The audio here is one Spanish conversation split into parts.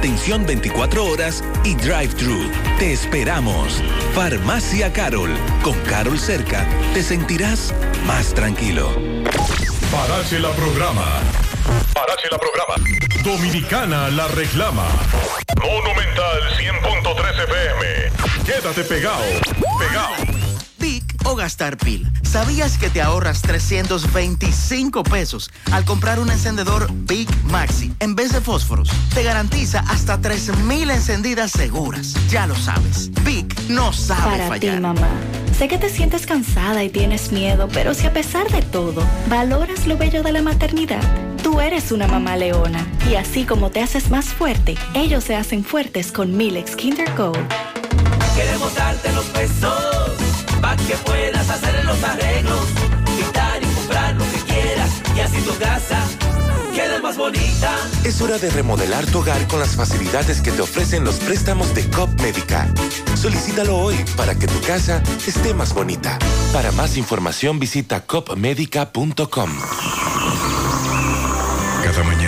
Atención 24 horas y drive-thru. Te esperamos. Farmacia Carol. Con Carol cerca, te sentirás más tranquilo. Parache la programa. Parache la programa. Dominicana la reclama. Monumental 100.13 FM. Quédate pegado. Pegado o gastar pila. ¿Sabías que te ahorras 325 pesos al comprar un encendedor Big Maxi en vez de fósforos? Te garantiza hasta 3000 encendidas seguras. Ya lo sabes, Big no sabe Para ti, mamá. Sé que te sientes cansada y tienes miedo, pero si a pesar de todo valoras lo bello de la maternidad, tú eres una mamá leona. Y así como te haces más fuerte, ellos se hacen fuertes con Milex Kinder Gold. Queremos darte los besos que puedas hacer los arreglos, quitar y comprar lo que quieras y así tu casa quede más bonita. Es hora de remodelar tu hogar con las facilidades que te ofrecen los préstamos de COP Médica. Solicítalo hoy para que tu casa esté más bonita. Para más información visita copmedica.com. Cada mañana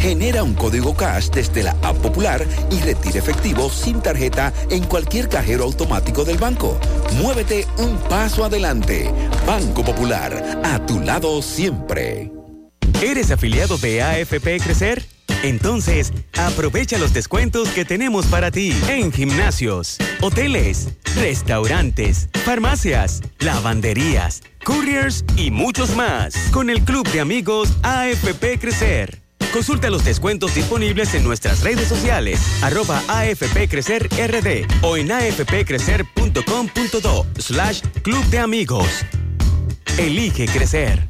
Genera un código cash desde la app popular y retira efectivo sin tarjeta en cualquier cajero automático del banco. Muévete un paso adelante. Banco Popular, a tu lado siempre. ¿Eres afiliado de AFP Crecer? Entonces, aprovecha los descuentos que tenemos para ti en gimnasios, hoteles, restaurantes, farmacias, lavanderías, couriers y muchos más con el Club de Amigos AFP Crecer. Consulta los descuentos disponibles en nuestras redes sociales, arroba AFP Crecer RD o en afpcrecer.com.do slash Club de Amigos. Elige crecer.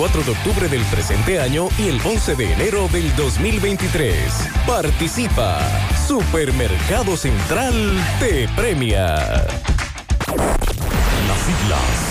4 de octubre del presente año y el 11 de enero del 2023. Participa. Supermercado Central te premia. Las siglas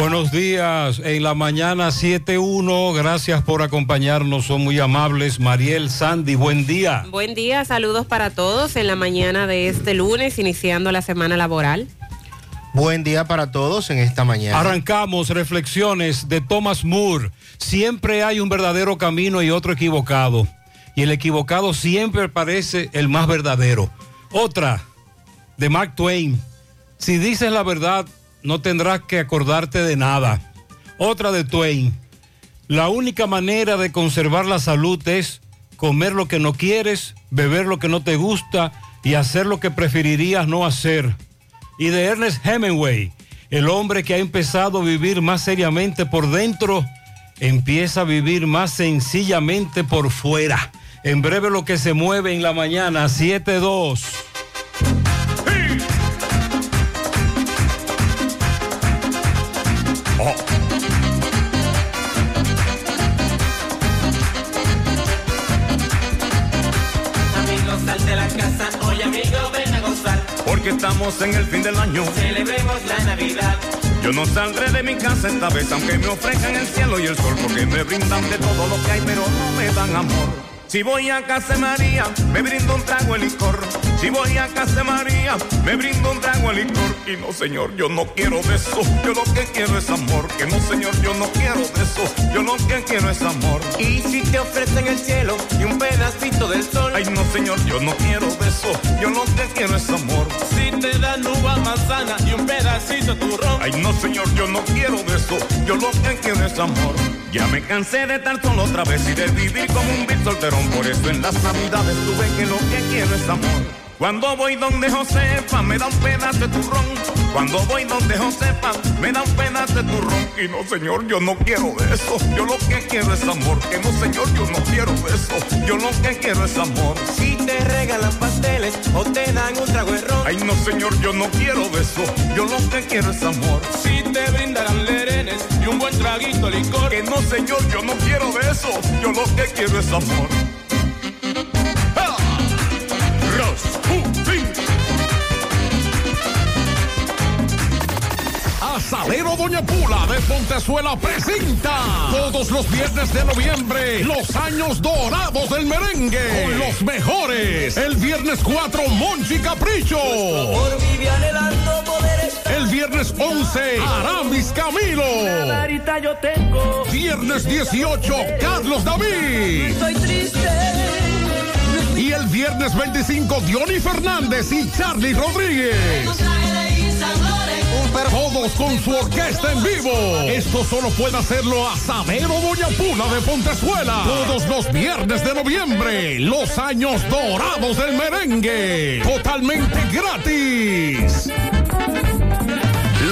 Buenos días, en la mañana 7.1, gracias por acompañarnos, son muy amables. Mariel, Sandy, buen día. Buen día, saludos para todos en la mañana de este lunes, iniciando la semana laboral. Buen día para todos en esta mañana. Arrancamos reflexiones de Thomas Moore. Siempre hay un verdadero camino y otro equivocado. Y el equivocado siempre parece el más verdadero. Otra, de Mark Twain. Si dices la verdad, no tendrás que acordarte de nada. Otra de Twain. La única manera de conservar la salud es comer lo que no quieres, beber lo que no te gusta y hacer lo que preferirías no hacer. Y de Ernest Hemingway, el hombre que ha empezado a vivir más seriamente por dentro, empieza a vivir más sencillamente por fuera. En breve lo que se mueve en la mañana, 7-2. Amigos, sal de la casa, hoy amigo, ven a gozar. Porque estamos en el fin del año. Celebremos la Navidad. Yo no saldré de mi casa esta vez, aunque me ofrezcan el cielo y el sol, porque me brindan de todo lo que hay, pero no me dan amor. Si voy a casa de María, me brindo un trago de licor. Si voy a casa de María, me brindo un trago de licor. Y no, señor, yo no quiero de eso. Yo lo que quiero es amor. Que no, señor, yo no quiero de eso. Yo lo que quiero es amor. Y si te ofrecen el cielo y un pedacito del sol. Ay, no, señor, yo no quiero de eso. Yo lo que quiero es amor. Si te dan uva manzana y un pedacito turrón. Ay, no, señor, yo no quiero de eso. Yo lo que quiero es amor. Ya me cansé de estar solo otra vez y de vivir como un vil solterón. Por eso en las navidades tuve que lo que quiero es amor. Cuando voy donde Josefa me da un pedazo de turrón. Cuando voy donde Josefa me da un pedazo de turrón. Y no, señor, yo no quiero eso. Yo lo que quiero es amor. Que no, señor, yo no quiero eso. Yo lo que quiero es amor. Si te regalan pasteles o te dan un trago de ron. Ay, no, señor, yo no quiero eso. Yo lo que quiero es amor. Si te brindarán lerenes un buen traguito licor. Que no, señor, yo no quiero de eso. Yo lo que quiero es amor. Asadero Doña Pula de Pontezuela presenta todos los viernes de noviembre los años dorados del merengue con los mejores. El viernes 4 Monchi Capricho. El viernes 11 Aramis Camilo. Viernes 18 Carlos David. Y el viernes 25 Diony Fernández y Charlie Rodríguez. Todos con su orquesta en vivo. Esto solo puede hacerlo Asadero Doña Pula de Pontezuela. Todos los viernes de noviembre. Los años dorados del merengue. Totalmente gratis.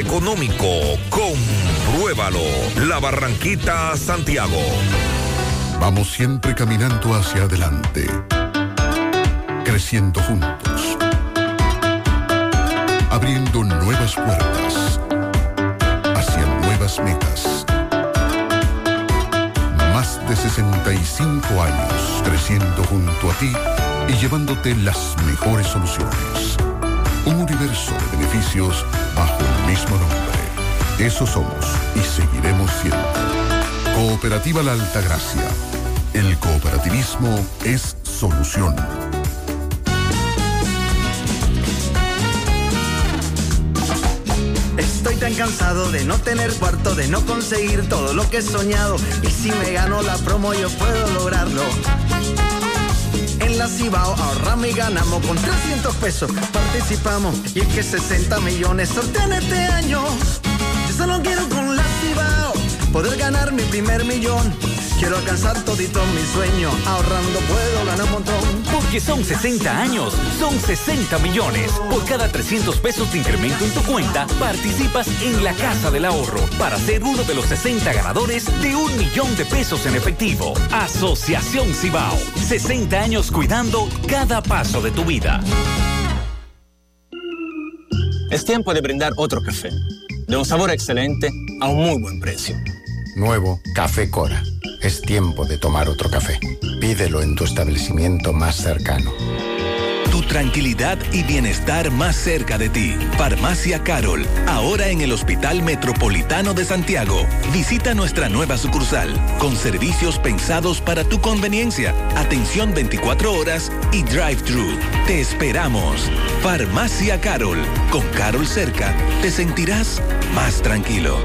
económico. Compruébalo. La Barranquita, Santiago. Vamos siempre caminando hacia adelante, creciendo juntos, abriendo nuevas puertas hacia nuevas metas. Más de 65 años creciendo junto a ti y llevándote las mejores soluciones. Un universo de beneficios mismo nombre. Eso somos y seguiremos siendo. Cooperativa La Altagracia. El cooperativismo es solución. Estoy tan cansado de no tener cuarto, de no conseguir todo lo que he soñado. Y si me gano la promo, yo puedo lograrlo. La Cibao ahorramos y ganamos con 300 pesos. Participamos y es que 60 millones sortean este año. Yo solo quiero con la Cibao poder ganar mi primer millón. Quiero alcanzar todito mi sueño. Ahorrando puedo ganar un montón. Porque son 60 años, son 60 millones. Por cada 300 pesos de incremento en tu cuenta, participas en la Casa del Ahorro para ser uno de los 60 ganadores de un millón de pesos en efectivo. Asociación Cibao. 60 años cuidando cada paso de tu vida. Es tiempo de brindar otro café, de un sabor excelente a un muy buen precio. Nuevo Café Cora. Es tiempo de tomar otro café. Pídelo en tu establecimiento más cercano. Tu tranquilidad y bienestar más cerca de ti. Farmacia Carol, ahora en el Hospital Metropolitano de Santiago. Visita nuestra nueva sucursal, con servicios pensados para tu conveniencia, atención 24 horas y drive-thru. Te esperamos. Farmacia Carol, con Carol cerca, te sentirás más tranquilo.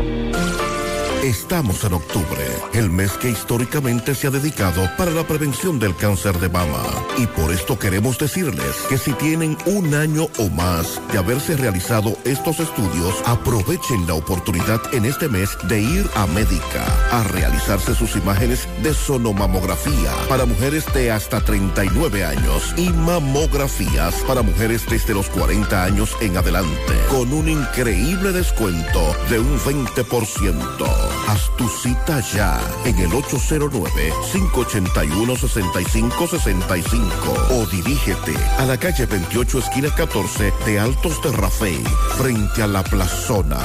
Estamos en octubre, el mes que históricamente se ha dedicado para la prevención del cáncer de mama. Y por esto queremos decirles que si tienen un año o más de haberse realizado estos estudios, aprovechen la oportunidad en este mes de ir a Médica a realizarse sus imágenes de sonomamografía para mujeres de hasta 39 años y mamografías para mujeres desde los 40 años en adelante, con un increíble descuento de un 20%. Haz tu cita ya en el 809-581-6565 o dirígete a la calle 28 esquina 14 de Altos de Rafey frente a la plazona.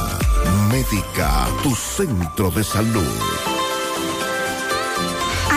Médica, tu centro de salud.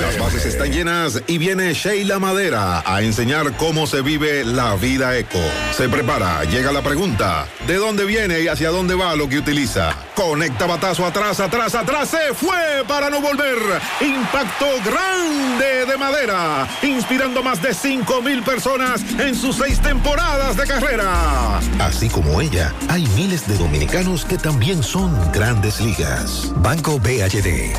Las bases están llenas y viene Sheila Madera a enseñar cómo se vive la vida eco. Se prepara, llega la pregunta, ¿de dónde viene y hacia dónde va lo que utiliza? Conecta batazo atrás, atrás, atrás, se fue para no volver. Impacto grande de Madera, inspirando más de 5 mil personas en sus seis temporadas de carrera. Así como ella, hay miles de dominicanos que también son grandes ligas. Banco BHD,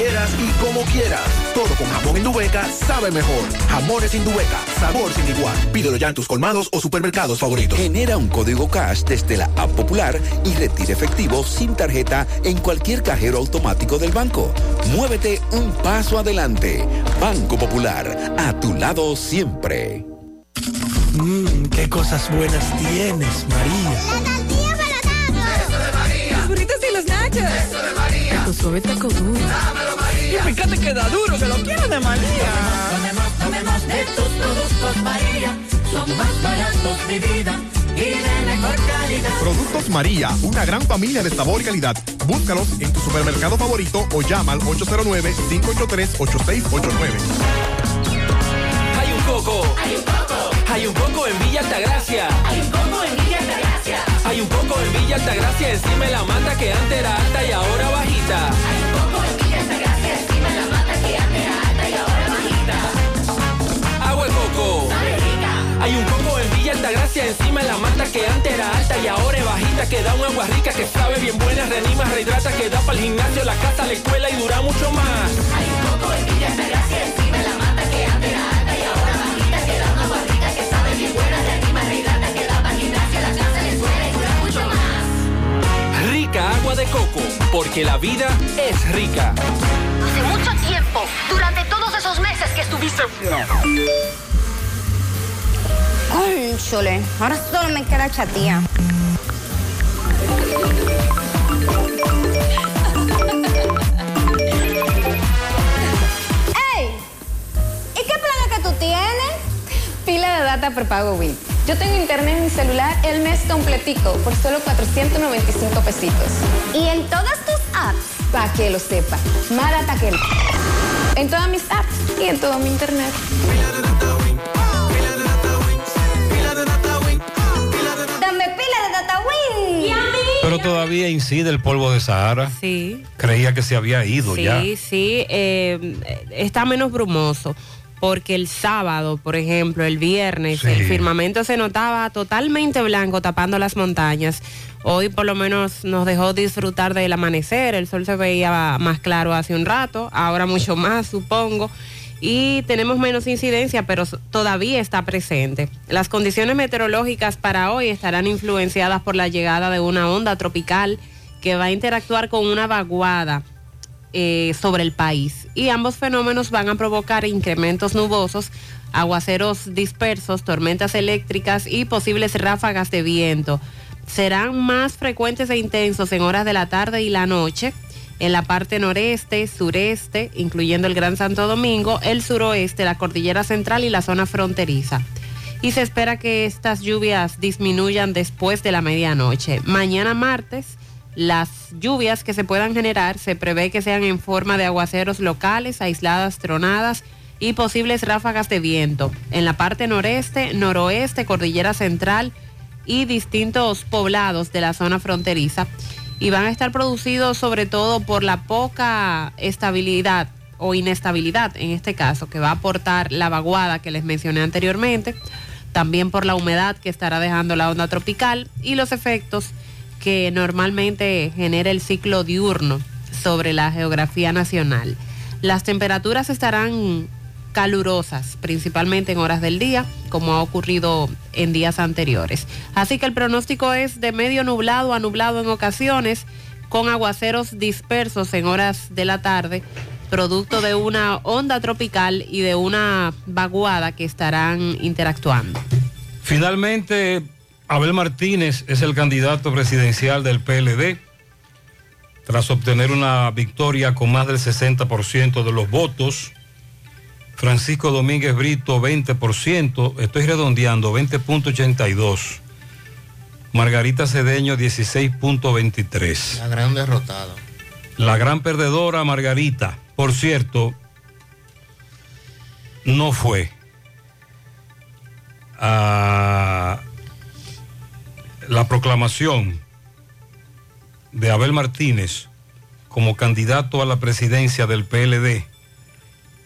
quieras y como quieras. Todo con jamón Indubeca sabe mejor. Jamones Indubeca, sabor sin igual. Pídelo ya en tus colmados o supermercados favoritos. Genera un código cash desde la app popular y retira efectivo sin tarjeta en cualquier cajero automático del banco. Muévete un paso adelante. Banco Popular, a tu lado siempre. Mmm, qué cosas buenas tienes, María. La tortilla para Eso de María. Los burritos y los nachos. Eso de María. Tu suave taco duro. Dámelo, María. Y fíjate que da duro, que lo quiero de María. Tomemos, tomemos de tus productos María. Son más baratos de vida y de mejor calidad. Productos María, una gran familia de sabor y calidad. Búscalos en tu supermercado favorito o llama al 809-583-8689. Hay un coco. Hay un coco. Hay un coco en Villa Altagracia. Hay un coco Hay un coco en Villa Altagracia encima de la mata que antes era alta y ahora bajita. Hay un coco en Villa Altagracia encima de la mata que antes era alta y ahora bajita. Agua de coco. Hay un coco en Villa Altagracia encima de la mata que antes era alta y ahora es bajita que da un agua rica que sabe bien buena, reanima, rehidrata, que da para el gimnasio, la casa, la escuela y dura mucho más. Hay un coco en Villa Altagracia encima agua de coco, porque la vida es rica. Hace mucho tiempo, durante todos esos meses que estuviste. Cónchole, ahora solo me queda chatía. ¡Ey! ¿Y qué planes que tú tienes? Pila de data prepago Wii. Yo tengo internet en mi celular el mes completico por solo 495 pesitos. ¿Y en todas tus apps? Para que lo sepa. Mara Taquel. En todas mis apps y en todo mi internet. Dame pila de Datawin. Pero todavía incide el polvo de Sahara. Sí. Creía que se había ido ya. Sí, sí. Está menos brumoso. Porque el sábado, por ejemplo, el viernes, Sí. el firmamento se notaba totalmente blanco tapando las montañas. Hoy por lo menos nos dejó disfrutar del amanecer, el sol se veía más claro hace un rato, ahora mucho más supongo. Y tenemos menos incidencia, pero todavía está presente. Las condiciones meteorológicas para hoy estarán influenciadas por la llegada de una onda tropical que va a interactuar con una vaguada eh, sobre el país. Y ambos fenómenos van a provocar incrementos nubosos, aguaceros dispersos, tormentas eléctricas y posibles ráfagas de viento. Serán más frecuentes e intensos en horas de la tarde y la noche en la parte noreste, sureste, incluyendo el Gran Santo Domingo, el suroeste, la cordillera central y la zona fronteriza. Y se espera que estas lluvias disminuyan después de la medianoche. Mañana martes, las lluvias que se puedan generar se prevé que sean en forma de aguaceros locales, aisladas, tronadas y posibles ráfagas de viento en la parte noreste, noroeste, cordillera central y distintos poblados de la zona fronteriza. Y van a estar producidos sobre todo por la poca estabilidad o inestabilidad, en este caso, que va a aportar la vaguada que les mencioné anteriormente, también por la humedad que estará dejando la onda tropical y los efectos que normalmente genera el ciclo diurno sobre la geografía nacional. Las temperaturas estarán calurosas, principalmente en horas del día, como ha ocurrido en días anteriores. Así que el pronóstico es de medio nublado a nublado en ocasiones, con aguaceros dispersos en horas de la tarde, producto de una onda tropical y de una vaguada que estarán interactuando. Finalmente, Abel Martínez es el candidato presidencial del PLD. Tras obtener una victoria con más del 60% de los votos, Francisco Domínguez Brito 20%, estoy redondeando 20.82. Margarita Cedeño 16.23. La gran derrotada. La gran perdedora Margarita, por cierto, no fue a la proclamación de Abel Martínez como candidato a la presidencia del PLD.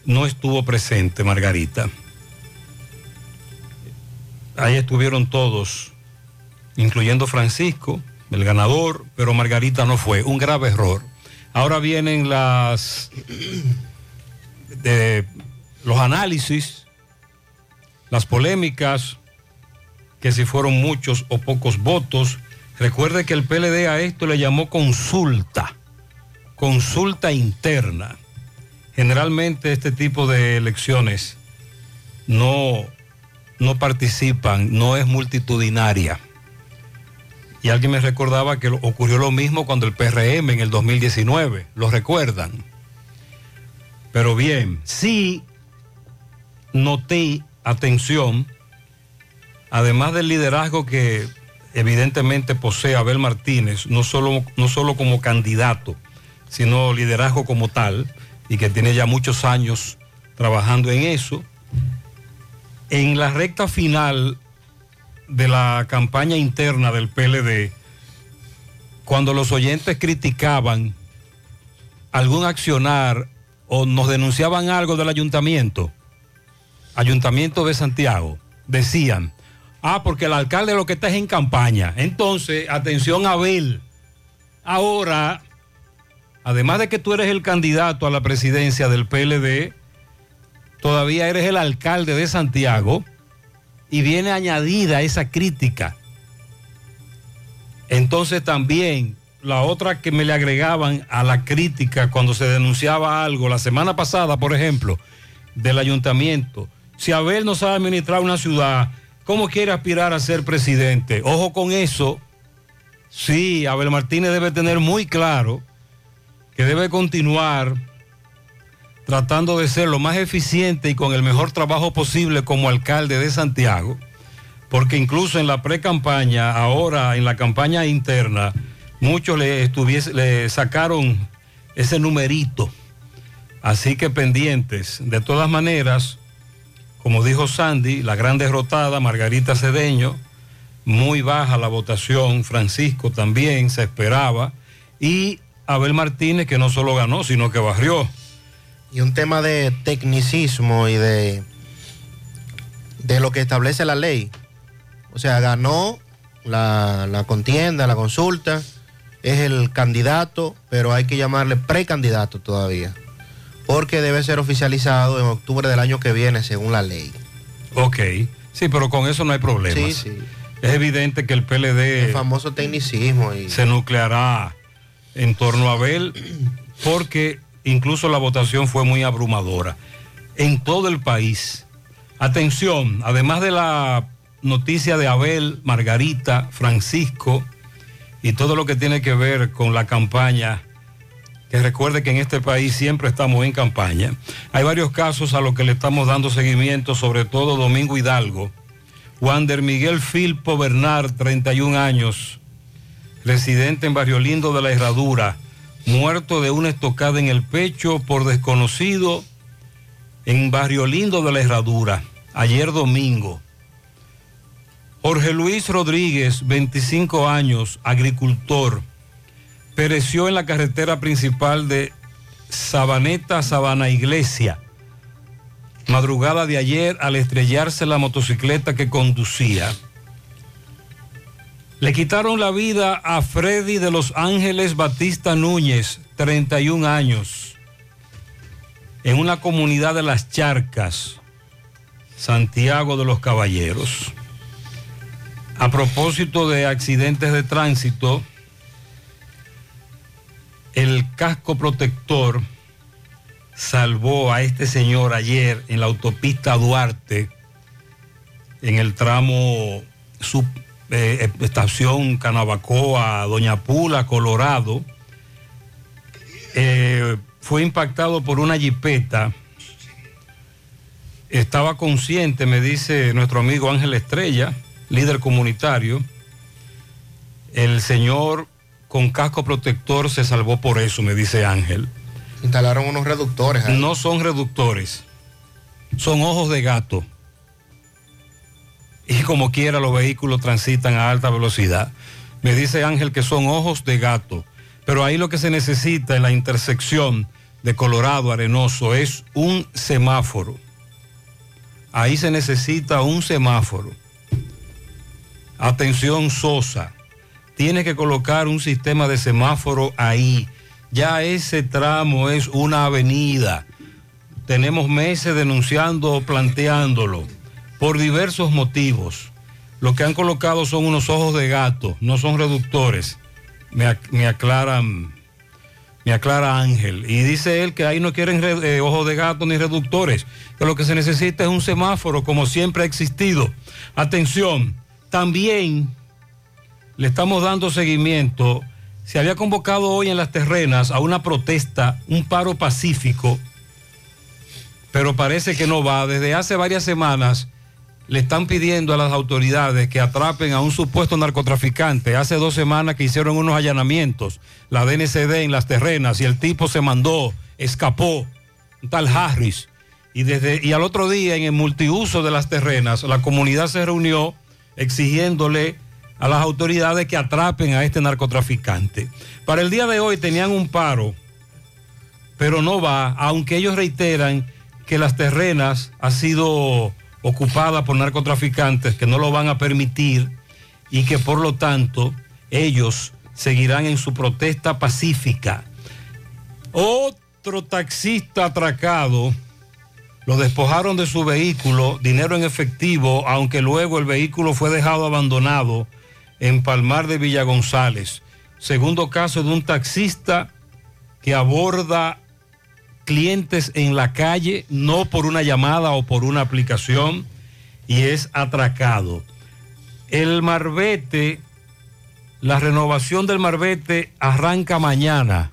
No estuvo presente Margarita. Ahí estuvieron todos, incluyendo Francisco, el ganador, pero Margarita no fue. Un grave error. Ahora vienen las los análisis, las polémicas, que si fueron muchos o pocos votos. Recuerde que el PLD a esto le llamó consulta, consulta interna. Generalmente este tipo de elecciones no, no participan, no es multitudinaria. Y alguien me recordaba que ocurrió lo mismo cuando el PRM en el 2019, ¿lo recuerdan? Pero bien, sí noté, atención, además del liderazgo que evidentemente posee Abel Martínez, no solo, no solo como candidato, sino liderazgo como tal, y que tiene ya muchos años trabajando en eso, en la recta final de la campaña interna del PLD, cuando los oyentes criticaban algún accionar o nos denunciaban algo del ayuntamiento, ayuntamiento de Santiago, decían, ah, porque el alcalde lo que está es en campaña. Entonces, atención Abel, ahora, además de que tú eres el candidato a la presidencia del PLD, todavía eres el alcalde de Santiago y viene añadida esa crítica. Entonces también la otra que me le agregaban a la crítica cuando se denunciaba algo, la semana pasada, por ejemplo, del ayuntamiento, si Abel no sabe administrar una ciudad, ¿cómo quiere aspirar a ser presidente? Ojo con eso. Sí, Abel Martínez debe tener muy claro que debe continuar tratando de ser lo más eficiente y con el mejor trabajo posible como alcalde de Santiago, porque incluso en la pre-campaña, ahora en la campaña interna, muchos le, le sacaron ese numerito. Así que pendientes. De todas maneras, como dijo Sandy, la gran derrotada, Margarita Cedeño, muy baja la votación, Francisco también se esperaba, y Abel Martínez que no solo ganó, sino que barrió. Y un tema de tecnicismo y de, de lo que establece la ley. O sea, ganó la, la contienda, la consulta, es el candidato, pero hay que llamarle precandidato todavía. Porque debe ser oficializado en octubre del año que viene, según la ley. Ok, sí, pero con eso no hay problema. Sí, sí. Es evidente que el PLD El famoso tecnicismo. Y... se nucleará en torno a Abel porque incluso la votación fue muy abrumadora en todo el país. Atención, además de la noticia de Abel, Margarita, Francisco y todo lo que tiene que ver con la campaña, que recuerde que en este país siempre estamos en campaña. Hay varios casos a los que le estamos dando seguimiento, sobre todo Domingo Hidalgo. Wander Miguel Filpo Bernard, 31 años, residente en Barrio Lindo de la Herradura, muerto de una estocada en el pecho por desconocido en Barrio Lindo de la Herradura, ayer domingo. Jorge Luis Rodríguez, 25 años, agricultor, pereció en la carretera principal de Sabaneta, Sabana Iglesia, madrugada de ayer al estrellarse la motocicleta que conducía. Le quitaron la vida a Freddy de Los Ángeles Batista Núñez, 31 años, en una comunidad de Las Charcas, Santiago de los Caballeros. A propósito de accidentes de tránsito, el casco protector salvó a este señor ayer en la autopista Duarte, en el tramo sub, eh, estación Canabacoa, Doña Pula, Colorado. Eh, fue impactado por una jipeta. Estaba consciente, me dice nuestro amigo Ángel Estrella, líder comunitario. El señor con casco protector se salvó por eso, me dice Ángel. Instalaron unos reductores. ahí. No son reductores, son ojos de gato. Y como quiera los vehículos transitan a alta velocidad. Me dice Ángel que son ojos de gato. Pero ahí lo que se necesita en la intersección de Colorado Arenoso es un semáforo. Ahí se necesita un semáforo. Atención Sosa, tiene que colocar un sistema de semáforo ahí. Ya ese tramo es una avenida. Tenemos meses denunciando, planteándolo, por diversos motivos. Lo que han colocado son unos ojos de gato, no son reductores. Me, ac- me aclara Ángel. Y dice él que ahí no quieren re- eh, ojos de gato ni reductores, que lo que se necesita es un semáforo como siempre ha existido. Atención, también le estamos dando seguimiento. Se había convocado hoy en las terrenas a una protesta, un paro pacífico, pero parece que no va. Desde hace varias semanas le están pidiendo a las autoridades que atrapen a un supuesto narcotraficante. Hace dos semanas que hicieron unos allanamientos, la DNCD en las terrenas, y el tipo se mandó, escapó, un tal Harris. Y, desde, y al otro día, en el multiuso de las terrenas, la comunidad se reunió exigiéndole a las autoridades que atrapen a este narcotraficante. Para el día de hoy tenían un paro, pero no va, aunque ellos reiteran que las terrenas han sido ocupadas por narcotraficantes que no lo van a permitir y que por lo tanto ellos seguirán en su protesta pacífica. Otro taxista atracado lo despojaron de su vehículo, dinero en efectivo, aunque luego el vehículo fue dejado abandonado en Palmar de Villa González. Segundo caso de un taxista que aborda clientes en la calle, no por una llamada o por una aplicación, y es atracado. El Marbete, la renovación del Marbete arranca mañana.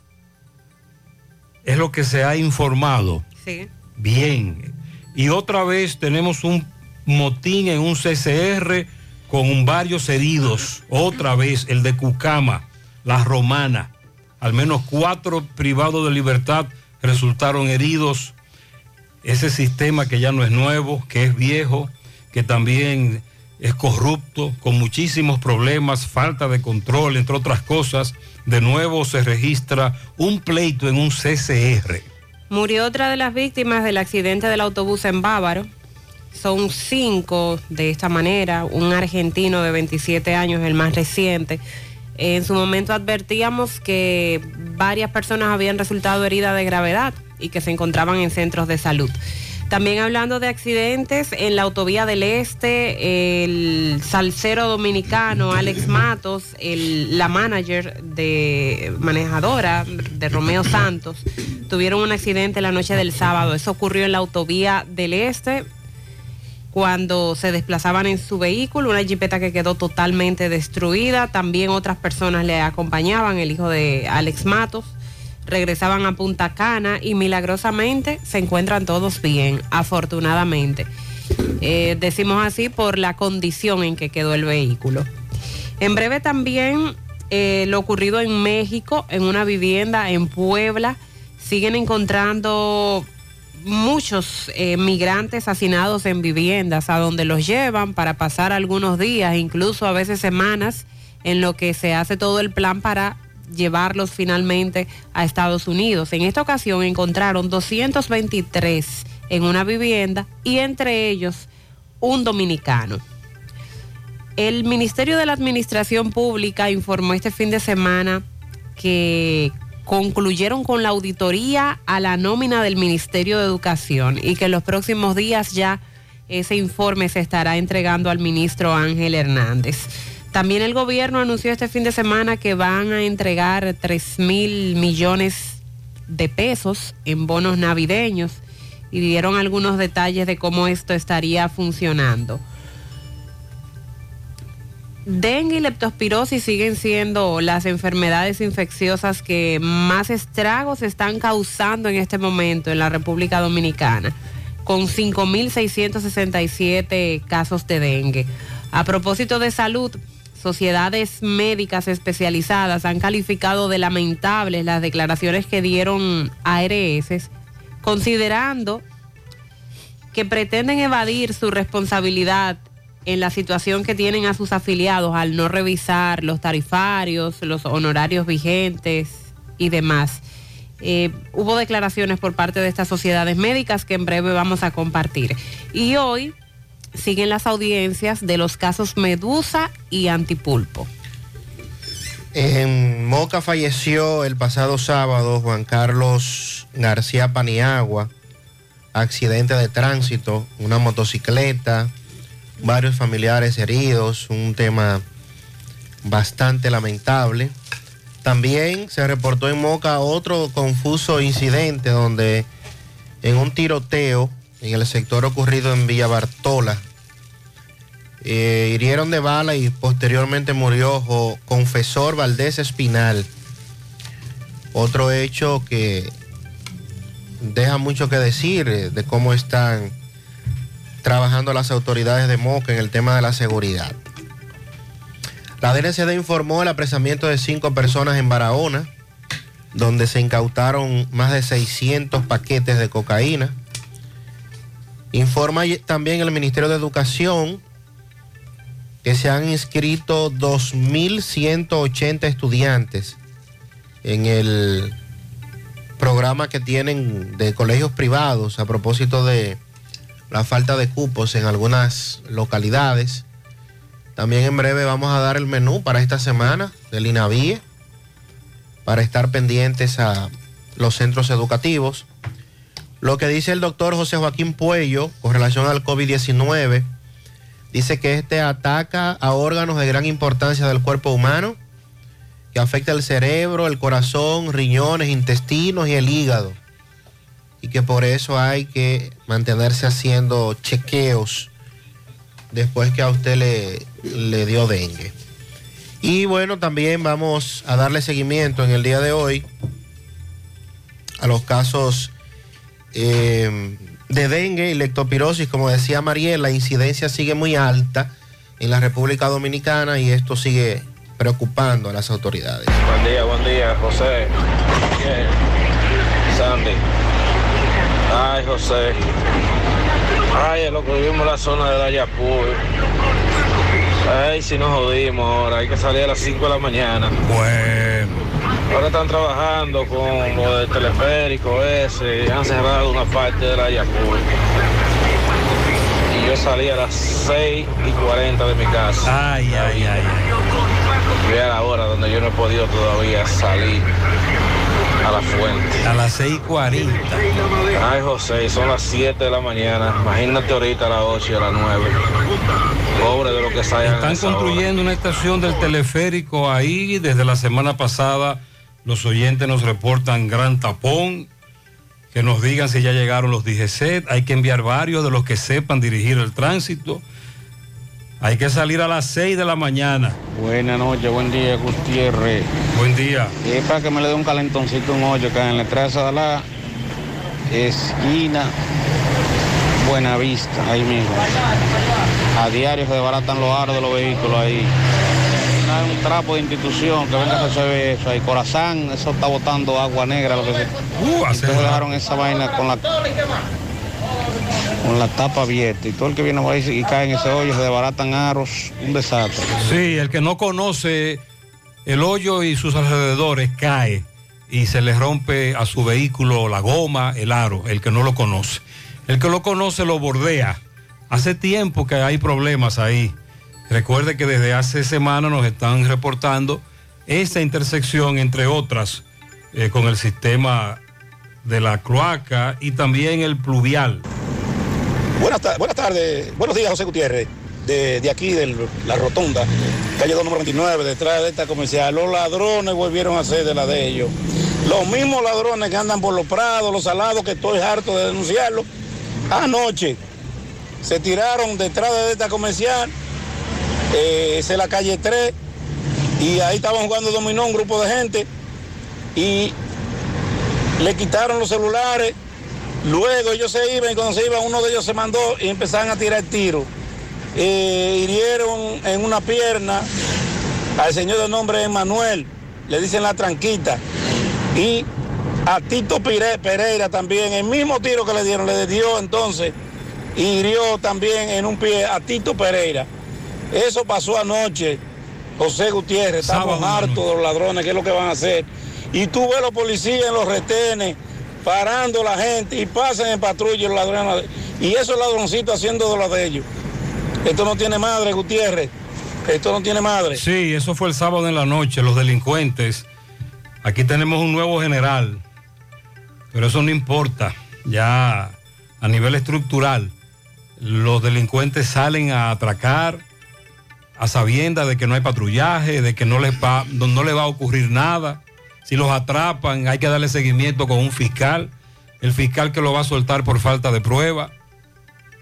Es lo que se ha informado. Sí. Bien. Y otra vez tenemos un motín en un CCR con varios heridos. Otra vez el de Cucama, la romana. Al menos cuatro privados de libertad resultaron heridos. Ese sistema que ya no es nuevo, que es viejo, que también es corrupto, con muchísimos problemas, falta de control, entre otras cosas. De nuevo se registra un pleito en un CCR. Murió otra de las víctimas del accidente del autobús en Bávaro. Son cinco de esta manera, un argentino de 27 años, el más reciente. En su momento advertíamos que varias personas habían resultado heridas de gravedad y que se encontraban en centros de salud. También hablando de accidentes, en la autovía del Este, el salsero dominicano Alex Matos, el- la manager de manejadora de Romeo Santos, tuvieron un accidente la noche del sábado. Eso ocurrió en la autovía del Este cuando se desplazaban en su vehículo, una jipeta que quedó totalmente destruida. También otras personas le acompañaban, el hijo de Alex Matos. Regresaban a Punta Cana y milagrosamente se encuentran todos bien, afortunadamente. Eh, decimos así por la condición en que quedó el vehículo. En breve también eh, lo ocurrido en México, en una vivienda en Puebla. Siguen encontrando muchos eh, migrantes hacinados en viviendas a donde los llevan para pasar algunos días, incluso a veces semanas, en lo que se hace todo el plan para llevarlos finalmente a Estados Unidos. En esta ocasión encontraron 223 en una vivienda y entre ellos un dominicano. El Ministerio de la Administración Pública informó este fin de semana que concluyeron con la auditoría a la nómina del Ministerio de Educación y que en los próximos días ya ese informe se estará entregando al ministro Ángel Hernández. También el gobierno anunció este fin de semana que van a entregar 3 mil millones de pesos en bonos navideños y dieron algunos detalles de cómo esto estaría funcionando. Dengue y leptospirosis siguen siendo las enfermedades infecciosas que más estragos están causando en este momento en la República Dominicana, con 5.667 casos de dengue. A propósito de salud, sociedades médicas especializadas han calificado de lamentables las declaraciones que dieron ARS, considerando que pretenden evadir su responsabilidad en la situación que tienen a sus afiliados al no revisar los tarifarios, los honorarios vigentes y demás. Eh, hubo declaraciones por parte de estas sociedades médicas que en breve vamos a compartir. Y hoy siguen las audiencias de los casos Medusa y Antipulpo. En Moca falleció el pasado sábado Juan Carlos García Paniagua, accidente de tránsito, una motocicleta, varios familiares heridos, un tema bastante lamentable. También se reportó en Moca otro confuso incidente donde en un tiroteo en el sector ocurrido en Villa Bartola, eh, hirieron de bala y posteriormente murió Jo- Confesor Valdés Espinal. Otro hecho que deja mucho que decir eh, de cómo están trabajando las autoridades de Moca en el tema de la seguridad. La DNCD informó el apresamiento de cinco personas en Barahona, donde se incautaron más de 600 paquetes de cocaína. Informa también el Ministerio de Educación que se han inscrito 2.180 estudiantes en el programa que tienen de colegios privados a propósito de la falta de cupos en algunas localidades. También en breve vamos a dar el menú para esta semana del INAVIE para estar pendientes a los centros educativos. Lo que dice el doctor José Joaquín Puello con relación al COVID-19, dice que este ataca a órganos de gran importancia del cuerpo humano, que afecta el cerebro, el corazón, riñones, intestinos y el hígado. Y que por eso hay que mantenerse haciendo chequeos después que a usted le, le dio dengue. Y bueno, también vamos a darle seguimiento en el día de hoy a los casos eh, de dengue y lectopirosis. Como decía Mariel, la incidencia sigue muy alta en la República Dominicana y esto sigue preocupando a las autoridades. Buen día, buen día, José. Sandy. Ay, José. Ay, lo que vivimos en la zona de Dayapú. Ay, si nos jodimos ahora, hay que salir a las 5 de la mañana. Bueno. Ahora están trabajando con lo del teleférico ese, han cerrado una parte de la. Y yo salí a las 6 y 40 de mi casa. Ay, ay, ay. Y a la hora donde yo no he podido todavía salir a la fuente. A las 6.40. Ay, José, son las 7 de la mañana. Imagínate ahorita a las 8 y a las 9. Pobre de lo que salgan. Están construyendo una estación del teleférico ahí. Desde la semana pasada los oyentes nos reportan gran tapón. Que nos digan si ya llegaron los DGC. Hay que enviar varios de los que sepan dirigir el tránsito. Hay que salir a las 6 de la mañana. Buenas noches, buen día, Gutiérrez. Buen día. Es para que me le dé un calentoncito un hoyo acá en la entrada de la esquina Buenavista, ahí mismo. A diario se desbaratan los aros de los vehículos ahí. Hay un trapo de institución que venga a resolver eso ahí. Corazán, eso está botando agua negra, lo que sea. Ustedes dejaron esa vaina con la con la tapa abierta y todo el que viene ahí y cae en ese hoyo se desbaratan aros, un desastre. Sí, el que no conoce el hoyo y sus alrededores cae y se le rompe a su vehículo la goma, el aro, el que no lo conoce. El que lo conoce lo bordea. Hace tiempo que hay problemas ahí. Recuerde que desde hace semanas nos están reportando esta intersección, entre otras, eh, con el sistema de la cloaca y también el pluvial. Buenas, ta- buenas tardes, buenos días José Gutiérrez, de, aquí, de la rotonda, calle 2 número 29, detrás de esta comercial. Los ladrones volvieron a ser de la de ellos. Los mismos ladrones que andan por los prados, los salados, que estoy harto de denunciarlo. Anoche se tiraron detrás de esta comercial, eh, es la calle 3, y ahí estaban jugando dominó un grupo de gente, y le quitaron los celulares. Luego ellos se iban y cuando se iban uno de ellos se mandó y empezaron a tirar tiro. Eh, hirieron en una pierna al señor de nombre Emanuel, le dicen la tranquita. Y a Tito Pire- Pereira también, el mismo tiro que le dieron, le dio entonces y hirió también en un pie a Tito Pereira. Eso pasó anoche, José Gutiérrez, estamos hartos de los ladrones, ¿qué es lo que van a hacer? Y tú ves los policías en los retenes, parando la gente y pasan en patrulla los ladrones. Y esos ladroncitos haciendo de lo de ellos. Esto no tiene madre, Gutiérrez. Esto no tiene madre. Sí, eso fue el sábado en la noche, los delincuentes. Aquí tenemos un nuevo general, pero eso no importa. Ya a nivel estructural, los delincuentes salen a atracar a sabiendas de que no hay patrullaje, de que no les va, no les va a ocurrir nada. Si los atrapan, hay que darle seguimiento con un fiscal, el fiscal que lo va a soltar por falta de prueba,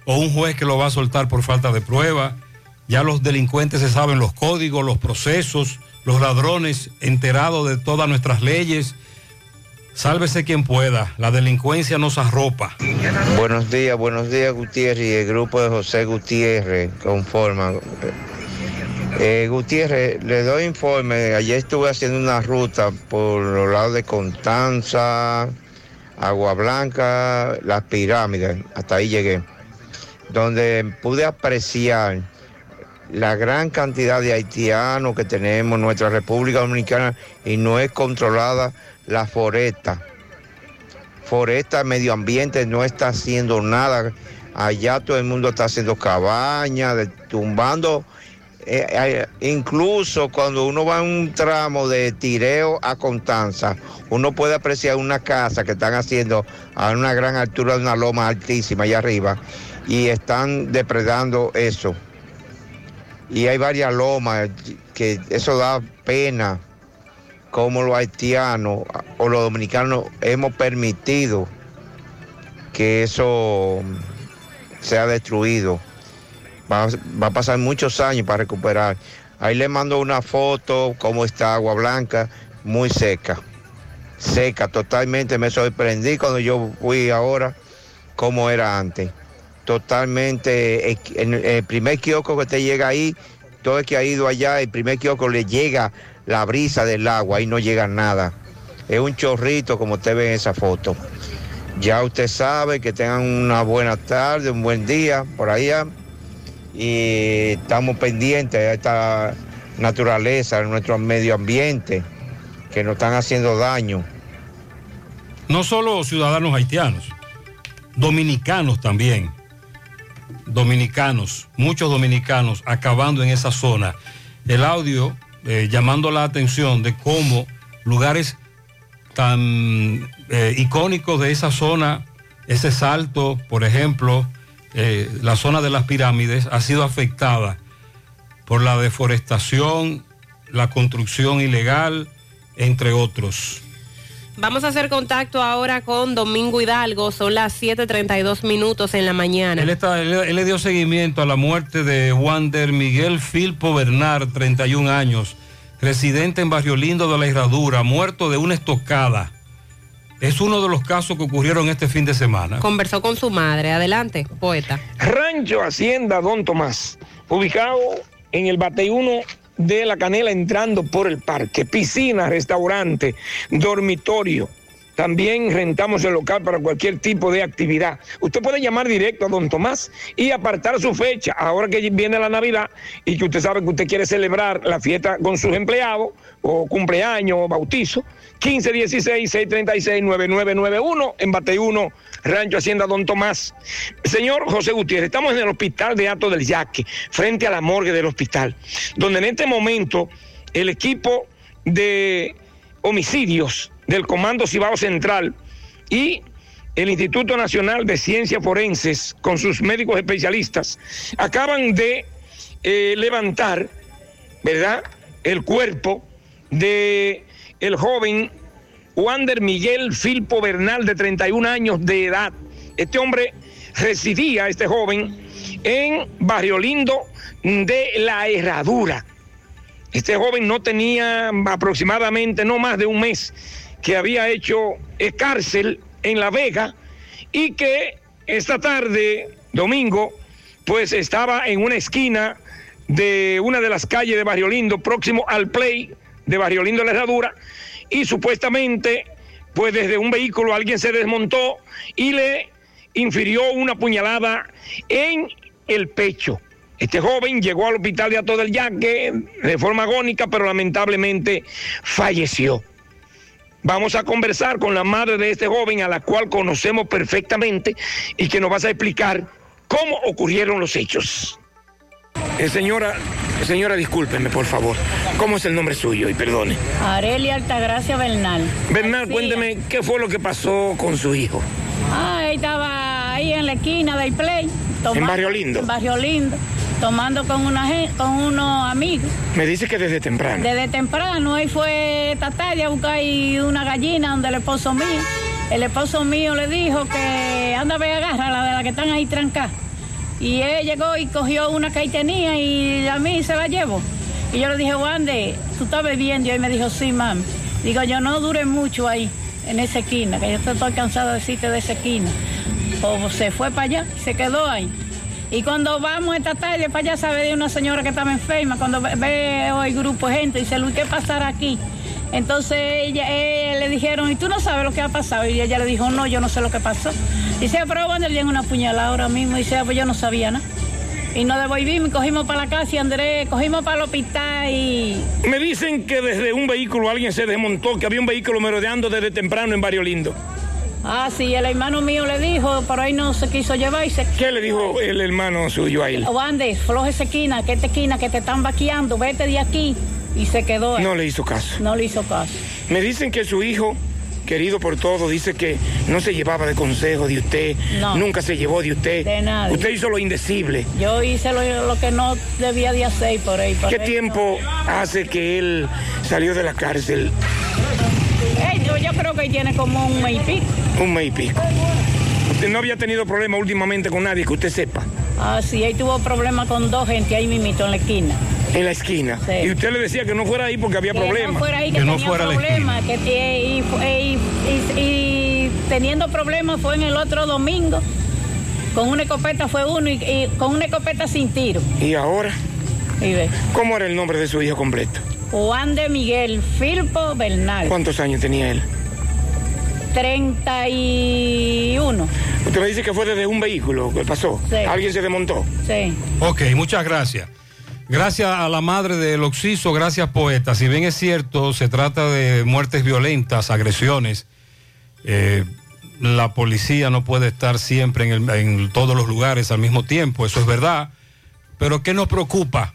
o un juez que lo va a soltar por falta de prueba. Ya los delincuentes se saben los códigos, los procesos, los ladrones enterados de todas nuestras leyes. Sálvese quien pueda, la delincuencia nos arropa. Buenos días, buenos días Gutiérrez y el grupo de José Gutiérrez conforman. Eh, Gutiérrez, le doy informe, ayer estuve haciendo una ruta por los lados de Constanza, Agua Blanca, las pirámides, hasta ahí llegué, donde pude apreciar la gran cantidad de haitianos que tenemos en nuestra República Dominicana y no es controlada la foresta. Foresta, medio ambiente no está haciendo nada. Allá todo el mundo está haciendo cabañas, tumbando. Eh, incluso cuando uno va en un tramo de Tireo a Constanza, uno puede apreciar una casa que están haciendo a una gran altura de una loma altísima allá arriba y están depredando eso. Y hay varias lomas que eso da pena como los haitianos o los dominicanos hemos permitido que eso sea destruido. Va, va a pasar muchos años para recuperar. Ahí le mando una foto, cómo está Agua Blanca, muy seca. Seca, totalmente. Me sorprendí cuando yo fui ahora, cómo era antes. Totalmente, el primer kiosco que te llega ahí, todo el que ha ido allá, el primer kiosco le llega la brisa del agua, ahí no llega nada. Es un chorrito como usted ve en esa foto. Ya usted sabe que tengan una buena tarde, un buen día por allá. Y estamos pendientes de esta naturaleza, de nuestro medio ambiente, que nos están haciendo daño. No solo ciudadanos haitianos, dominicanos también. Dominicanos, muchos dominicanos acabando en esa zona. El audio eh, llamando la atención de cómo lugares tan eh, icónicos de esa zona, ese salto, por ejemplo, eh, la zona de las pirámides, ha sido afectada por la deforestación, la construcción ilegal, entre otros. Vamos a hacer contacto ahora con Domingo Hidalgo, son las 7.32 minutos en la mañana. Él, está, él, él le dio seguimiento a la muerte de Wander Miguel Filpo Bernard, 31 años, residente en Barrio Lindo de la Herradura, muerto de una estocada. Es uno de los casos que ocurrieron este fin de semana. Conversó con su madre. Adelante, poeta. Rancho Hacienda Don Tomás, ubicado en el Bateyuno de la Canela entrando por el parque, piscina, restaurante, dormitorio. También rentamos el local para cualquier tipo de actividad. Usted puede llamar directo a don Tomás y apartar su fecha, ahora que viene la Navidad y que usted sabe que usted quiere celebrar la fiesta con sus empleados, o cumpleaños, o bautizo. 1516-636-9991 en Bateyuno, Rancho Hacienda Don Tomás. Señor José Gutiérrez, estamos en el hospital de Ato del Yaque, frente a la morgue del hospital, donde en este momento el equipo de homicidios del Comando Cibao Central y el Instituto Nacional de Ciencias Forenses, con sus médicos especialistas, acaban de eh, levantar, ¿verdad?, el cuerpo de el joven Wander Miguel Filpo Bernal, de 31 años de edad. Este hombre residía, este joven, en Barrio Lindo de la Herradura. Este joven no tenía aproximadamente no más de un mes que había hecho cárcel en La Vega y que esta tarde, domingo, pues estaba en una esquina de una de las calles de Barrio Lindo, próximo al Play de Barrio Lindo La Herradura, y supuestamente, pues desde un vehículo alguien se desmontó y le infirió una puñalada en el pecho. Este joven llegó al hospital de Ato del Yaque de forma agónica, pero lamentablemente falleció. Vamos a conversar con la madre de este joven, a la cual conocemos perfectamente y que nos va a explicar cómo ocurrieron los hechos. Eh, señora, señora, discúlpeme, por favor. ¿Cómo es el nombre suyo? Y perdone. Arelia Altagracia Bernal. Bernal, cuénteme qué fue lo que pasó con su hijo. Ah, él estaba ahí en la esquina del Play. ¿En Barrio Lindo? En Barrio Lindo, tomando con, una, con unos amigos. Me dice que desde temprano. Desde temprano, él fue esta tarde a buscar una gallina donde el esposo mío. El esposo mío le dijo que anda, ve, agarra la de la que están ahí trancadas. Y él llegó y cogió una que ahí tenía y a mí se la llevó. Y yo le dije, Wande, tú estás bebiendo. Y él me dijo, sí, mami. Digo, yo no dure mucho ahí, en esa esquina, que yo estoy cansado de decirte de esa esquina. O se fue para allá, se quedó ahí. Y cuando vamos esta tarde para allá, sabe de una señora que estaba enferma, cuando ve, ve hoy grupo de gente, dice, Luis, ¿qué pasará aquí? Entonces ella, eh, le dijeron, ¿y tú no sabes lo que ha pasado? Y ella le dijo, no, yo no sé lo que pasó. Dice, pero bueno, le dieron una puñalada ahora mismo. Dice, "Ah, pues yo no sabía nada. Y nos devolvimos y cogimos para la casa y Andrés, cogimos para el hospital y... Me dicen que desde un vehículo alguien se desmontó, que había un vehículo merodeando desde temprano en Barrio Lindo. Ah, sí, el hermano mío le dijo, pero ahí no se quiso llevar y se... ¿Qué le dijo el hermano suyo a él? Wande, floje esa esquina, que esta esquina que te están vaqueando, vete de aquí. Y se quedó ahí. No le hizo caso. No le hizo caso. Me dicen que su hijo, querido por todos, dice que no se llevaba de consejo de usted, No. nunca se llevó de usted. De nadie. Usted hizo lo indecible. Yo hice lo, lo que no debía de hacer por ahí. por ¿Qué ahí tiempo hace que él salió de la cárcel? yo, yo creo que tiene como un mes y pico. Un mes y pico. Usted no había tenido problema últimamente con nadie que usted sepa. Ah, sí, ahí tuvo problemas con dos gente ahí mismito en la esquina. En la esquina. Sí. Y usted le decía que no fuera ahí porque había Que problemas. no fuera ahí, que, tenía problemas. Que, tie- y, fu- y- y- y teniendo problemas fue en el otro domingo. Con una escopeta fue uno y, y con una escopeta sin tiro. ¿Y ahora? Y ve. ¿Cómo era el nombre de su hijo completo? Juan de Miguel Filpo Bernal. ¿Cuántos años tenía él? 31. Usted me dice que fue desde un vehículo que pasó. Sí. Alguien se desmontó. Sí. Ok, muchas gracias. Gracias a la madre del Oxiso, gracias poeta. Si bien es cierto, se trata de muertes violentas, agresiones. eh, la policía no puede estar siempre en, el- en todos los lugares al mismo tiempo, eso es verdad. Pero ¿qué nos preocupa?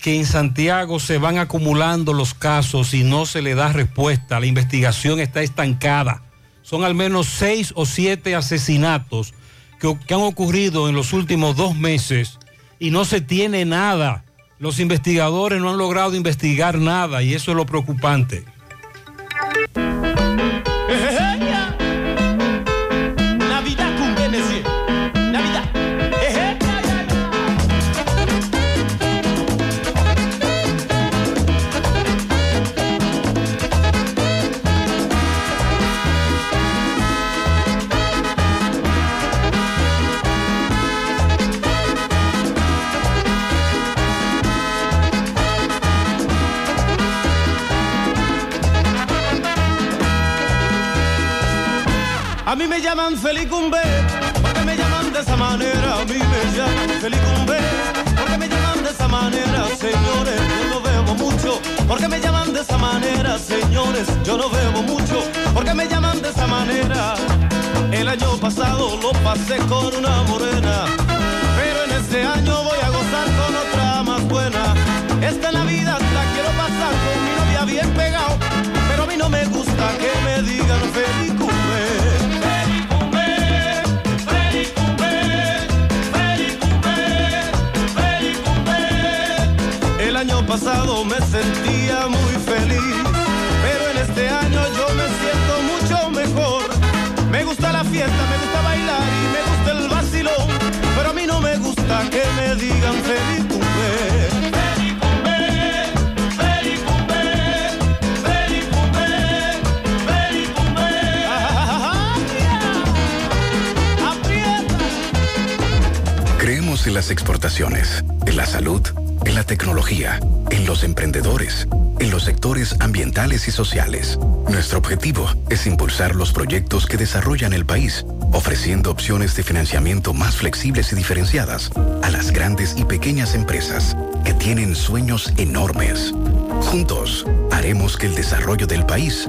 Que en Santiago se van acumulando los casos y no se le da respuesta. La investigación está estancada. Son al menos seis o siete asesinatos que, que han ocurrido en los últimos dos meses y no se tiene nada. Los investigadores no han logrado investigar nada y eso es lo preocupante. A mí me llaman Felicumbe, porque me llaman de esa manera. A mí me llaman Felicumbe, porque me llaman de esa manera, señores. Yo no bebo mucho, porque me llaman de esa manera, señores. Yo no bebo mucho, porque me llaman de esa manera. El año pasado lo pasé con una morena, pero en este año voy a gozar con otra más buena. Esta Navidad la quiero pasar con mi novia bien pegado, pero a mí no me gusta que me digan Felicumbe. Sentía muy feliz, pero en este año yo me siento mucho mejor. Me gusta la fiesta, me gusta bailar y me gusta el vacilón, pero a mí no me gusta que me digan feliz cumple. Creemos en las exportaciones, en la salud, en la tecnología, en los emprendedores, en los sectores ambientales y sociales. Nuestro objetivo es impulsar los proyectos que desarrollan el país, ofreciendo opciones de financiamiento más flexibles y diferenciadas a las grandes y pequeñas empresas que tienen sueños enormes. Juntos, haremos que el desarrollo del país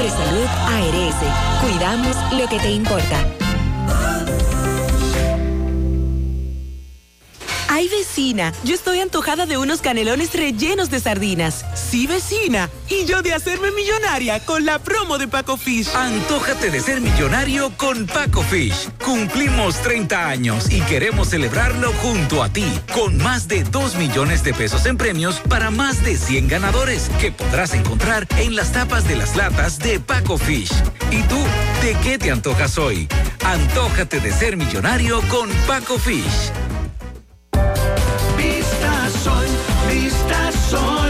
confiar. Mafre Salud ARS, cuidamos lo que te importa. Ay, vecina, yo estoy antojada de unos canelones rellenos de sardinas. Sí, vecina. Y yo de hacerme millonaria con la promo de Paco Fish. Antójate de ser millonario con Paco Fish. Cumplimos 30 años y queremos celebrarlo junto a ti, con más de 2 millones de pesos en premios para más de 100 ganadores que podrás encontrar en las tapas de las latas de Paco Fish. ¿Y tú, de qué te antojas hoy? Antójate de ser millonario con Paco Fish. Vista Sol, Vista Sol,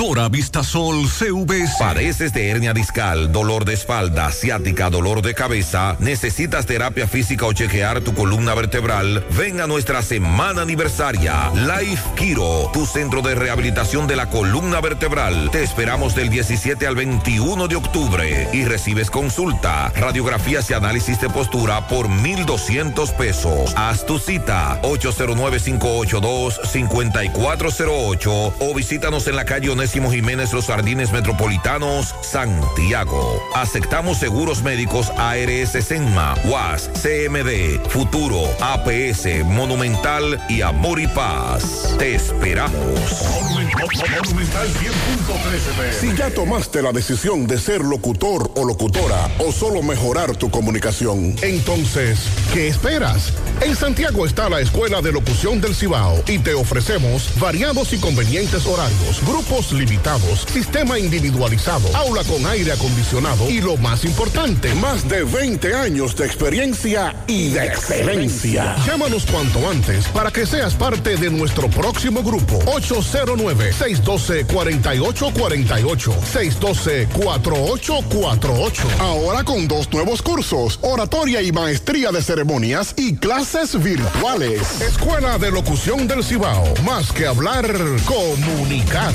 Doctora Vistasol CVS. Padeces de hernia discal, dolor de espalda, ciática, dolor de cabeza, necesitas terapia física o chequear tu columna vertebral, ven a nuestra semana aniversaria. Life Kiro, tu centro de rehabilitación de la columna vertebral. Te esperamos del 17 al 21 de octubre y recibes consulta, radiografías y análisis de postura por 1,200 pesos. Haz tu cita 809-582-5408 o visítanos en la calle Jiménez Los Jardines Metropolitanos, Santiago. Aceptamos seguros médicos ARS Senma, UAS, CMD, Futuro, APS, Monumental y Amor y Paz. Te esperamos. Si ya tomaste la decisión de ser locutor o locutora o solo mejorar tu comunicación, entonces, ¿qué esperas? En Santiago está la Escuela de Locución del Cibao y te ofrecemos variados y convenientes horarios, grupos limitados, sistema individualizado, aula con aire acondicionado y lo más importante, más de 20 años de experiencia y de excelencia. Llámanos cuanto antes para que seas parte de nuestro próximo grupo 809-612-4848 612-4848. Ahora con dos nuevos cursos, oratoria y maestría de ceremonias y clases virtuales. Escuela de Locución del Cibao. Más que hablar, comunicar.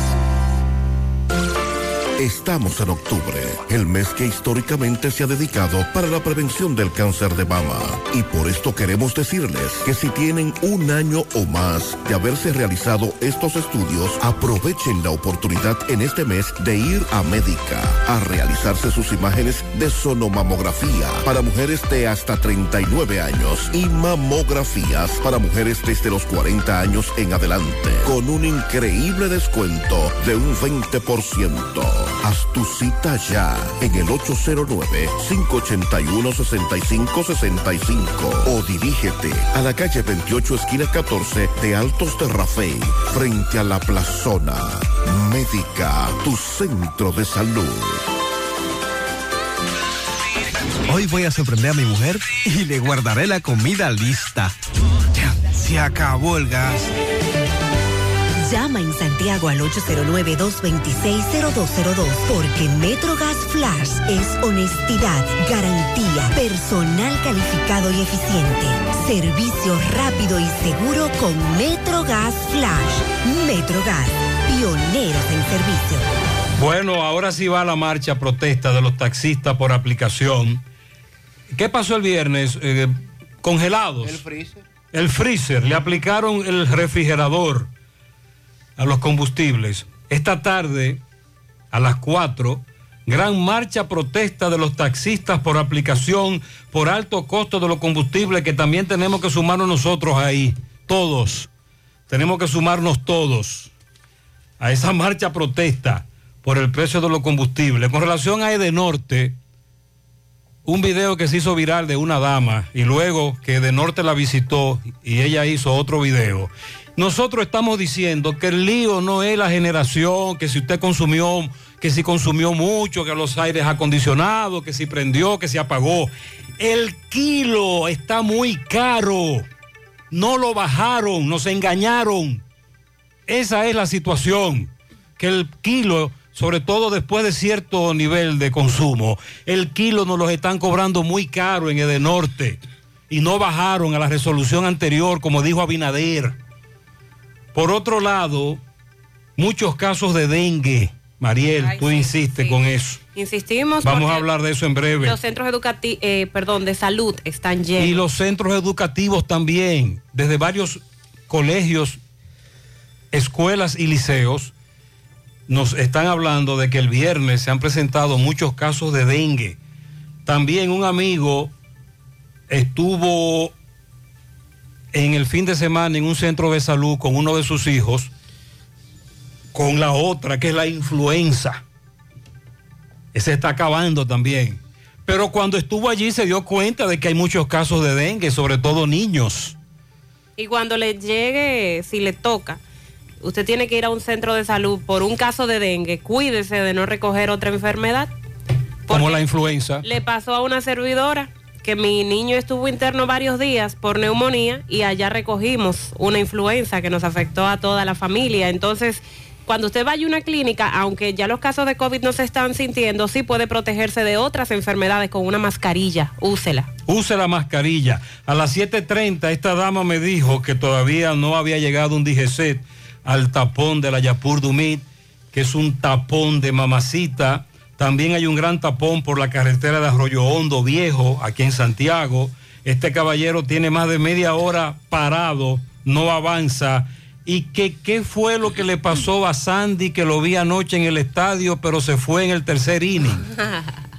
Estamos en octubre, el mes que históricamente se ha dedicado para la prevención del cáncer de mama. Y por esto queremos decirles que si tienen un año o más de haberse realizado estos estudios, aprovechen la oportunidad en este mes de ir a Médica a realizarse sus imágenes de sonomamografía para mujeres de hasta 39 años y mamografías para mujeres desde los 40 años en adelante, con un increíble descuento de un 20%. Haz tu cita ya en el 809-581-6565 o dirígete a la calle 28, esquina 14 de Altos de Rafey, frente a la plazona. Médica, tu centro de salud. Hoy voy a sorprender a mi mujer y le guardaré la comida lista. Ya, Se acabó el gas. Llama en Santiago al 809-226-0202 porque MetroGas Flash es honestidad, garantía, personal calificado y eficiente, servicio rápido y seguro con MetroGas Flash. MetroGas, pioneros en servicio. Bueno, ahora sí va la marcha protesta de los taxistas por aplicación. ¿Qué pasó el viernes? Eh, congelados. El freezer. El freezer. Le aplicaron el refrigerador a los combustibles. Esta tarde, a las 4, gran marcha protesta de los taxistas por aplicación, por alto costo de los combustibles, que también tenemos que sumarnos nosotros ahí, todos. Tenemos que sumarnos todos a esa marcha protesta por el precio de los combustibles. Con relación a Edenorte, un video que se hizo viral de una dama y luego que Edenorte la visitó y ella hizo otro video. Nosotros estamos diciendo que el lío no es la generación, que si usted consumió, que si consumió mucho, que los aires acondicionados, que si prendió, que se apagó. El kilo está muy caro. No lo bajaron, nos engañaron. Esa es la situación. Que el kilo, sobre todo después de cierto nivel de consumo, el kilo nos los están cobrando muy caro en Edenorte. Y no bajaron a la resolución anterior, como dijo Abinader. Por otro lado, muchos casos de dengue. Mariel, Ay, tú sí, insistes sí. con eso. Insistimos. Vamos a hablar de eso en breve. Los centros educativos, perdón, de salud están llenos. Y los centros educativos también, desde varios colegios, escuelas y liceos, nos están hablando de que el viernes se han presentado muchos casos de dengue. También un amigo estuvo en el fin de semana en un centro de salud con uno de sus hijos, con la otra, que es la influenza. Ese está acabando también. Pero cuando estuvo allí se dio cuenta de que hay muchos casos de dengue, sobre todo niños. Y cuando le llegue, si le toca, usted tiene que ir a un centro de salud por un caso de dengue, cuídese de no recoger otra enfermedad. Como la influenza. Le pasó a una servidora que mi niño estuvo interno varios días por neumonía y allá recogimos una influenza que nos afectó a toda la familia. Entonces, cuando usted vaya a una clínica, aunque ya los casos de COVID no se están sintiendo, sí puede protegerse de otras enfermedades con una mascarilla. Úsela. Use la mascarilla. A las 7.30 esta dama me dijo que todavía no había llegado un DGC al tapón de la Yapur Dumit, que es un tapón de mamacita. También hay un gran tapón por la carretera de Arroyo Hondo Viejo, aquí en Santiago. Este caballero tiene más de media hora parado, no avanza. ¿Y que, qué fue lo que le pasó a Sandy, que lo vi anoche en el estadio, pero se fue en el tercer inning?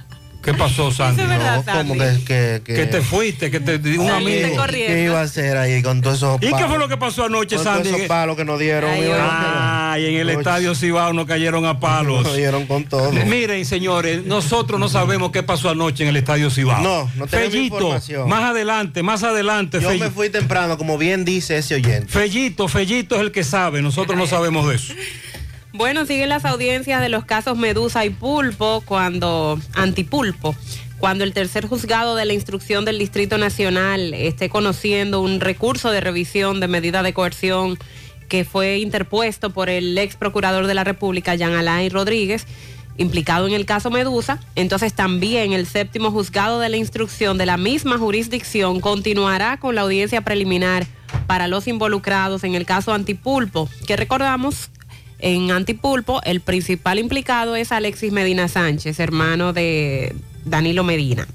¿Qué pasó, Sandy? Eso es verdad, No, como que, que, que- Que te fuiste, que te un Saliste amigo. corriendo. ¿Qué iba a hacer ahí con todos esos ¿Y qué palos? fue lo que pasó anoche, Con todos Sandy? esos palos que nos dieron. Ay, en el Oye. estadio Cibao nos cayeron a palos. Nos dieron con todo. Miren, señores, nosotros no sabemos qué pasó anoche en el estadio Cibao. No, no tenemos Fellito, información. más adelante, más adelante. Yo me fui temprano, como bien dice ese oyente. Fellito, Fellito es el que sabe, nosotros no sabemos de eso. Bueno, siguen las audiencias de los casos Medusa y Pulpo, cuando Antipulpo, cuando el tercer juzgado de la instrucción del Distrito Nacional esté conociendo un recurso de revisión de medida de coerción que fue interpuesto por el ex procurador de la República, Jean Alain Rodríguez, implicado en el caso Medusa, entonces también el séptimo juzgado de la instrucción de la misma jurisdicción continuará con la audiencia preliminar para los involucrados en el caso Antipulpo, que recordamos en Antipulpo, el principal implicado es Alexis Medina Sánchez, hermano de Danilo Medina.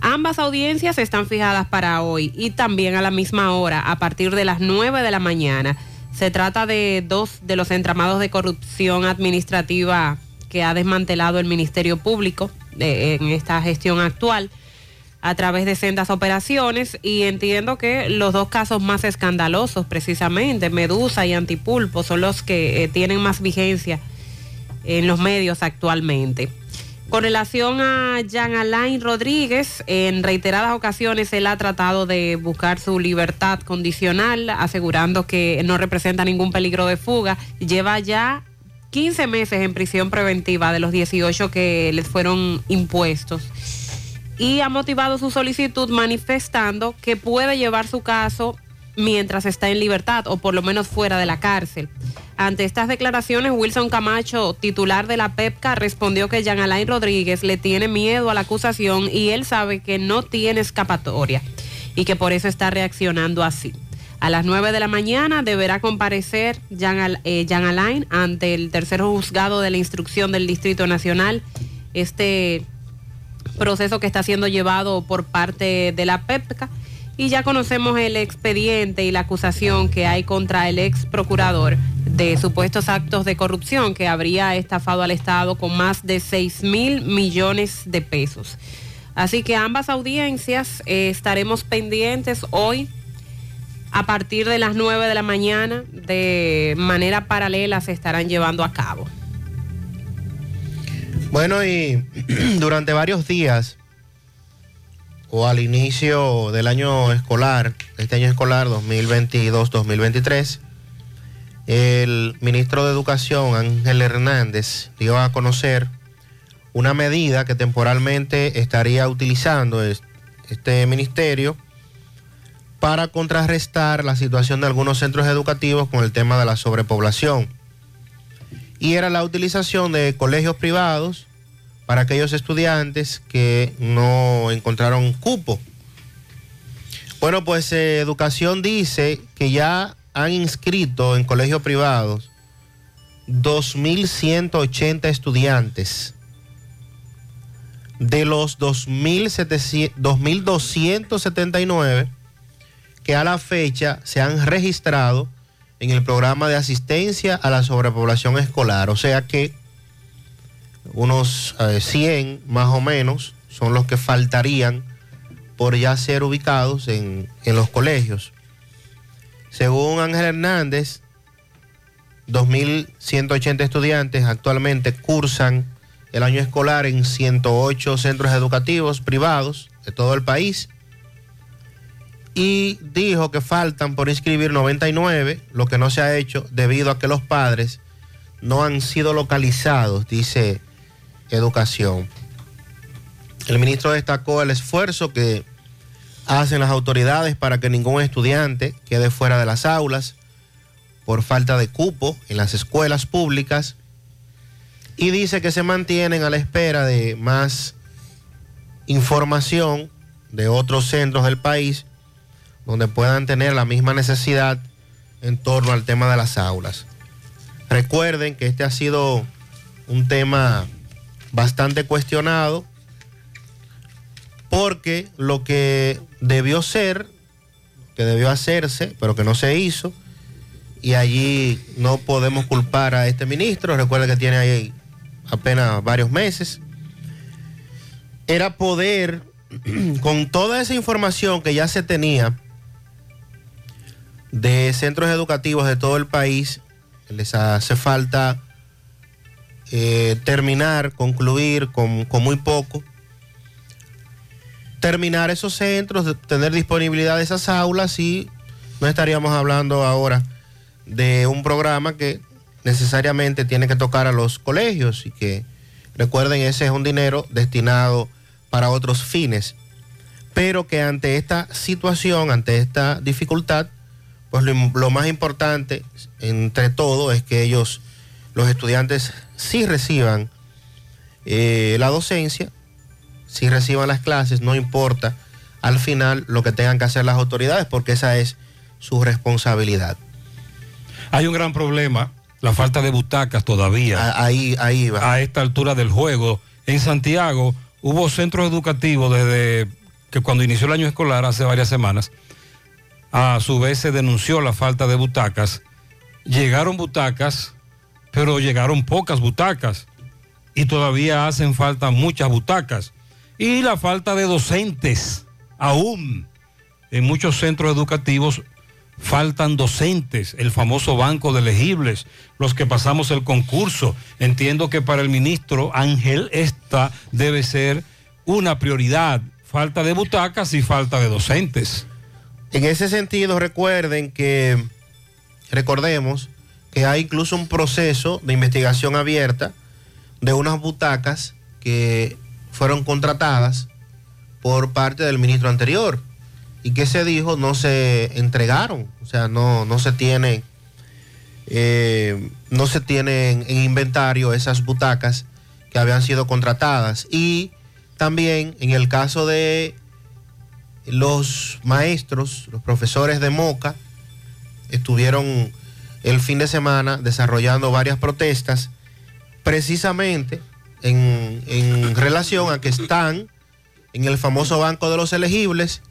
Ambas audiencias están fijadas para hoy y también a la misma hora, a partir de las 9 de la mañana. Se trata de dos de los entramados de corrupción administrativa que ha desmantelado el Ministerio Público eh, en esta gestión actual a través de sendas operaciones y entiendo que los dos casos más escandalosos precisamente, Medusa y Antipulpo, son los que eh, tienen más vigencia en los medios actualmente. Con relación a Jean Alain Rodríguez, en reiteradas ocasiones él ha tratado de buscar su libertad condicional, asegurando que no representa ningún peligro de fuga. Lleva ya 15 meses en prisión preventiva de los 18 que les fueron impuestos y ha motivado su solicitud manifestando que puede llevar su caso mientras está en libertad o por lo menos fuera de la cárcel. Ante estas declaraciones, Wilson Camacho, titular de la PEPCA, respondió que Jean Alain Rodríguez le tiene miedo a la acusación y él sabe que no tiene escapatoria y que por eso está reaccionando así. A las 9 de la mañana deberá comparecer eh, Jean Alain ante el tercer juzgado de la instrucción del Distrito Nacional. Este proceso que está siendo llevado por parte de la PEPCA y ya conocemos el expediente y la acusación que hay contra el ex procurador de supuestos actos de corrupción que habría estafado al Estado con más de 6 mil millones de pesos. Así que ambas audiencias eh, estaremos pendientes hoy a partir de las 9 de la mañana de manera paralela se estarán llevando a cabo. Bueno, y durante varios días, o al inicio del año escolar, este año escolar 2022-2023, el ministro de Educación, Ángel Hernández, dio a conocer una medida que temporalmente estaría utilizando es- este ministerio para contrarrestar la situación de algunos centros educativos con el tema de la sobrepoblación y era la utilización de colegios privados para aquellos estudiantes que no encontraron cupo. Bueno, pues eh, Educación dice que ya han inscrito en colegios privados 2.180 estudiantes. De los 2.700 2.279 que a la fecha se han registrado en el programa de asistencia a la sobrepoblación escolar. O sea que unos eh, 100 más o menos son los que faltarían por ya ser ubicados en, en los colegios. Según Ángel Hernández, 2.180 estudiantes actualmente cursan el año escolar en 108 centros educativos privados de todo el país y dijo que faltan por inscribir 99, lo que no se ha hecho debido a que los padres no han sido localizados, dice Educación. El ministro destacó el esfuerzo que hacen las autoridades para que ningún estudiante quede fuera de las aulas por falta de cupo en las escuelas públicas y dice que se mantienen a la espera de más información de otros centros del país donde puedan tener la misma necesidad en torno al tema de las aulas. Recuerden que este ha sido un tema bastante cuestionado porque lo que debió ser, que debió hacerse, pero que no se hizo, y allí no podemos culpar a este ministro, recuerda que tiene ahí apenas varios meses, era poder, con toda esa información que ya se tenía de centros educativos de todo el país, les hace falta eh, terminar, concluir con, con muy poco, terminar esos centros, tener disponibilidad de esas aulas y no estaríamos hablando ahora de un programa que necesariamente tiene que tocar a los colegios y que recuerden ese es un dinero destinado para otros fines, pero que ante esta situación, ante esta dificultad, pues lo, lo más importante entre todo es que ellos, los estudiantes, sí reciban eh, la docencia, sí reciban las clases, no importa al final lo que tengan que hacer las autoridades, porque esa es su responsabilidad. Hay un gran problema, la falta de butacas todavía. Ahí, ahí va. A esta altura del juego. En Santiago hubo centros educativos desde que cuando inició el año escolar, hace varias semanas, a su vez se denunció la falta de butacas. Llegaron butacas, pero llegaron pocas butacas y todavía hacen falta muchas butacas. Y la falta de docentes, aún en muchos centros educativos faltan docentes, el famoso banco de elegibles, los que pasamos el concurso. Entiendo que para el ministro Ángel esta debe ser una prioridad. Falta de butacas y falta de docentes. En ese sentido, recuerden que, recordemos que hay incluso un proceso de investigación abierta de unas butacas que fueron contratadas por parte del ministro anterior y que se dijo no se entregaron, o sea, no, no se tiene, eh, no se tienen en inventario esas butacas que habían sido contratadas. Y también en el caso de los maestros, los profesores de Moca, estuvieron el fin de semana desarrollando varias protestas precisamente en, en relación a que están en el famoso banco de los elegibles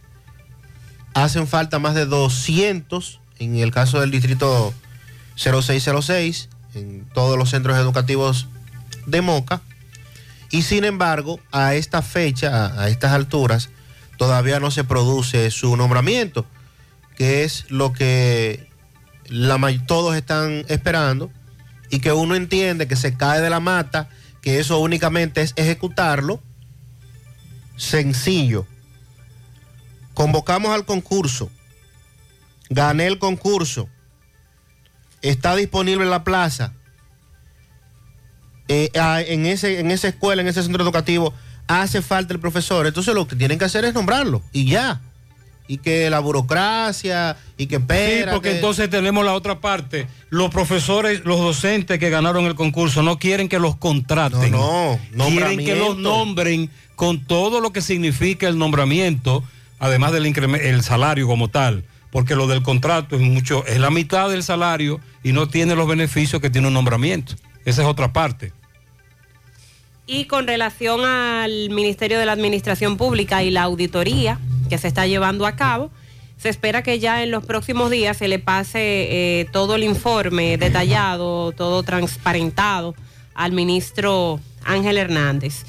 hacen falta más de 200 en el caso del distrito 0606, en todos los centros educativos de Moca. Y sin embargo, a esta fecha, a, a estas alturas, todavía no se produce su nombramiento, que es lo que la, todos están esperando y que uno entiende que se cae de la mata, que eso únicamente es ejecutarlo. Sencillo convocamos al concurso, gané el concurso, está disponible en la plaza, eh, ah, en, ese, en esa escuela, en ese centro educativo, hace falta el profesor. Entonces lo que tienen que hacer es nombrarlo y ya. Y que la burocracia y que Sí, espera. porque que- entonces tenemos la otra parte. Los profesores, los docentes que ganaron el concurso no quieren que los contraten. No, no, Quieren que los nombren con todo lo que significa el nombramiento, además del el salario como tal. porque lo del contrato es mucho, es la mitad del salario y no tiene los beneficios que tiene un nombramiento. Esa es otra parte. Y con relación al Ministerio de la Administración Pública y la auditoría que se está llevando a cabo, se espera que ya en los próximos días se le pase eh, todo el informe detallado, todo transparentado al ministro Ángel Hernández.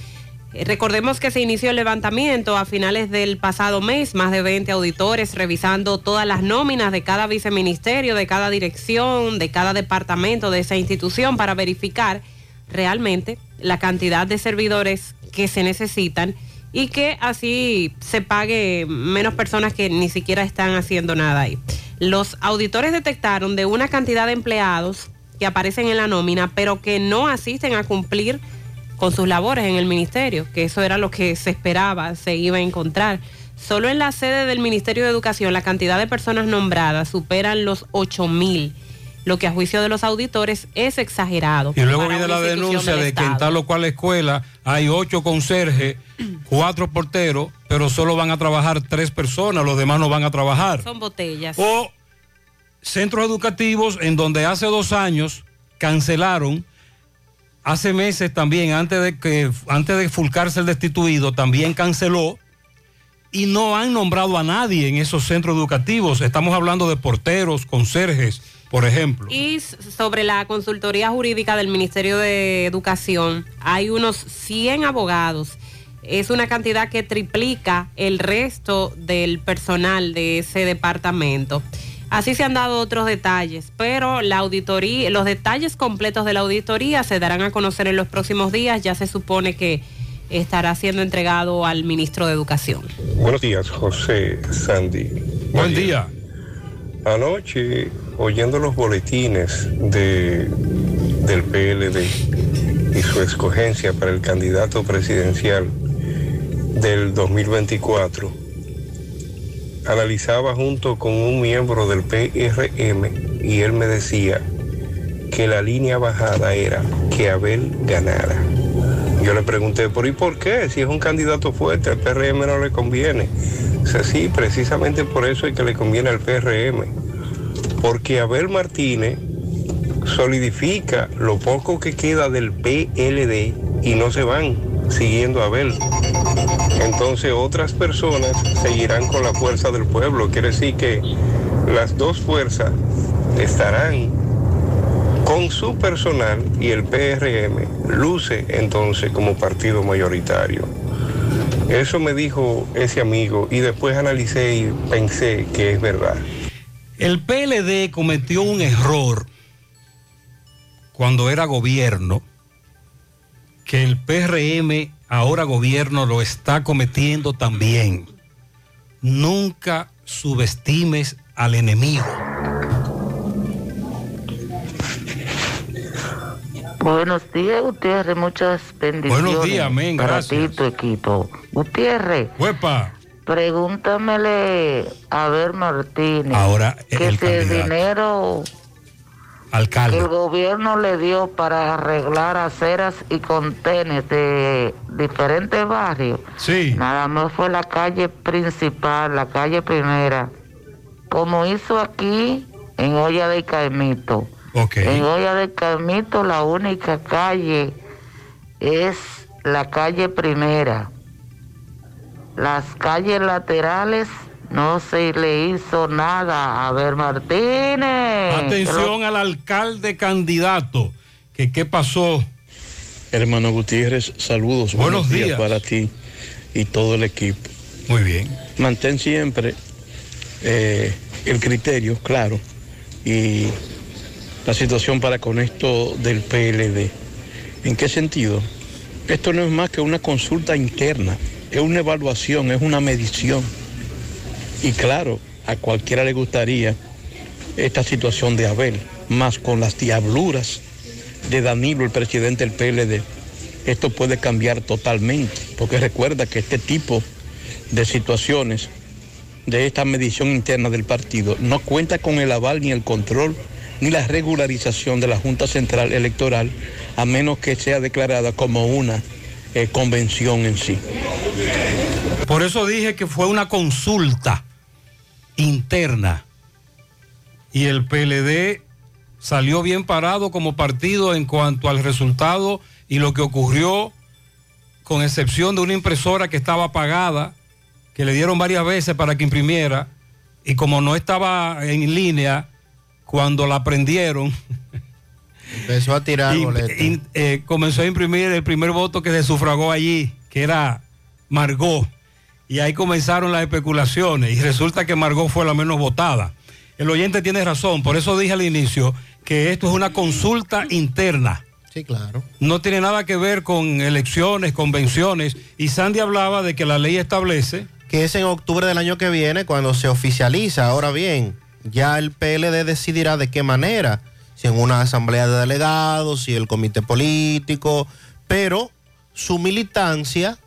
Eh, Recordemos que se inició el levantamiento a finales del pasado mes, más de 20 auditores revisando todas las nóminas de cada viceministerio, de cada dirección, de cada departamento de esa institución para verificar realmente la cantidad de servidores que se necesitan y que así se pague menos personas que ni siquiera están haciendo nada ahí. Los auditores detectaron de una cantidad de empleados que aparecen en la nómina, pero que no asisten a cumplir con sus labores en el ministerio, que eso era lo que se esperaba, se iba a encontrar. Solo en la sede del Ministerio de Educación la cantidad de personas nombradas superan los 8 mil, lo que a juicio de los auditores es exagerado. Y luego viene la denuncia de que en tal o cual escuela hay ocho conserjes, cuatro porteros, pero solo van a trabajar tres personas, los demás no van a trabajar. Son botellas. O centros educativos en donde hace dos años cancelaron, hace meses también, antes de que antes de fulcarse el destituido, también canceló y no han nombrado a nadie en esos centros educativos. Estamos hablando de porteros, conserjes, por ejemplo. Y sobre la consultoría jurídica del Ministerio de Educación, hay unos 100 abogados. Es una cantidad que triplica el resto del personal de ese departamento. Así se han dado otros detalles, pero la auditoría, los detalles completos de la auditoría se darán a conocer en los próximos días. Ya se supone que estará siendo entregado al ministro de Educación. Buenos días, José Sandy. Buen día. Anoche, oyendo los boletines de, del PLD y su escogencia para el candidato presidencial del 2024, analizaba junto con un miembro del PRM y él me decía que la línea bajada era que Abel ganara. Yo le pregunté, ¿por y por qué? Si es un candidato fuerte, al PRM no le conviene. Dice, sí, precisamente por eso es que le conviene al PRM. Porque Abel Martínez solidifica lo poco que queda del PLD y no se van siguiendo a Abel. Entonces otras personas seguirán con la fuerza del pueblo. Quiere decir que las dos fuerzas estarán con su personal y el PRM luce entonces como partido mayoritario. Eso me dijo ese amigo y después analicé y pensé que es verdad. El PLD cometió un error cuando era gobierno, que el PRM, ahora gobierno, lo está cometiendo también. Nunca subestimes al enemigo. Buenos días, Gutiérrez. Muchas bendiciones. Buenos días, amén, para gracias. ti tu equipo. Gutiérrez, Huepa. pregúntamele a ver Martínez. Ahora, que el si el dinero que Alcalde. el gobierno le dio para arreglar aceras y contenes de diferentes barrios. Sí. Nada más fue la calle principal, la calle primera. Como hizo aquí en Olla de Caimito. En Olla de Caimito la única calle es la calle primera. Las calles laterales no se le hizo nada. A ver, Martínez. Atención al alcalde candidato. Que qué pasó. Hermano Gutiérrez, saludos. Buenos días. para ti y todo el equipo. Muy bien. Mantén siempre eh, el criterio claro y la situación para con esto del PLD. ¿En qué sentido? Esto no es más que una consulta interna, es una evaluación, es una medición. Y claro, a cualquiera le gustaría esta situación de Abel, más con las diabluras de Danilo, el presidente del PLD, esto puede cambiar totalmente, porque recuerda que este tipo de situaciones, de esta medición interna del partido, no cuenta con el aval ni el control ni la regularización de la Junta Central Electoral, a menos que sea declarada como una eh, convención en sí. Por eso dije que fue una consulta interna y el PLD salió bien parado como partido en cuanto al resultado y lo que ocurrió, con excepción de una impresora que estaba apagada, que le dieron varias veces para que imprimiera, y como no estaba en línea, cuando la prendieron, Empezó a tirar boletas. eh, comenzó a imprimir el primer voto que se sufragó allí, que era Margot. Y ahí comenzaron las especulaciones y resulta que Margot fue la menos votada. El oyente tiene razón, por eso dije al inicio que esto es una consulta interna. Sí, claro. No tiene nada que ver con elecciones, convenciones. Y Sandy hablaba de que la ley establece que es en octubre del año que viene cuando se oficializa. Ahora bien, ya el PLD decidirá de qué manera, si en una asamblea de delegados, si el comité político, pero su militancia,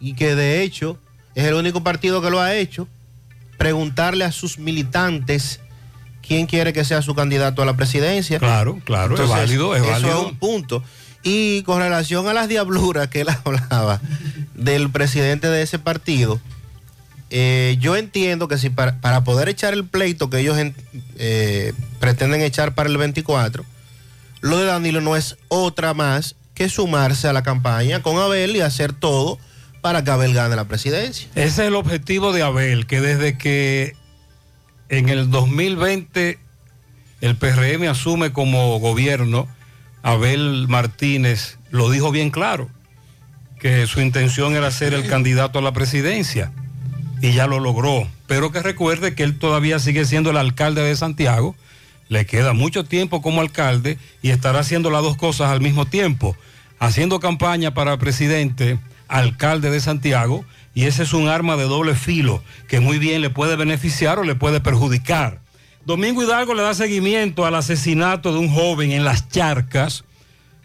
y que de hecho es el único partido que lo ha hecho, preguntarle a sus militantes quién quiere que sea su candidato a la presidencia. Claro, claro, es válido, es eso válido. es un punto. Y con relación a las diabluras que él hablaba del presidente de ese partido, eh, yo entiendo que si para, para poder echar el pleito que ellos en- eh, pretenden echar para el 24, lo de Danilo no es otra más que sumarse a la campaña con Abel y hacer todo para que Abel gane la presidencia. Ese es el objetivo de Abel, que desde que en el 2020 el PRM asume como gobierno, Abel Martínez lo dijo bien claro, que su intención era ser el candidato a la presidencia y ya lo logró. Pero que recuerde que él todavía sigue siendo el alcalde de Santiago, le queda mucho tiempo como alcalde y estará haciendo las dos cosas al mismo tiempo, haciendo campaña para presidente, alcalde de Santiago, y ese es un arma de doble filo que muy bien le puede beneficiar o le puede perjudicar. Domingo Hidalgo le da seguimiento al asesinato de un joven en las charcas.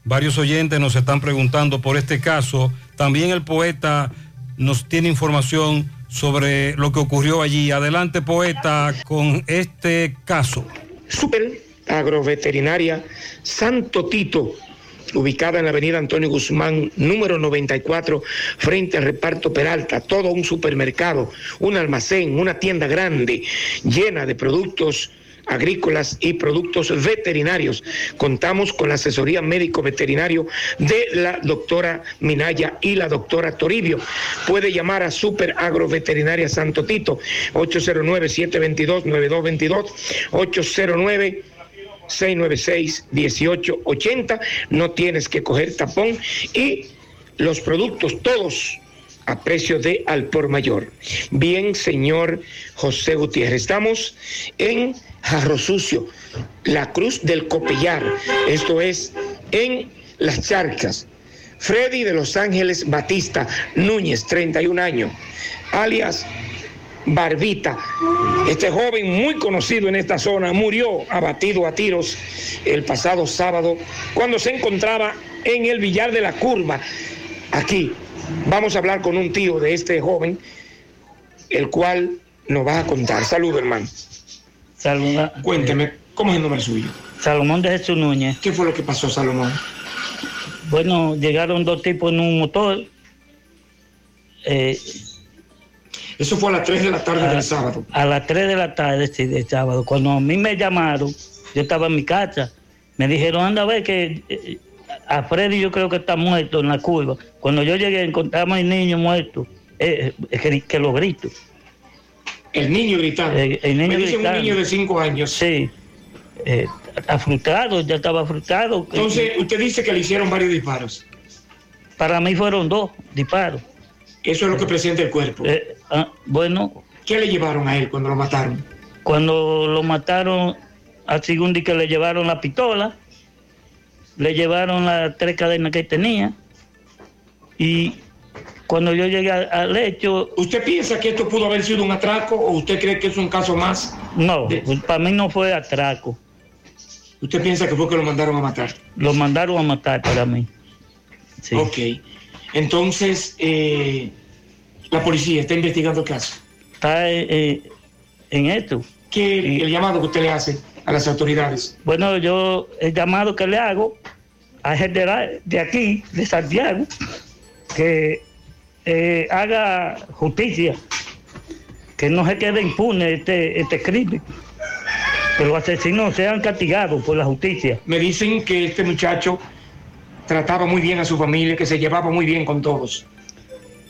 Varios oyentes nos están preguntando por este caso. También el poeta nos tiene información sobre lo que ocurrió allí. Adelante, poeta, con este caso. Super Agroveterinaria Santo Tito, ubicada en la avenida Antonio Guzmán, número 94, frente al reparto Peralta, todo un supermercado, un almacén, una tienda grande, llena de productos agrícolas y productos veterinarios. Contamos con la asesoría médico veterinario de la doctora Minaya y la doctora Toribio. Puede llamar a Super Agroveterinaria Santo Tito, 809-722-9222, 809 696-1880. No tienes que coger tapón y los productos todos a precio de al por mayor. Bien, señor José Gutiérrez, estamos en Jarro Sucio, la Cruz del Copellar. Esto es en Las Charcas. Freddy de Los Ángeles Batista Núñez, 31 años, alias Barbita. Este joven muy conocido en esta zona murió abatido a tiros el pasado sábado cuando se encontraba en el billar de la curva. Aquí vamos a hablar con un tío de este joven, el cual nos va a contar. Saludos, hermano. Salomón. Cuénteme, ¿cómo es el nombre suyo? Salomón de Jesús Núñez. ¿Qué fue lo que pasó, Salomón? Bueno, llegaron dos tipos en un motor. Eh, Eso fue a las 3 de la tarde a, del sábado. A las 3 de la tarde sí, del sábado. Cuando a mí me llamaron, yo estaba en mi casa. Me dijeron, anda a ver que eh, a Freddy yo creo que está muerto en la curva. Cuando yo llegué encontramos al niño muerto. Eh, eh, que, que lo grito. El niño gritando. Eh, el niño Me dice un gritando. niño de 5 años. Sí. Eh, frustrado, ya estaba frustrado. Entonces, usted dice que le hicieron varios disparos. Para mí fueron dos disparos. Eso es lo que presenta el cuerpo. Eh, ah, bueno. ¿Qué le llevaron a él cuando lo mataron? Cuando lo mataron, a Segundi que le llevaron la pistola, le llevaron las tres cadenas que tenía. Y cuando yo llegué al, hecho. ¿Usted piensa que esto pudo haber sido un atraco o usted cree que es un caso más? No, pues, para mí no fue atraco. ¿Usted piensa que fue que lo mandaron a matar? Lo mandaron a matar para mí. Sí. Ok. Entonces, eh, la policía está investigando el caso. Está eh, en esto. ¿Qué el llamado que usted le hace a las autoridades? Bueno, yo el llamado que le hago al general de aquí, de Santiago, que eh, haga justicia, que no se quede impune este, este crimen. que los asesinos sean castigados por la justicia. Me dicen que este muchacho trataba muy bien a su familia, que se llevaba muy bien con todos.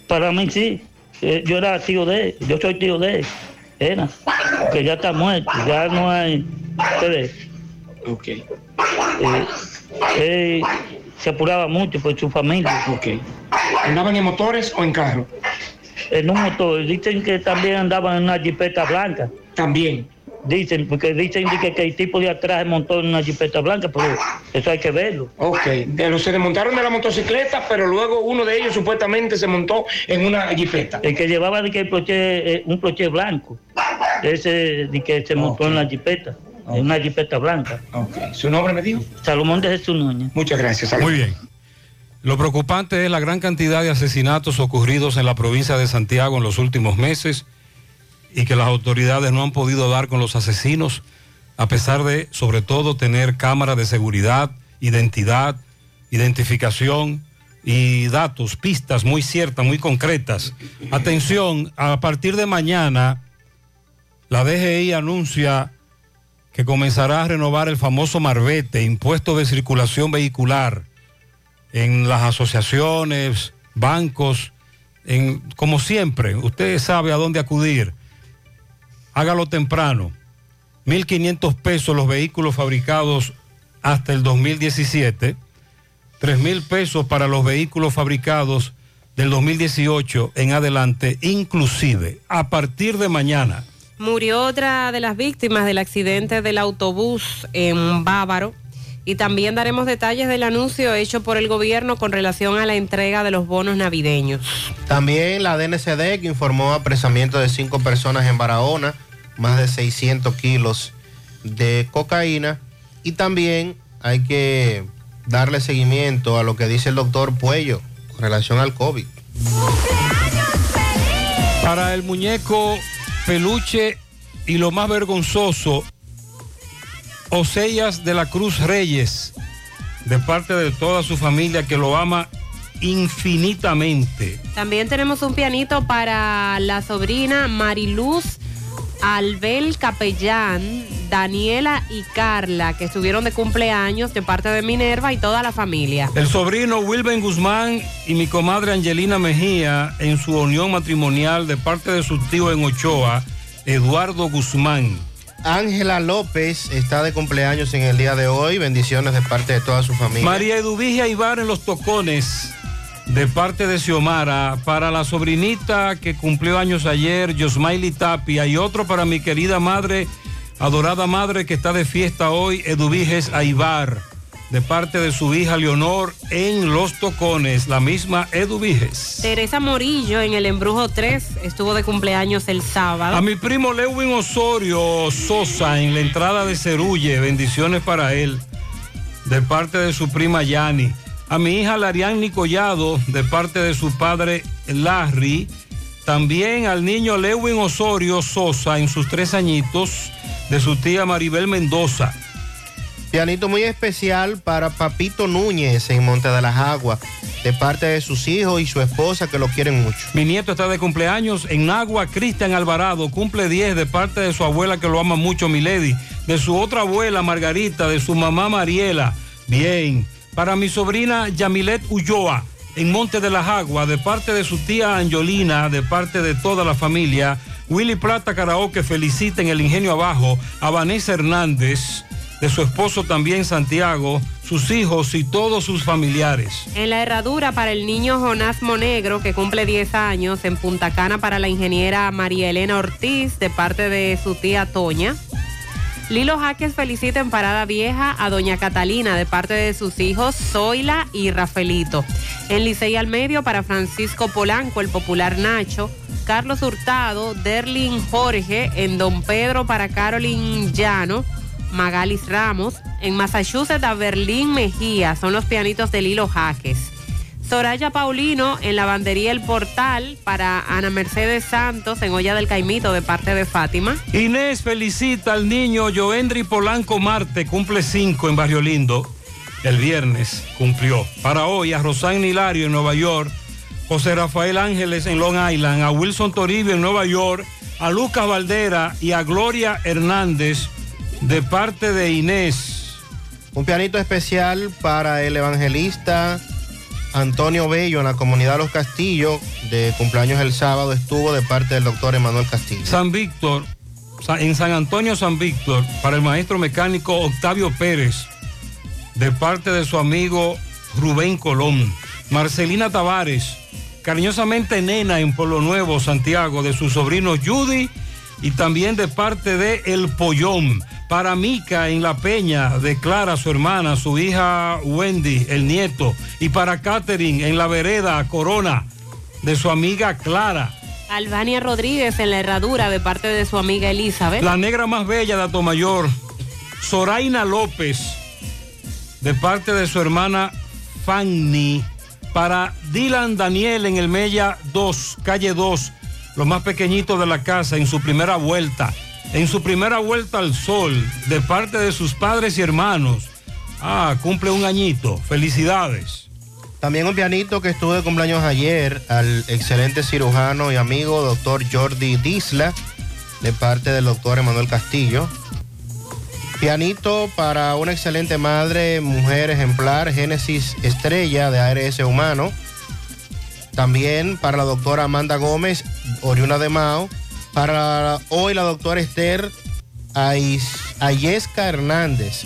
Para mí sí, Eh, yo era tío de él, yo soy tío de él, era, que ya está muerto, ya no hay, ustedes. Ok. Eh, se apuraba mucho por su familia. Ok. ¿Andaban en motores o en carro? En un motor, dicen que también andaban en una jipeta blanca. También. Dicen, porque dicen que, que el tipo de atrás montó en una jipeta blanca, pero eso hay que verlo. Ok, de los se desmontaron de la motocicleta, pero luego uno de ellos supuestamente se montó en una jipeta. El que llevaba de que el ploché, eh, un ploché blanco, ese de que se montó en la jipeta, en una jipeta blanca. ¿Su nombre me dijo? Salomón de Jesús Núñez. Muchas gracias. Muy bien. Lo preocupante es la gran cantidad de asesinatos ocurridos en la provincia de Santiago en los últimos meses y que las autoridades no han podido dar con los asesinos, a pesar de, sobre todo, tener cámaras de seguridad, identidad, identificación y datos, pistas muy ciertas, muy concretas. Atención, a partir de mañana, la DGI anuncia que comenzará a renovar el famoso Marbete, impuesto de circulación vehicular, en las asociaciones, bancos, en, como siempre, usted sabe a dónde acudir. Hágalo temprano. 1.500 pesos los vehículos fabricados hasta el 2017, 3.000 pesos para los vehículos fabricados del 2018 en adelante, inclusive a partir de mañana. Murió otra de las víctimas del accidente del autobús en Bávaro. Y también daremos detalles del anuncio hecho por el gobierno con relación a la entrega de los bonos navideños. También la DNCD que informó apresamiento de cinco personas en Barahona, más de 600 kilos de cocaína. Y también hay que darle seguimiento a lo que dice el doctor Puello con relación al COVID. Para el muñeco peluche y lo más vergonzoso, Osellas de la Cruz Reyes, de parte de toda su familia que lo ama infinitamente. También tenemos un pianito para la sobrina Mariluz Albel Capellán, Daniela y Carla, que estuvieron de cumpleaños de parte de Minerva y toda la familia. El sobrino Wilben Guzmán y mi comadre Angelina Mejía en su unión matrimonial de parte de su tío en Ochoa, Eduardo Guzmán. Ángela López está de cumpleaños en el día de hoy. Bendiciones de parte de toda su familia. María Eduvigia Ibar en los tocones, de parte de Xiomara. Para la sobrinita que cumplió años ayer, Yosmaili Tapia. Y otro para mi querida madre, adorada madre que está de fiesta hoy, Eduviges Aibar. De parte de su hija Leonor en Los Tocones, la misma Eduviges. Teresa Morillo en el Embrujo 3 estuvo de cumpleaños el sábado. A mi primo Lewin Osorio Sosa en la entrada de Cerulle, bendiciones para él, de parte de su prima Yani. A mi hija Larian Collado, de parte de su padre Larry. También al niño Lewin Osorio Sosa en sus tres añitos, de su tía Maribel Mendoza. Pianito muy especial para Papito Núñez en Monte de las Aguas, de parte de sus hijos y su esposa que lo quieren mucho. Mi nieto está de cumpleaños en Agua, Cristian Alvarado, cumple 10 de parte de su abuela que lo ama mucho, Milady, de su otra abuela Margarita, de su mamá Mariela. Bien, para mi sobrina Yamilet Ulloa en Monte de las Aguas, de parte de su tía Angelina, de parte de toda la familia. Willy Plata Karaoke felicita en el Ingenio Abajo a Vanessa Hernández de su esposo también Santiago, sus hijos y todos sus familiares. En la herradura para el niño Jonás Monegro, que cumple 10 años, en Punta Cana para la ingeniera María Elena Ortiz, de parte de su tía Toña. Lilo Jaques felicita en Parada Vieja a doña Catalina, de parte de sus hijos Zoila y Rafaelito. En Licey al Medio para Francisco Polanco, el popular Nacho. Carlos Hurtado, Derlin Jorge, en Don Pedro para Carolyn Llano. Magalis Ramos. En Massachusetts a Berlín Mejía. Son los pianitos de Lilo Jaques. Soraya Paulino en Lavandería El Portal para Ana Mercedes Santos en Olla del Caimito de parte de Fátima. Inés felicita al niño Joendri Polanco Marte, cumple 5 en Barrio Lindo. El viernes cumplió. Para hoy a Rosán Hilario en Nueva York, José Rafael Ángeles en Long Island, a Wilson Toribio en Nueva York, a Lucas Valdera y a Gloria Hernández de parte de Inés. Un pianito especial para el evangelista Antonio Bello en la comunidad Los Castillos, de cumpleaños el sábado, estuvo de parte del doctor Emanuel Castillo. San Víctor, en San Antonio San Víctor, para el maestro mecánico Octavio Pérez, de parte de su amigo Rubén Colón. Marcelina Tavares, cariñosamente nena en Pueblo Nuevo, Santiago, de su sobrino Judy y también de parte de El Pollón. Para Mica en La Peña, de Clara, su hermana, su hija Wendy, el nieto. Y para Catherine en La Vereda, Corona, de su amiga Clara. Albania Rodríguez en la herradura de parte de su amiga Elizabeth. La negra más bella de Atomayor, Soraina López, de parte de su hermana Fanny, para Dylan Daniel en el Mella 2, calle 2, los más pequeñitos de la casa, en su primera vuelta, en su primera vuelta al sol, de parte de sus padres y hermanos. Ah, cumple un añito, felicidades. También un pianito que estuvo de cumpleaños ayer al excelente cirujano y amigo doctor Jordi Disla, de parte del doctor Emanuel Castillo. Pianito para una excelente madre, mujer ejemplar, Génesis Estrella de ARS Humano. También para la doctora Amanda Gómez, oriuna de Mao. Para hoy la doctora Esther Ayesca Hernández,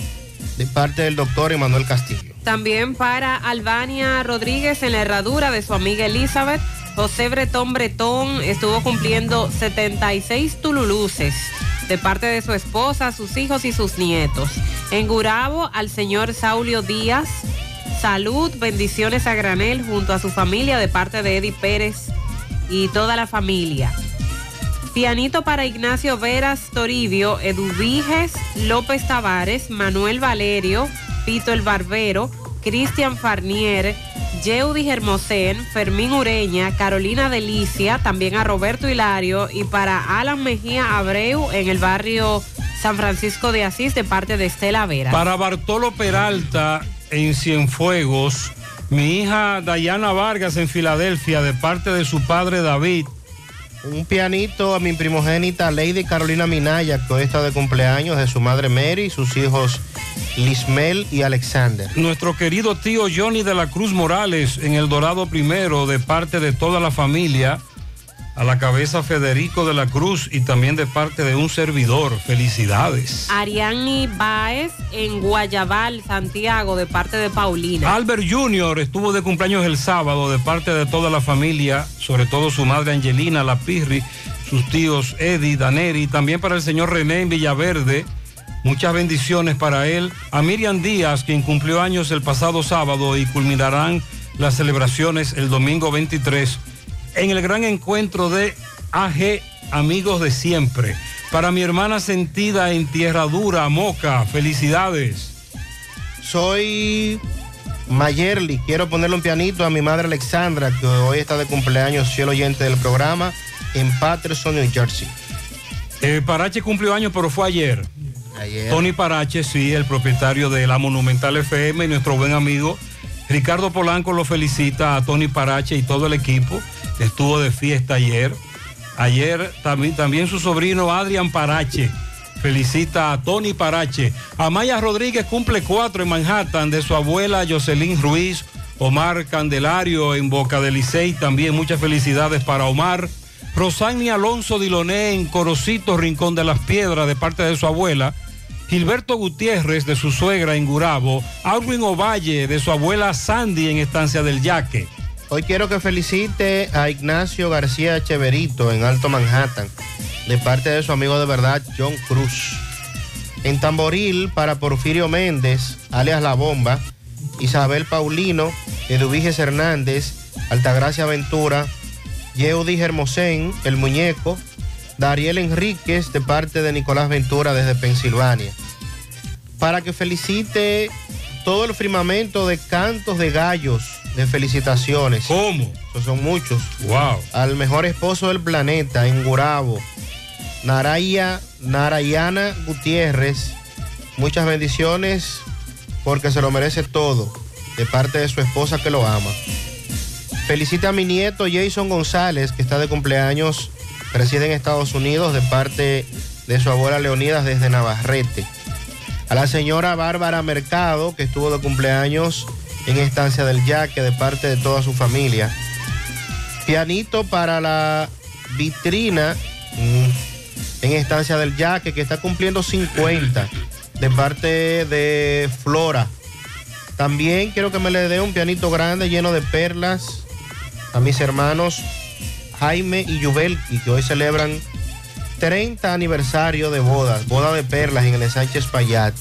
de parte del doctor Emanuel Castillo. También para Albania Rodríguez en la herradura de su amiga Elizabeth. José Bretón Bretón estuvo cumpliendo 76 tululuces de parte de su esposa, sus hijos y sus nietos. En Gurabo al señor Saulio Díaz. Salud, bendiciones a granel junto a su familia de parte de Eddie Pérez y toda la familia. Pianito para Ignacio Veras Toribio, Eduviges López Tavares, Manuel Valerio, Pito el Barbero, Cristian Farnier, Yeudi Hermosén, Fermín Ureña, Carolina Delicia, también a Roberto Hilario y para Alan Mejía Abreu en el barrio San Francisco de Asís de parte de Estela Vera. Para Bartolo Peralta en Cienfuegos, mi hija Dayana Vargas en Filadelfia, de parte de su padre David. Un pianito a mi primogénita Lady Carolina Minaya, que hoy está de cumpleaños, de su madre Mary, sus hijos Lismel y Alexander. Nuestro querido tío Johnny de la Cruz Morales en El Dorado Primero, de parte de toda la familia. A la cabeza Federico de la Cruz y también de parte de un servidor. Felicidades. Ariani Baez en Guayabal, Santiago, de parte de Paulina. Albert Jr. estuvo de cumpleaños el sábado de parte de toda la familia, sobre todo su madre Angelina, la Pirri, sus tíos Eddie, Daneri, también para el señor René en Villaverde. Muchas bendiciones para él. A Miriam Díaz, quien cumplió años el pasado sábado y culminarán las celebraciones el domingo 23 en el gran encuentro de AG Amigos de Siempre. Para mi hermana sentida en Tierra Dura, Moca, felicidades. Soy Mayerly, quiero ponerle un pianito a mi madre Alexandra, que hoy está de cumpleaños, cielo oyente del programa, en Patterson, New Jersey. Eh, Parache cumplió años, pero fue ayer. Ayer. Tony Parache, sí, el propietario de la Monumental FM y nuestro buen amigo Ricardo Polanco lo felicita a Tony Parache y todo el equipo. Estuvo de fiesta ayer. Ayer también, su sobrino Adrián Parache felicita a Tony Parache. Amaya Rodríguez cumple cuatro en Manhattan de su abuela Jocelyn Ruiz. Omar Candelario en Boca de Licey. También muchas felicidades para Omar. Rosani Alonso Diloné en Corocito, Rincón de las Piedras, de parte de su abuela. Gilberto Gutiérrez de su suegra en Gurabo. Alwin Ovalle de su abuela Sandy en Estancia del Yaque. Hoy quiero que felicite a Ignacio García Echeverito en Alto Manhattan, de parte de su amigo de verdad John Cruz. En Tamboril para Porfirio Méndez, alias La Bomba, Isabel Paulino, Eduviges Hernández, Altagracia Ventura, Yeudi Hermosén, El Muñeco, Dariel Enríquez de parte de Nicolás Ventura desde Pensilvania. Para que felicite todo el firmamento de cantos de gallos de felicitaciones. ¿Cómo? Esos son muchos. Wow. Al mejor esposo del planeta en Gurabo, Naraya, Narayana Gutiérrez. Muchas bendiciones porque se lo merece todo de parte de su esposa que lo ama. Felicita a mi nieto Jason González, que está de cumpleaños, reside en Estados Unidos, de parte de su abuela Leonidas desde Navarrete. A la señora Bárbara Mercado, que estuvo de cumpleaños en Estancia del Yaque, de parte de toda su familia. Pianito para la vitrina mm, en Estancia del Yaque, que está cumpliendo 50, de parte de Flora. También quiero que me le dé un pianito grande lleno de perlas a mis hermanos Jaime y Yubelki, que hoy celebran 30 aniversario de bodas, boda de perlas en el Sánchez Payat.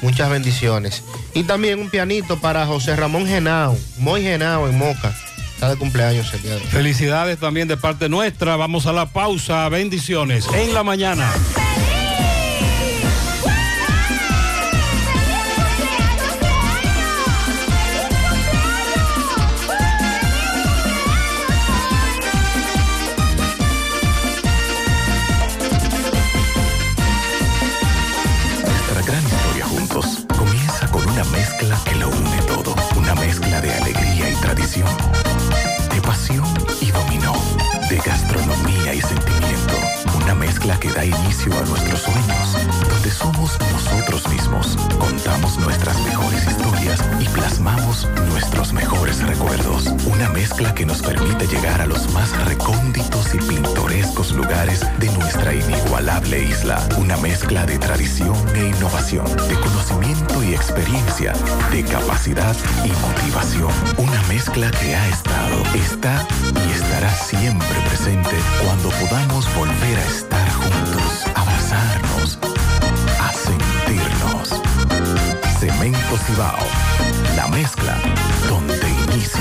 Muchas bendiciones. Y también un pianito para José Ramón Genao, muy Genao en Moca. Está de cumpleaños el. Felicidades también de parte nuestra. Vamos a la pausa. Bendiciones. En la mañana. Mezcla que da inicio a nuestros sueños, donde somos nosotros mismos, contamos nuestras mejores historias y plasmamos nuestros mejores recuerdos. Una mezcla que nos permite llegar a los más recónditos y pintorescos lugares de nuestra inigualable isla. Una mezcla de tradición e innovación, de conocimiento y experiencia, de capacidad y motivación. Una mezcla que ha estado, está y estará siempre presente cuando podamos volver a estar juntos, abrazarnos, a sentirnos. Cemento Cibao, la mezcla donde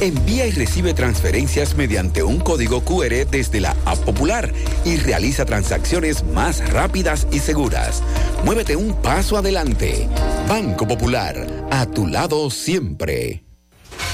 Envía y recibe transferencias mediante un código QR desde la App Popular y realiza transacciones más rápidas y seguras. Muévete un paso adelante. Banco Popular, a tu lado siempre.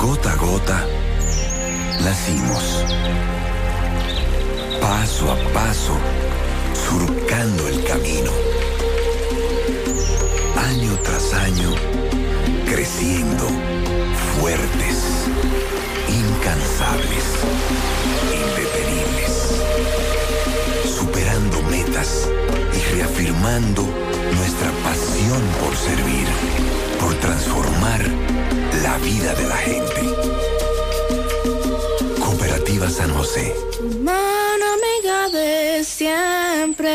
Gota a gota, nacimos. Paso a paso, surcando el camino. Año tras año, creciendo, fuertes, incansables, indetenibles. Superando metas y reafirmando nuestra pasión por servir, por transformar la vida de la gente. Cooperativa San José. Mano amiga de siempre.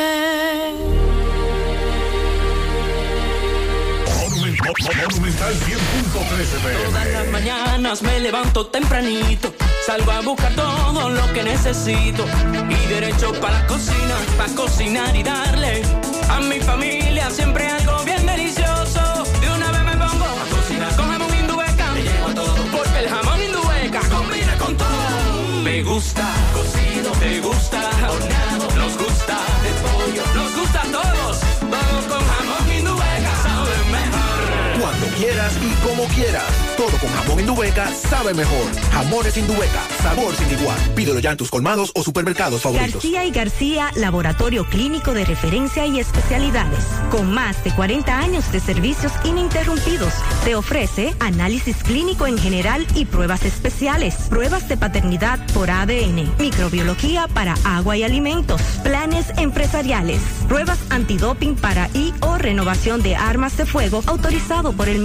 Monumental 100.13 Todas las mañanas me levanto tempranito, salgo a buscar todo lo que necesito y derecho para la cocina, para cocinar y darle a mi familia siempre algo bien delicioso. Me gusta cocido, me gusta horneado, nos gusta de pollo, nos gusta todo quieras y como quieras. Todo con jamón Indubeca sabe mejor. Jamones Indubeca, sabor sin igual. Pídelo ya en tus colmados o supermercados favoritos. García y García, laboratorio clínico de referencia y especialidades. Con más de 40 años de servicios ininterrumpidos, te ofrece análisis clínico en general y pruebas especiales, pruebas de paternidad por ADN, microbiología para agua y alimentos, planes empresariales, pruebas antidoping para y o renovación de armas de fuego autorizado por el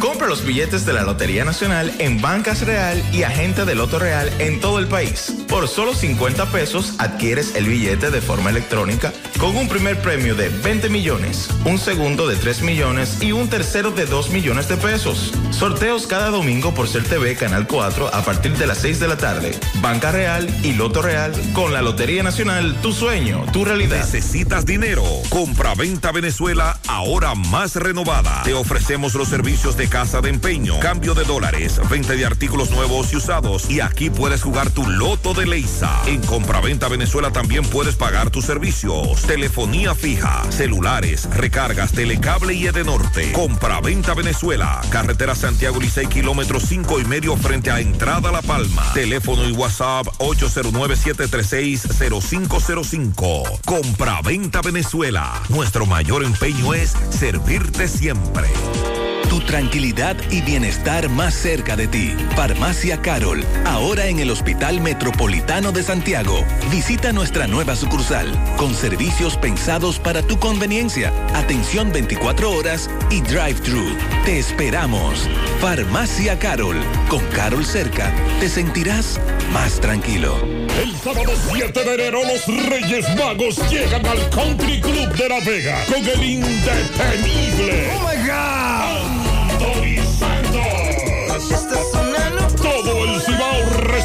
Compra los billetes de la Lotería Nacional en Bancas Real y Agente de Loto Real en todo el país. Por solo 50 pesos adquieres el billete de forma electrónica con un primer premio de 20 millones, un segundo de 3 millones y un tercero de 2 millones de pesos. Sorteos cada domingo por Ser TV Canal 4 a partir de las 6 de la tarde. Banca Real y Loto Real con la Lotería Nacional, tu sueño, tu realidad. ¿Necesitas dinero? Compra-venta Venezuela, ahora más renovada. Te ofrecemos los servicios de casa de empeño, cambio de dólares, venta de artículos nuevos y usados. Y aquí puedes jugar tu loto de Leisa. En Compra-venta Venezuela también puedes pagar tus servicios. Telefonía fija, celulares, recargas, telecable y Edenorte. Compra-venta Venezuela, carretera Santiago Licey, kilómetro 5 y medio frente a Entrada La Palma. Teléfono y WhatsApp 809-736-0505. Compra-venta Venezuela. Nuestro mayor empeño es servirte siempre. Tu tranquilidad y bienestar más cerca de ti. Farmacia Carol, ahora en el Hospital Metropolitano de Santiago. Visita nuestra nueva sucursal, con servicios pensados para tu conveniencia, atención 24 horas y drive-thru. Te esperamos. Farmacia Carol, con Carol cerca, te sentirás más tranquilo. El sábado 7 de enero los Reyes Magos llegan al Country Club de La Vega con el indetenible. ¡Oh my God!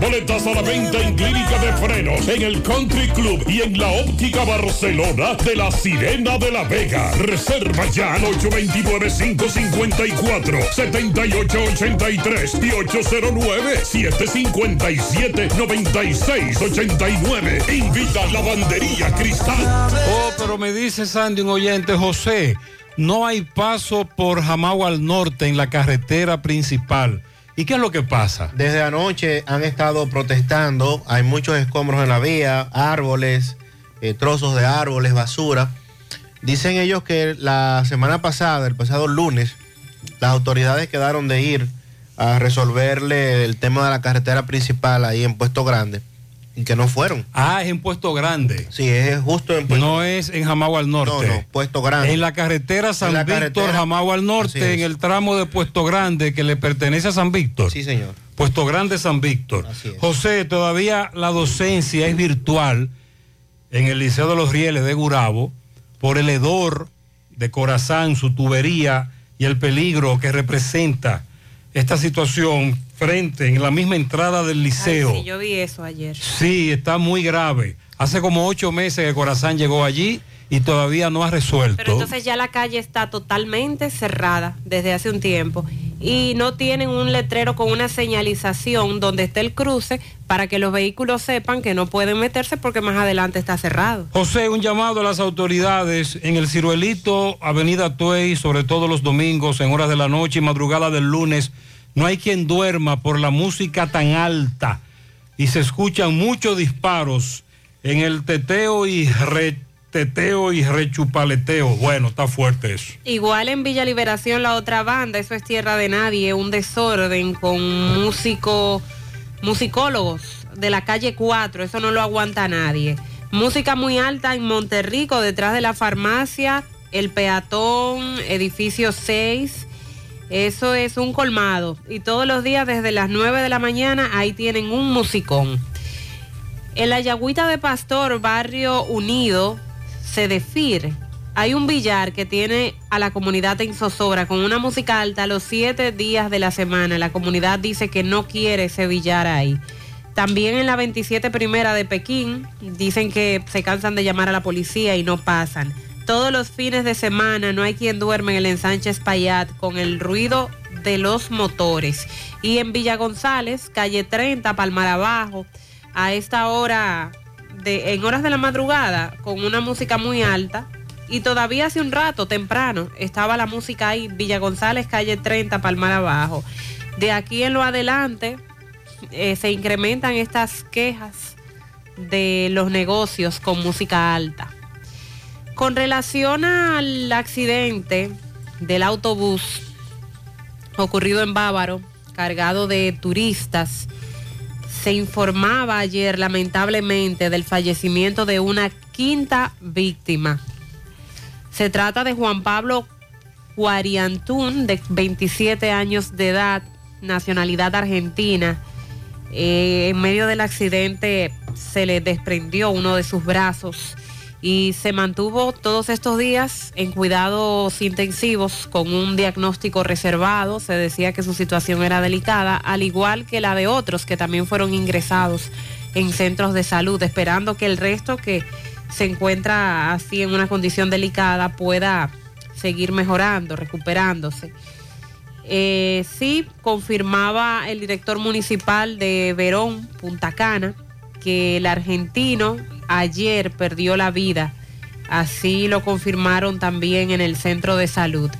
Boletas a la venta en Clínica de Frenos, en el Country Club y en la Óptica Barcelona de la Sirena de la Vega. Reserva ya al 829-554-7883 y 809-757-9689. Invita a Lavandería Cristal. Oh, pero me dice Sandy, un oyente, José, no hay paso por Jamagua al norte en la carretera principal. ¿Y qué es lo que pasa? Desde anoche han estado protestando, hay muchos escombros en la vía, árboles, eh, trozos de árboles, basura. Dicen ellos que la semana pasada, el pasado lunes, las autoridades quedaron de ir a resolverle el tema de la carretera principal ahí en Puesto Grande que no fueron. Ah, es en Puesto Grande. Sí, es justo en Puesto No es en Jamagua al norte. No, no, Puesto Grande. En la carretera San la Víctor, carretera- al norte, en el tramo de Puesto Grande que le pertenece a San Víctor. Sí, señor. Puesto Grande, San Víctor. José, todavía la docencia es virtual en el Liceo de los Rieles de Gurabo por el hedor de Corazán, su tubería y el peligro que representa esta situación frente en la misma entrada del liceo. Sí, yo vi eso ayer. Sí, está muy grave. Hace como ocho meses que Corazán llegó allí y todavía no ha resuelto. Pero entonces ya la calle está totalmente cerrada desde hace un tiempo y no tienen un letrero con una señalización donde esté el cruce para que los vehículos sepan que no pueden meterse porque más adelante está cerrado. José, un llamado a las autoridades en el Ciruelito, Avenida Tuey, sobre todo los domingos, en horas de la noche y madrugada del lunes. No hay quien duerma por la música tan alta y se escuchan muchos disparos en el teteo y reteteo y rechupaleteo. Bueno, está fuerte eso. Igual en Villa Liberación la otra banda, eso es tierra de nadie, un desorden con músicos, musicólogos de la calle 4, eso no lo aguanta nadie. Música muy alta en Monterrico, detrás de la farmacia, el peatón, edificio 6. Eso es un colmado. Y todos los días desde las 9 de la mañana ahí tienen un musicón. En la Yagüita de Pastor, barrio Unido, Sedefir, hay un billar que tiene a la comunidad en zozobra con una música alta los siete días de la semana. La comunidad dice que no quiere ese billar ahí. También en la 27 primera de Pekín dicen que se cansan de llamar a la policía y no pasan. Todos los fines de semana no hay quien duerme en el ensanche Espaillat con el ruido de los motores. Y en Villa González, calle 30, Palmar Abajo, a esta hora, de, en horas de la madrugada, con una música muy alta. Y todavía hace un rato, temprano, estaba la música ahí, Villa González, calle 30, Palmar Abajo. De aquí en lo adelante, eh, se incrementan estas quejas de los negocios con música alta. Con relación al accidente del autobús ocurrido en Bávaro, cargado de turistas, se informaba ayer lamentablemente del fallecimiento de una quinta víctima. Se trata de Juan Pablo Guariantún, de 27 años de edad, nacionalidad argentina. Eh, en medio del accidente se le desprendió uno de sus brazos y se mantuvo todos estos días en cuidados intensivos con un diagnóstico reservado. Se decía que su situación era delicada, al igual que la de otros que también fueron ingresados en centros de salud, esperando que el resto que se encuentra así en una condición delicada pueda seguir mejorando, recuperándose. Eh, sí, confirmaba el director municipal de Verón, Punta Cana, que el argentino ayer perdió la vida. Así lo confirmaron también en el centro de salud.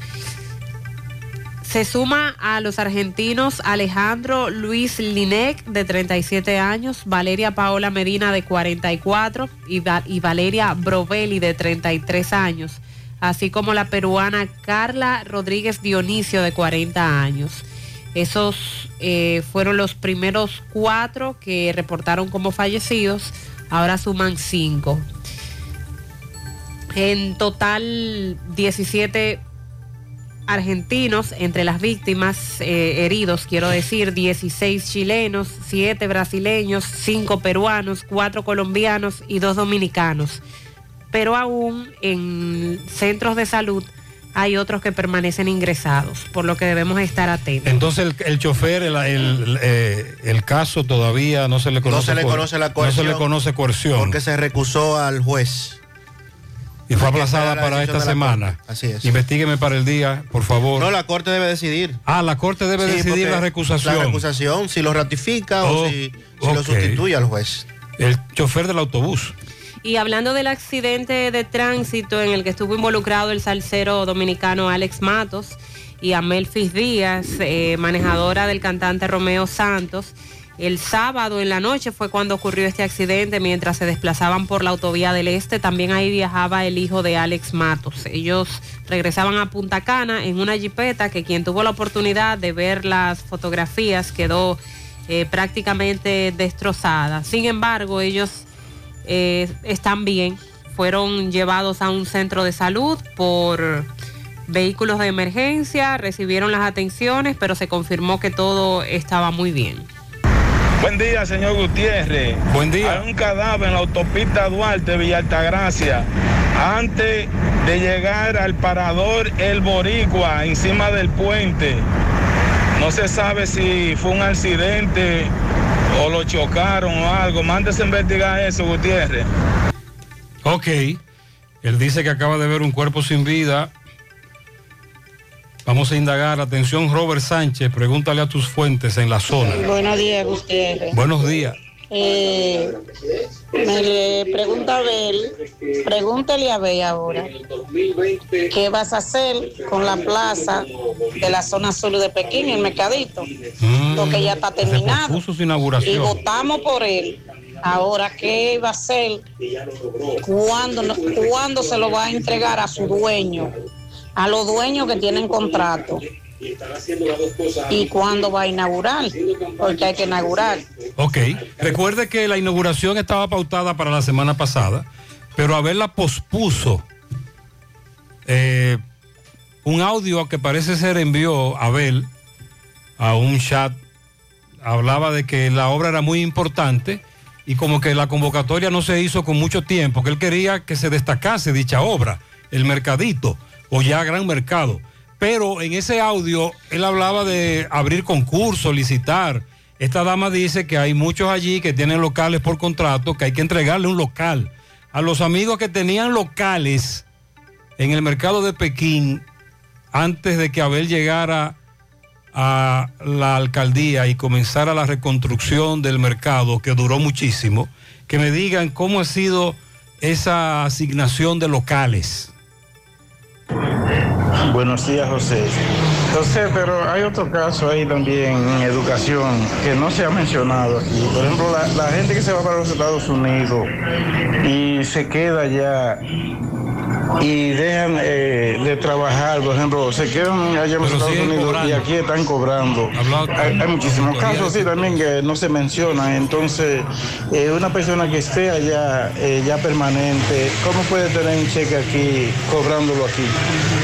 Se suma a los argentinos Alejandro Luis Linec, de 37 años, Valeria Paola Medina, de 44, y, y Valeria Brovelli, de 33 años, así como la peruana Carla Rodríguez Dionisio, de 40 años. Esos eh, fueron los primeros cuatro que reportaron como fallecidos, ahora suman cinco. En total, 17 argentinos entre las víctimas eh, heridos, quiero decir, 16 chilenos, 7 brasileños, 5 peruanos, 4 colombianos y 2 dominicanos. Pero aún en centros de salud hay otros que permanecen ingresados, por lo que debemos estar atentos. Entonces el, el chofer, el, el, eh, el caso todavía no se le conoce. no se le conoce la No coerción. se le conoce coerción. Porque se recusó al juez. y fue aplazada para esta semana. Corte. Así es. Investígueme para el día, por favor. No, la corte debe decidir. Ah, la corte debe Sí, decidir la recusación. La recusación, si lo ratifica o si, lo sustituye al juez. El chofer del autobús. Y hablando del accidente de tránsito en el que estuvo involucrado el salsero dominicano Alex Matos y Amelfis Díaz, eh, manejadora del cantante Romeo Santos, el sábado en la noche fue cuando ocurrió este accidente mientras se desplazaban por la autovía del Este. También ahí viajaba el hijo de Alex Matos. Ellos regresaban a Punta Cana en una jipeta que quien tuvo la oportunidad de ver las fotografías quedó eh, prácticamente destrozada. Sin embargo, ellos eh, están bien. Fueron llevados a un centro de salud por vehículos de emergencia, recibieron las atenciones, pero se confirmó que todo estaba muy bien. Buen día, señor Gutiérrez. Buen día. Hay un cadáver en la autopista Duarte, Villa Altagracia. Antes de llegar al parador El Boricua, encima del puente. No se sabe si fue un accidente o lo chocaron o algo. Mándese a investigar eso, Gutiérrez. Ok. Él dice que acaba de ver un cuerpo sin vida. Vamos a indagar. Atención, Robert Sánchez. Pregúntale a tus fuentes en la zona. Buenos días, Gutiérrez. Buenos días. Eh, me le pregunta a Abel, pregúntale a Abel ahora, ¿qué vas a hacer con la plaza de la zona sur de Pekín, el mercadito? Porque ya está terminado y votamos por él. Ahora, ¿qué va a hacer? ¿Cuándo, ¿Cuándo se lo va a entregar a su dueño? A los dueños que tienen contrato. Y cuándo va a inaugurar, porque hay que inaugurar. Ok, recuerde que la inauguración estaba pautada para la semana pasada, pero Abel la pospuso. Eh, un audio que parece ser envió Abel a un chat, hablaba de que la obra era muy importante y como que la convocatoria no se hizo con mucho tiempo, que él quería que se destacase dicha obra, el mercadito o ya gran mercado. Pero en ese audio él hablaba de abrir concursos, licitar. Esta dama dice que hay muchos allí que tienen locales por contrato, que hay que entregarle un local. A los amigos que tenían locales en el mercado de Pekín, antes de que Abel llegara a la alcaldía y comenzara la reconstrucción del mercado, que duró muchísimo, que me digan cómo ha sido esa asignación de locales. Buenos días, José. José, pero hay otro caso ahí también en educación que no se ha mencionado aquí. Por ejemplo, la, la gente que se va para los Estados Unidos y se queda allá y dejan eh, de trabajar, por ejemplo, se quedan allá en los Estados Unidos y aquí están cobrando. Hay, hay muchísimos casos así también que no se mencionan. Entonces, eh, una persona que esté allá eh, ya permanente, ¿cómo puede tener un cheque aquí cobrándolo aquí?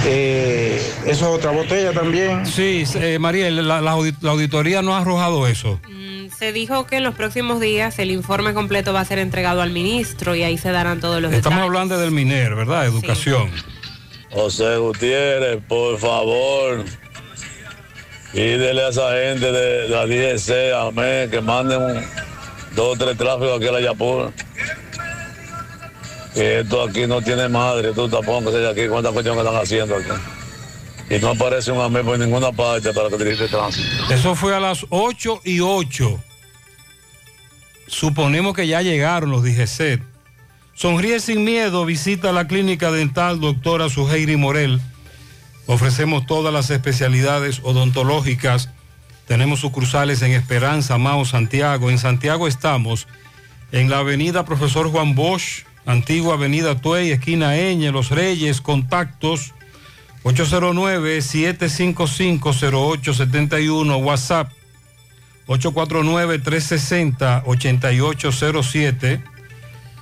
Eh, eso es otra botella también. Sí, eh, Mariel, la, la auditoría no ha arrojado eso. Mm, Se dijo que en los próximos días el informe completo va a ser entregado al ministro y ahí se darán todos los Estamos detalles. hablando del MINER, ¿verdad? Educación. José Gutiérrez, por favor, pídele a esa gente de, la DGC, amén, que manden un- dos o tres tráficos aquí a la Yapur. Que esto aquí no tiene madre, tú tampoco sé aquí cuántas cuestiones que están haciendo aquí. Y no aparece un amén por ninguna parte para que dirige tránsito. Eso fue a las 8 y 8. Suponemos que ya llegaron los DGC. Sonríe sin miedo, visita la clínica dental doctora Suheiri Morel. Ofrecemos todas las especialidades odontológicas. Tenemos sucursales en Esperanza, Mao, Santiago. En Santiago estamos en la avenida Profesor Juan Bosch, antigua avenida Tuey, esquina Eñe, Los Reyes, contactos 809-755-0871, WhatsApp 849-360-8807.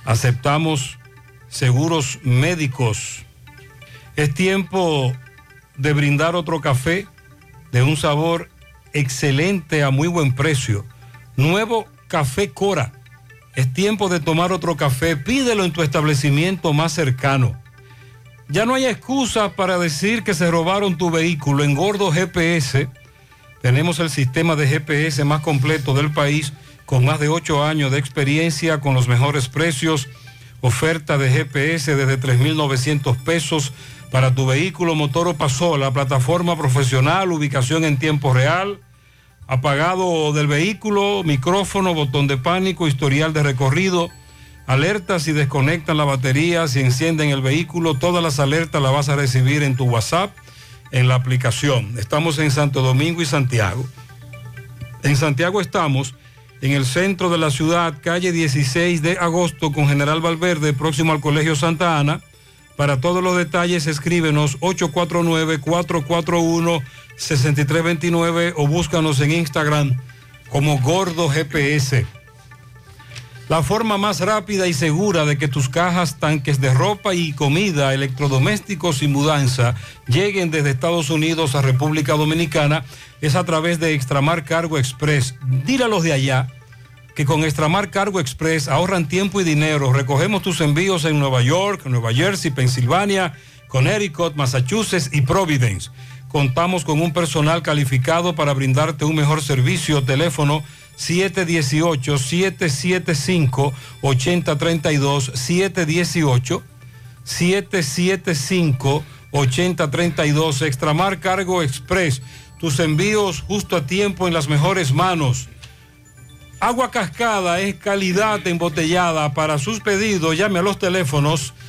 Aceptamos seguros médicos. Es tiempo de brindar otro café de un sabor excelente a muy buen precio. Nuevo Café Cora. Es tiempo de tomar otro café. Pídelo en tu establecimiento más cercano. Ya no hay excusas para decir que se robaron tu vehículo. En Gordo GPS tenemos el sistema de GPS más completo del país con más de 8 años de experiencia, con los mejores precios. Oferta de GPS desde 3.900 pesos para tu vehículo motor o pasola, plataforma profesional, ubicación en tiempo real, apagado del vehículo, micrófono, botón de pánico, historial de recorrido, alertas si desconectan la batería, si encienden el vehículo, todas las alertas las vas a recibir en tu WhatsApp, en la aplicación. Estamos en Santo Domingo y Santiago. En Santiago estamos en el centro de la ciudad, calle 16 de agosto con General Valverde, próximo al Colegio Santa Ana. Para todos los detalles escríbenos 849-441-6329 o búscanos en Instagram como Gordo GPS. La forma más rápida y segura de que tus cajas, tanques de ropa y comida, electrodomésticos y mudanza lleguen desde Estados Unidos a República Dominicana es a través de Extramar Cargo Express. Dile a los de allá que con Extramar Cargo Express ahorran tiempo y dinero. Recogemos tus envíos en Nueva York, Nueva Jersey, Pensilvania, Connecticut, Massachusetts y Providence. Contamos con un personal calificado para brindarte un mejor servicio. Teléfono 718-775-8032, 718-775-8032. Extramar Cargo Express, tus envíos justo a tiempo en las mejores manos. Agua Cascada es calidad embotellada. Para sus pedidos, llame a los teléfonos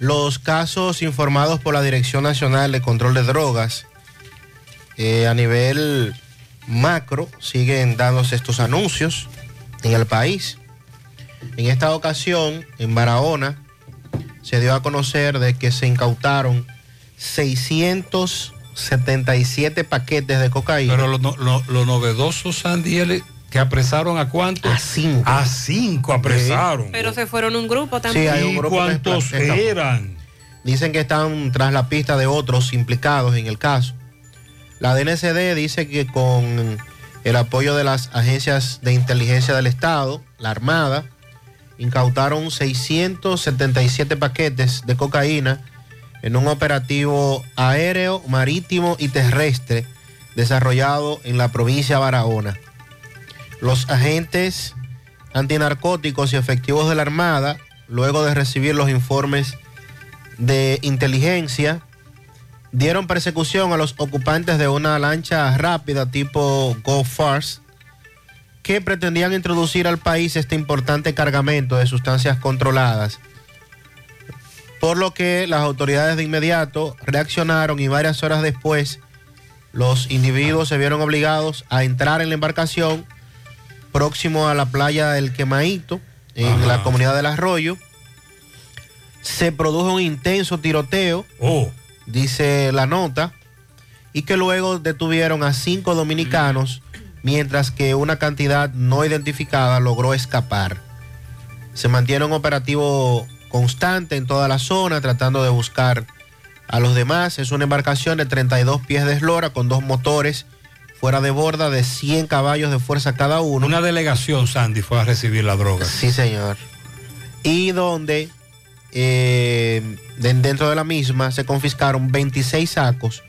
los casos informados por la Dirección Nacional de Control de Drogas, eh, a nivel macro siguen dándose estos anuncios en el país. En esta ocasión, en Barahona, se dio a conocer de que se incautaron 677 paquetes de cocaína. Pero lo, lo- lo novedoso, Sandy, que apresaron a cuántos? A cinco. A cinco apresaron. Pero se fueron un grupo Sí, también. hay un grupo que cuántos está- eran? Dicen que están tras la pista de otros implicados en el caso. La DNCD dice que con el apoyo de las agencias de inteligencia del Estado, la Armada, incautaron 677 paquetes de cocaína en un operativo aéreo, marítimo y terrestre desarrollado en la provincia de Barahona. Los agentes antinarcóticos y efectivos de la Armada, luego de recibir los informes de inteligencia, dieron persecución a los ocupantes de una lancha rápida tipo Go que pretendían introducir al país este importante cargamento de sustancias controladas. Por lo que las autoridades de inmediato reaccionaron y varias horas después los individuos se vieron obligados a entrar en la embarcación próximo a la playa del Quemaíto, en la comunidad del Arroyo. Se produjo un intenso tiroteo, dice la nota, y que luego detuvieron a cinco dominicanos, mientras que una cantidad no identificada logró escapar. Se mantiene un operativo constante en toda la zona, tratando de buscar a los demás. Es una embarcación de 32 pies de eslora con dos motores fuera de borda de 100 caballos de fuerza cada uno. Una delegación, Sandy, fue a recibir la droga. Sí, señor. Y donde eh, de- dentro de la misma se confiscaron 26 sacos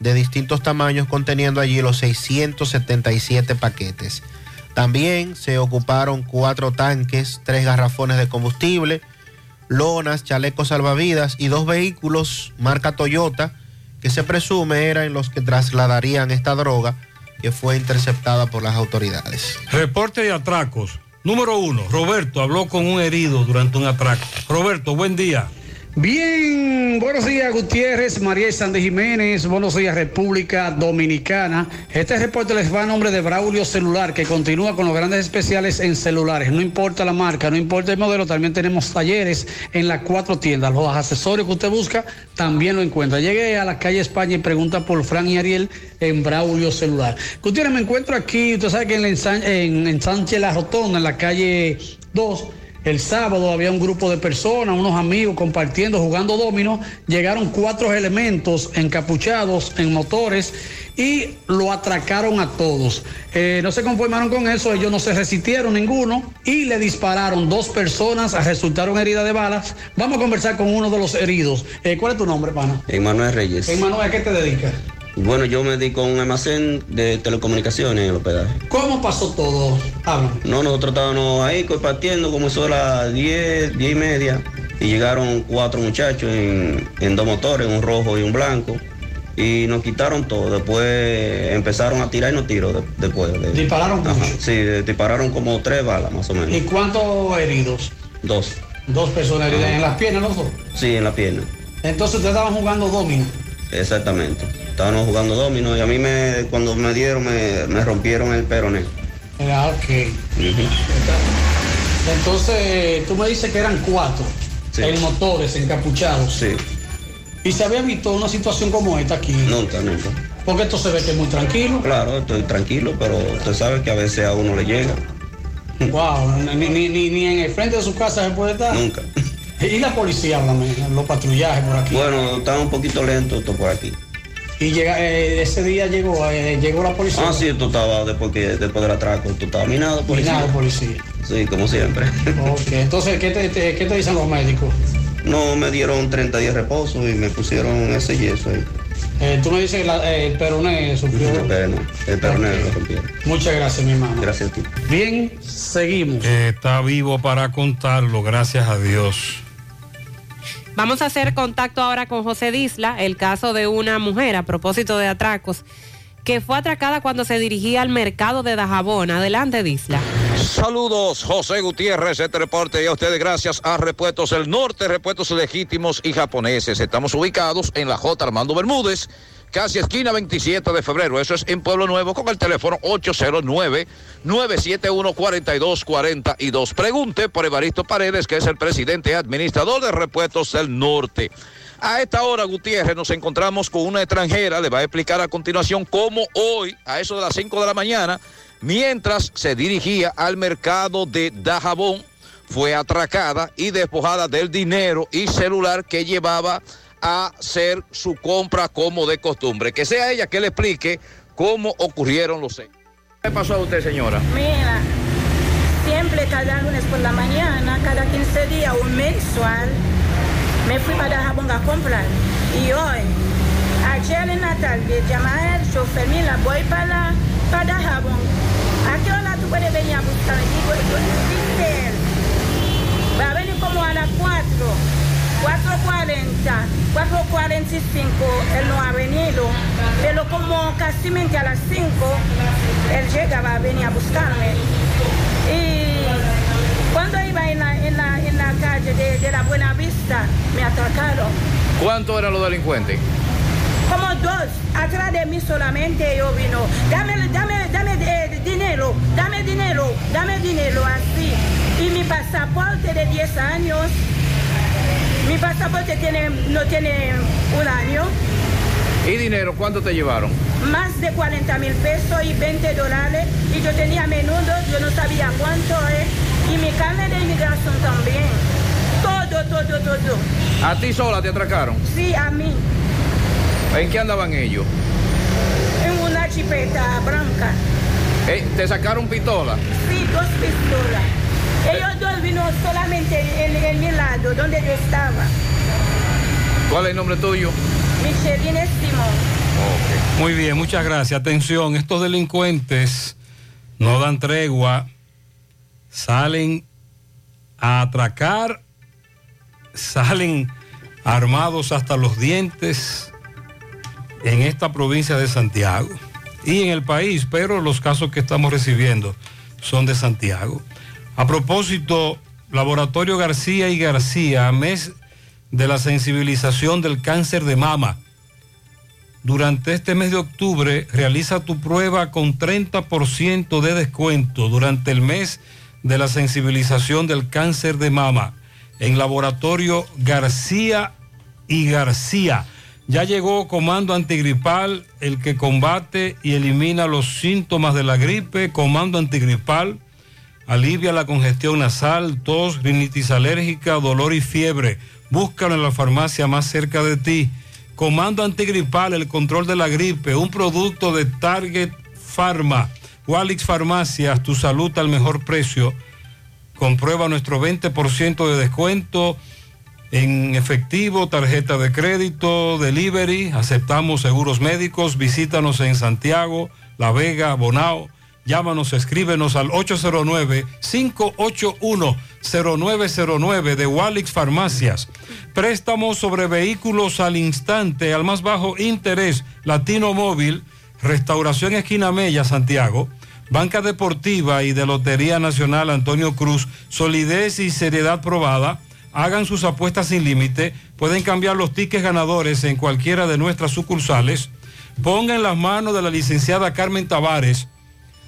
de distintos tamaños conteniendo allí los 677 paquetes. También se ocuparon cuatro tanques, tres garrafones de combustible, lonas, chalecos salvavidas y dos vehículos marca Toyota que se presume eran los que trasladarían esta droga que fue interceptada por las autoridades. Reporte de atracos. Número uno, Roberto habló con un herido durante un atraco. Roberto, buen día. Bien, buenos días Gutiérrez, María Sandy Jiménez, buenos días República Dominicana. Este reporte les va a nombre de Braulio Celular, que continúa con los grandes especiales en celulares. No importa la marca, no importa el modelo, también tenemos talleres en las cuatro tiendas. Los accesorios que usted busca también lo encuentra. Llegue a la calle España y pregunta por Fran y Ariel en Braulio Celular. Gutiérrez, me encuentro aquí, usted sabe que en, la en, en Sánchez La Rotonda, en la calle 2, el sábado había un grupo de personas, unos amigos compartiendo, jugando dominos. Llegaron cuatro elementos encapuchados en motores y lo atracaron a todos. Eh, no se conformaron con eso, ellos no se resistieron ninguno y le dispararon dos personas, resultaron heridas de balas. Vamos a conversar con uno de los heridos. Eh, ¿Cuál es tu nombre, pana? Emanuel Reyes. Emanuel, ¿a qué te dedicas? Bueno, yo me dedico a un almacén de telecomunicaciones en el hospedaje. ¿Cómo pasó todo? Habla. No, nosotros estábamos ahí compartiendo como eso a las 10, 10 y media. Y llegaron cuatro muchachos en, en dos motores, un rojo y un blanco. Y nos quitaron todo. Después empezaron a tirar y nos tiró de- después. de- ¿Dispararon Ajá, mucho? Sí, dispararon como tres balas más o menos. ¿Y cuántos heridos? Dos. Dos personas heridas en las piernas, los dos. Sí, en la pierna. Entonces ustedes estaban jugando domino. Exactamente. Estábamos jugando domino y a mí me, cuando me dieron me, me rompieron el peroné. Ah, ok. Entonces, tú me dices que eran cuatro en motores, encapuchados. Sí, ¿Y se había visto una situación como esta aquí? nunca, nunca. Porque esto se ve que es muy tranquilo. Claro, estoy tranquilo, pero usted sabe que a veces a uno le llega. Wow, ni, ni, ni, ni en el frente de su casa se puede estar. Nunca. ¿Y la policía, háblame, los patrullajes por aquí? Bueno, estaba un poquito lento esto por aquí. Y llega, eh, ese día llegó, eh, llegó la policía. Ah, sí, esto estaba después, que, después del atraco, esto estaba minado, policía. Minado, policía. Sí, como siempre. Ok, entonces, ¿qué te, te- qué te dicen los médicos? No, me dieron 30 días de reposo y me pusieron ese yeso ahí. Eh, tú me dices que la- eh, el peroné sufrió. El peroné, el peroné lo rompieron. Muchas gracias, mi hermano. Gracias a ti. Bien, seguimos. Eh, está vivo para contarlo, gracias a Dios. Vamos a hacer contacto ahora con José Disla, el caso de una mujer a propósito de atracos que fue atracada cuando se dirigía al mercado de Dajabón. Adelante, Disla. Saludos, José Gutiérrez, este reporte y a ustedes gracias a Repuestos del Norte, Repuestos Legítimos y Japoneses. Estamos ubicados en la J. Armando Bermúdez, casi esquina 27 de febrero. Eso es en Pueblo Nuevo con el teléfono 809-971-4242. Pregunte por Evaristo Paredes, que es el presidente administrador de Repuestos del Norte. A esta hora, Gutiérrez, nos encontramos con una extranjera. Le va a explicar a continuación cómo hoy, a eso de las 5 de la mañana, mientras se dirigía al mercado de Dajabón, fue atracada y despojada del dinero y celular que llevaba a hacer su compra como de costumbre. Que sea ella que le explique cómo ocurrieron los hechos. ¿Qué pasó a usted, señora? Mira, siempre cada lunes por la mañana, cada 15 días, un mensual, me fui para Jabón a comprar. Y hoy, ayer en la tarde, llamé al chofer, mira, voy para, para Jabón. ¿A qué hora tú puedes venir a buscarme? Digo, yo va a venir como a las 4. 4.40, 4.45, él no ha venido, pero como casi a las 5, él llega, va a venir a buscarme. Y cuando iba en la, en la, en la calle de, de la Buena Vista, me atracaron. ¿Cuánto eran los delincuentes? Como dos, atrás de mí solamente yo vino, dame, dame, dame eh, dinero, dame dinero, dame dinero, así. Y mi pasaporte de 10 años, mi pasaporte tiene, no tiene un año, ¿Y dinero? ¿Cuánto te llevaron? más de 40 mil pesos y 20 dólares. Y yo tenía menudo, yo no sabía cuánto es. Y mi carne de inmigración también. Todo, todo, todo. ¿A ti sola te atracaron? Sí, a mí, ¿En qué andaban ellos? en una chipeta blanca. Eh, ¿Te sacaron pistola? Sí, dos pistolas. Ellos dos vino solamente en, en lado, donde yo estaba. ¿Cuál es el nombre tuyo? Micheline Simón. Muy bien, muchas gracias. Atención, estos delincuentes no dan tregua, salen a atracar, salen armados hasta los dientes en esta provincia de Santiago y en el país, pero los casos que estamos recibiendo son de Santiago. A propósito, Laboratorio García y García, mes de la sensibilización del cáncer de mama. Durante este mes de octubre realiza tu prueba con 30% de descuento durante el mes de la sensibilización del cáncer de mama en Laboratorio García y García. Ya llegó Comando Antigripal, el que combate y elimina los síntomas de la gripe. Comando Antigripal alivia la congestión nasal, tos, rinitis alérgica, dolor y fiebre. Búscalo en la farmacia más cerca de ti. Comando Antigripal, el control de la gripe, un producto de Target Pharma. Walix Farmacias, tu salud al mejor precio. Comprueba nuestro 20% de descuento en efectivo, tarjeta de crédito, delivery. Aceptamos seguros médicos. Visítanos en Santiago, La Vega, Bonao. Llámanos, escríbenos al 809-581-0909 de Walix Farmacias. Préstamos sobre vehículos al instante, al más bajo interés. Latino Móvil, Restauración Esquina Mella, Santiago. Banca Deportiva y de Lotería Nacional Antonio Cruz, solidez y seriedad probada. Hagan sus apuestas sin límite. Pueden cambiar los tickets ganadores en cualquiera de nuestras sucursales. Ponga en las manos de la licenciada Carmen Tavares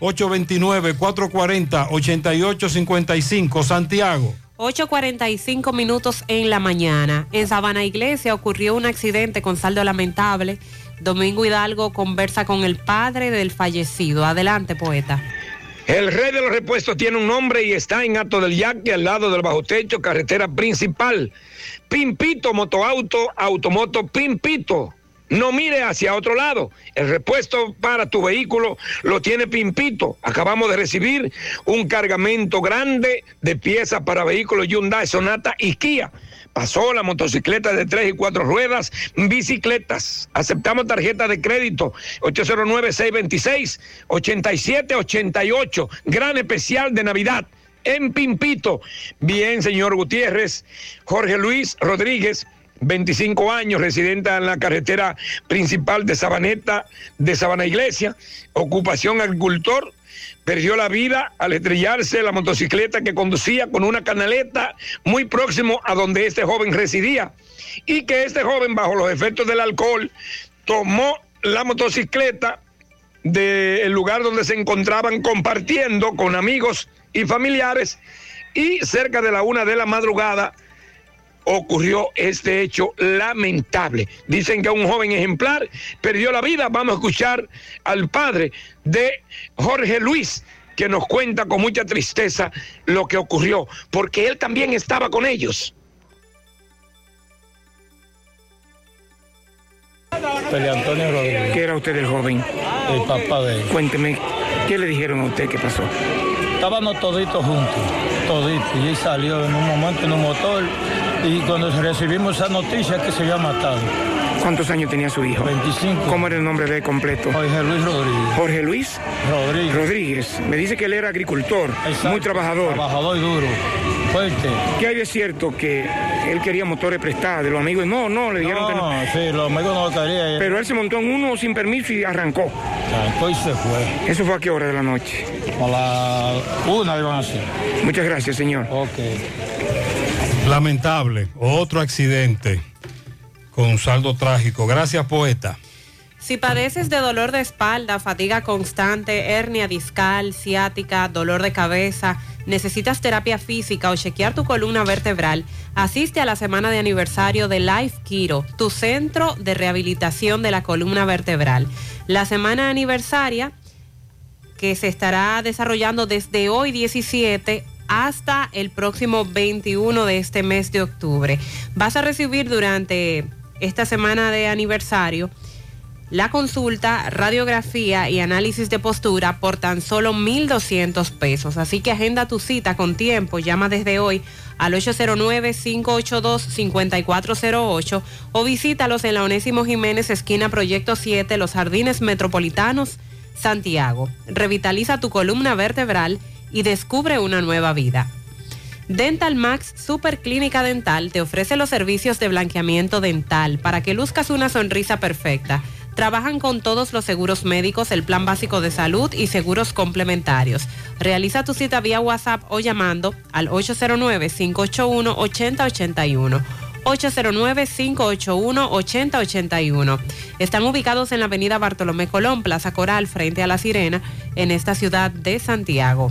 829-440-8855. Santiago. 8.45 minutos en la mañana. En Sabana Iglesia ocurrió un accidente con saldo lamentable. Domingo Hidalgo conversa con el padre del fallecido. Adelante, poeta. El rey de los repuestos tiene un nombre y está en Alto del Yaque, al lado del bajo techo, carretera principal. Pimpito Motoauto, Automoto Pimpito. No mire hacia otro lado. El repuesto para tu vehículo lo tiene Pimpito. Acabamos de recibir un cargamento grande de piezas para vehículos Hyundai, Sonata y Kia. Pasó la motocicleta de tres y cuatro ruedas, bicicletas. Aceptamos tarjeta de crédito 809-626-8788. Gran especial de Navidad en Pimpito. Bien, señor Gutiérrez, Jorge Luis Rodríguez. 25 años, residente en la carretera principal de Sabaneta, de Sabana Iglesia, ocupación agricultor, perdió la vida al estrellarse la motocicleta que conducía con una canaleta muy próximo a donde este joven residía. Y que este joven bajo los efectos del alcohol tomó la motocicleta del lugar donde se encontraban compartiendo con amigos y familiares. Y cerca de la una de la madrugada ocurrió este hecho lamentable. Dicen que un joven ejemplar perdió la vida. Vamos a escuchar al padre de Jorge Luis, que nos cuenta con mucha tristeza lo que ocurrió, porque él también estaba con ellos. Antonio Rodríguez. ¿Qué era usted el joven? El papá de él. Cuénteme, ¿qué le dijeron a usted que pasó? Estábamos toditos juntos, toditos. Y él salió en un momento en un motor y cuando recibimos esa noticia que se había matado. ¿Cuántos años tenía su hijo? 25. ¿Cómo era el nombre de él completo? Jorge Luis Rodríguez. Jorge Luis Rodríguez. Rodríguez. Me dice que él era agricultor, Exacto. muy trabajador. Trabajador y duro, fuerte. ¿Qué hay de cierto que él quería motores prestados de los amigos? No, no, le dijeron que no. No, sí, los amigos no lo querían. Pero él se montó en uno sin permiso y arrancó. Arrancó y se fue. ¿Eso fue a qué hora de la noche? A la una iban a ser. Muchas gracias, señor. Ok. Lamentable, otro accidente con saldo trágico. Gracias, poeta. Si padeces de dolor de espalda, fatiga constante, hernia discal, ciática, dolor de cabeza, necesitas terapia física o chequear tu columna vertebral, asiste a la semana de aniversario de Life Kiro, tu centro de rehabilitación de la columna vertebral. La semana aniversaria que se estará desarrollando desde hoy 17 hasta el próximo 21 de este mes de octubre. Vas a recibir durante esta semana de aniversario la consulta, radiografía y análisis de postura por tan solo 1.200 pesos. Así que agenda tu cita con tiempo, llama desde hoy al 809-582-5408 o visítalos en la Onésimo Jiménez, esquina Proyecto 7, Los Jardines Metropolitanos, Santiago. Revitaliza tu columna vertebral y descubre una nueva vida. Dental Max Super Clínica Dental te ofrece los servicios de blanqueamiento dental para que luzcas una sonrisa perfecta. Trabajan con todos los seguros médicos, el plan básico de salud y seguros complementarios. Realiza tu cita vía WhatsApp o llamando al 809-581-8081. 809-581-8081. Están ubicados en la avenida Bartolomé Colón, Plaza Coral, frente a La Sirena, en esta ciudad de Santiago.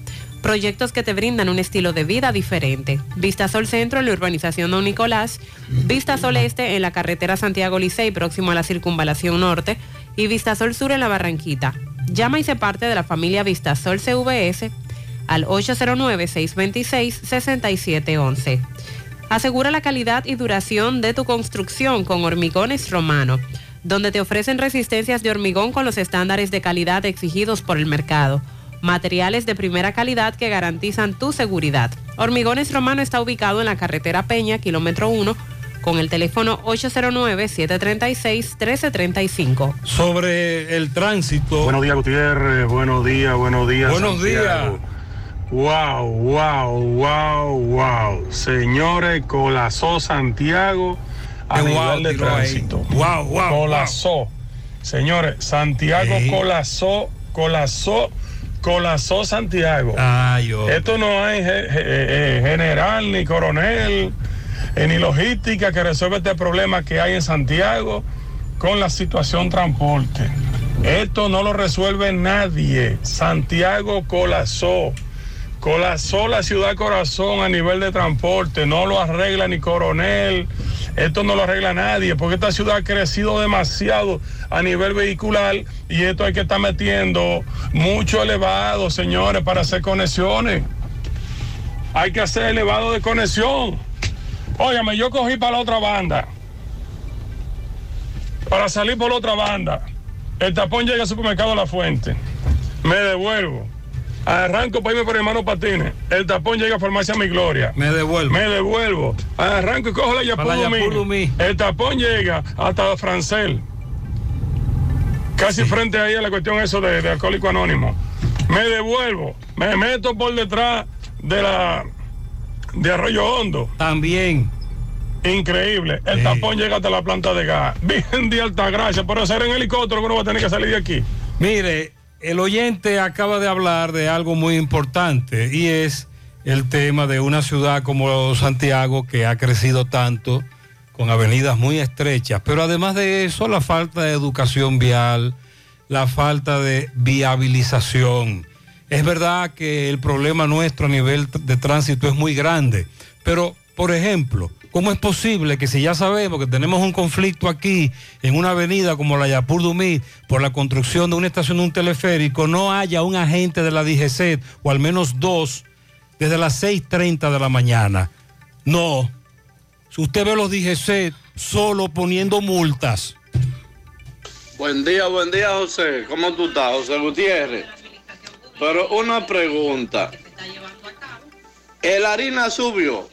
Proyectos que te brindan un estilo de vida diferente. Vista Sol Centro en la urbanización Don Nicolás, Vista Sol Este en la carretera Santiago Licey próximo a la circunvalación norte y Vista Sol Sur en la Barranquita. Llama y se parte de la familia Vista Sol CVS al 809-626-6711. Asegura la calidad y duración de tu construcción con Hormigones Romano, donde te ofrecen resistencias de hormigón con los estándares de calidad exigidos por el mercado. Materiales de primera calidad que garantizan tu seguridad. Hormigones Romano está ubicado en la carretera Peña, kilómetro 1, con el teléfono 809-736-1335. Sobre el tránsito. Buenos días, Gutiérrez. Buenos días, buenos días. Buenos Santiago. Wow, wow, wow, wow. Señores, colapsó Santiago a Qué nivel wow de tiró ahí. tránsito. Wow, wow, Colapsó. Señores, Santiago Sí. colapsó, colapsó, colapsó Santiago. Ay, oh. Esto no hay ge- eh, general ni coronel eh, ni logística que resuelva este problema que hay en Santiago con la situación transporte. Esto no lo resuelve nadie. Santiago colapsó. Colapsó la ciudad corazón a nivel de transporte, no lo arregla ni coronel, esto no lo arregla nadie, porque esta ciudad ha crecido demasiado a nivel vehicular y esto hay que estar metiendo mucho elevado, señores, para hacer conexiones. Hay que hacer elevado de conexión. Óyame, yo cogí para la otra banda. Para salir por la otra banda. El tapón llega al supermercado La Fuente. Me devuelvo. Arranco para irme por hermano Patines. El tapón llega a Farmacia Mi Gloria. Me devuelvo. Me devuelvo. Arranco y cojo la Dumí. El tapón llega hasta Francel. Casi frente ahí a la cuestión eso de, de alcohólico anónimo. Me devuelvo. Me meto por detrás de la de Arroyo Hondo. También. Increíble. El tapón llega hasta la planta de gas. Bien de alta gracia. Pero ser en helicóptero que uno va a tener que salir de aquí. Mire, el oyente acaba de hablar de algo muy importante y es el tema de una ciudad como Santiago que ha crecido tanto con avenidas muy estrechas, pero además de eso la falta de educación vial, la falta de viabilización. Es verdad que el problema nuestro a nivel de tránsito es muy grande, pero por ejemplo, ¿cómo es posible que si ya sabemos que tenemos un conflicto aquí en una avenida como la Yapur Dumí por la construcción de una estación de un teleférico, no haya un agente de la DGC o al menos dos desde las 6.30 de la mañana? No. Si usted ve los DGC solo poniendo multas. Buen día, buen día, José. ¿Cómo tú estás, José Gutiérrez? Pero una pregunta. ¿El harina subió?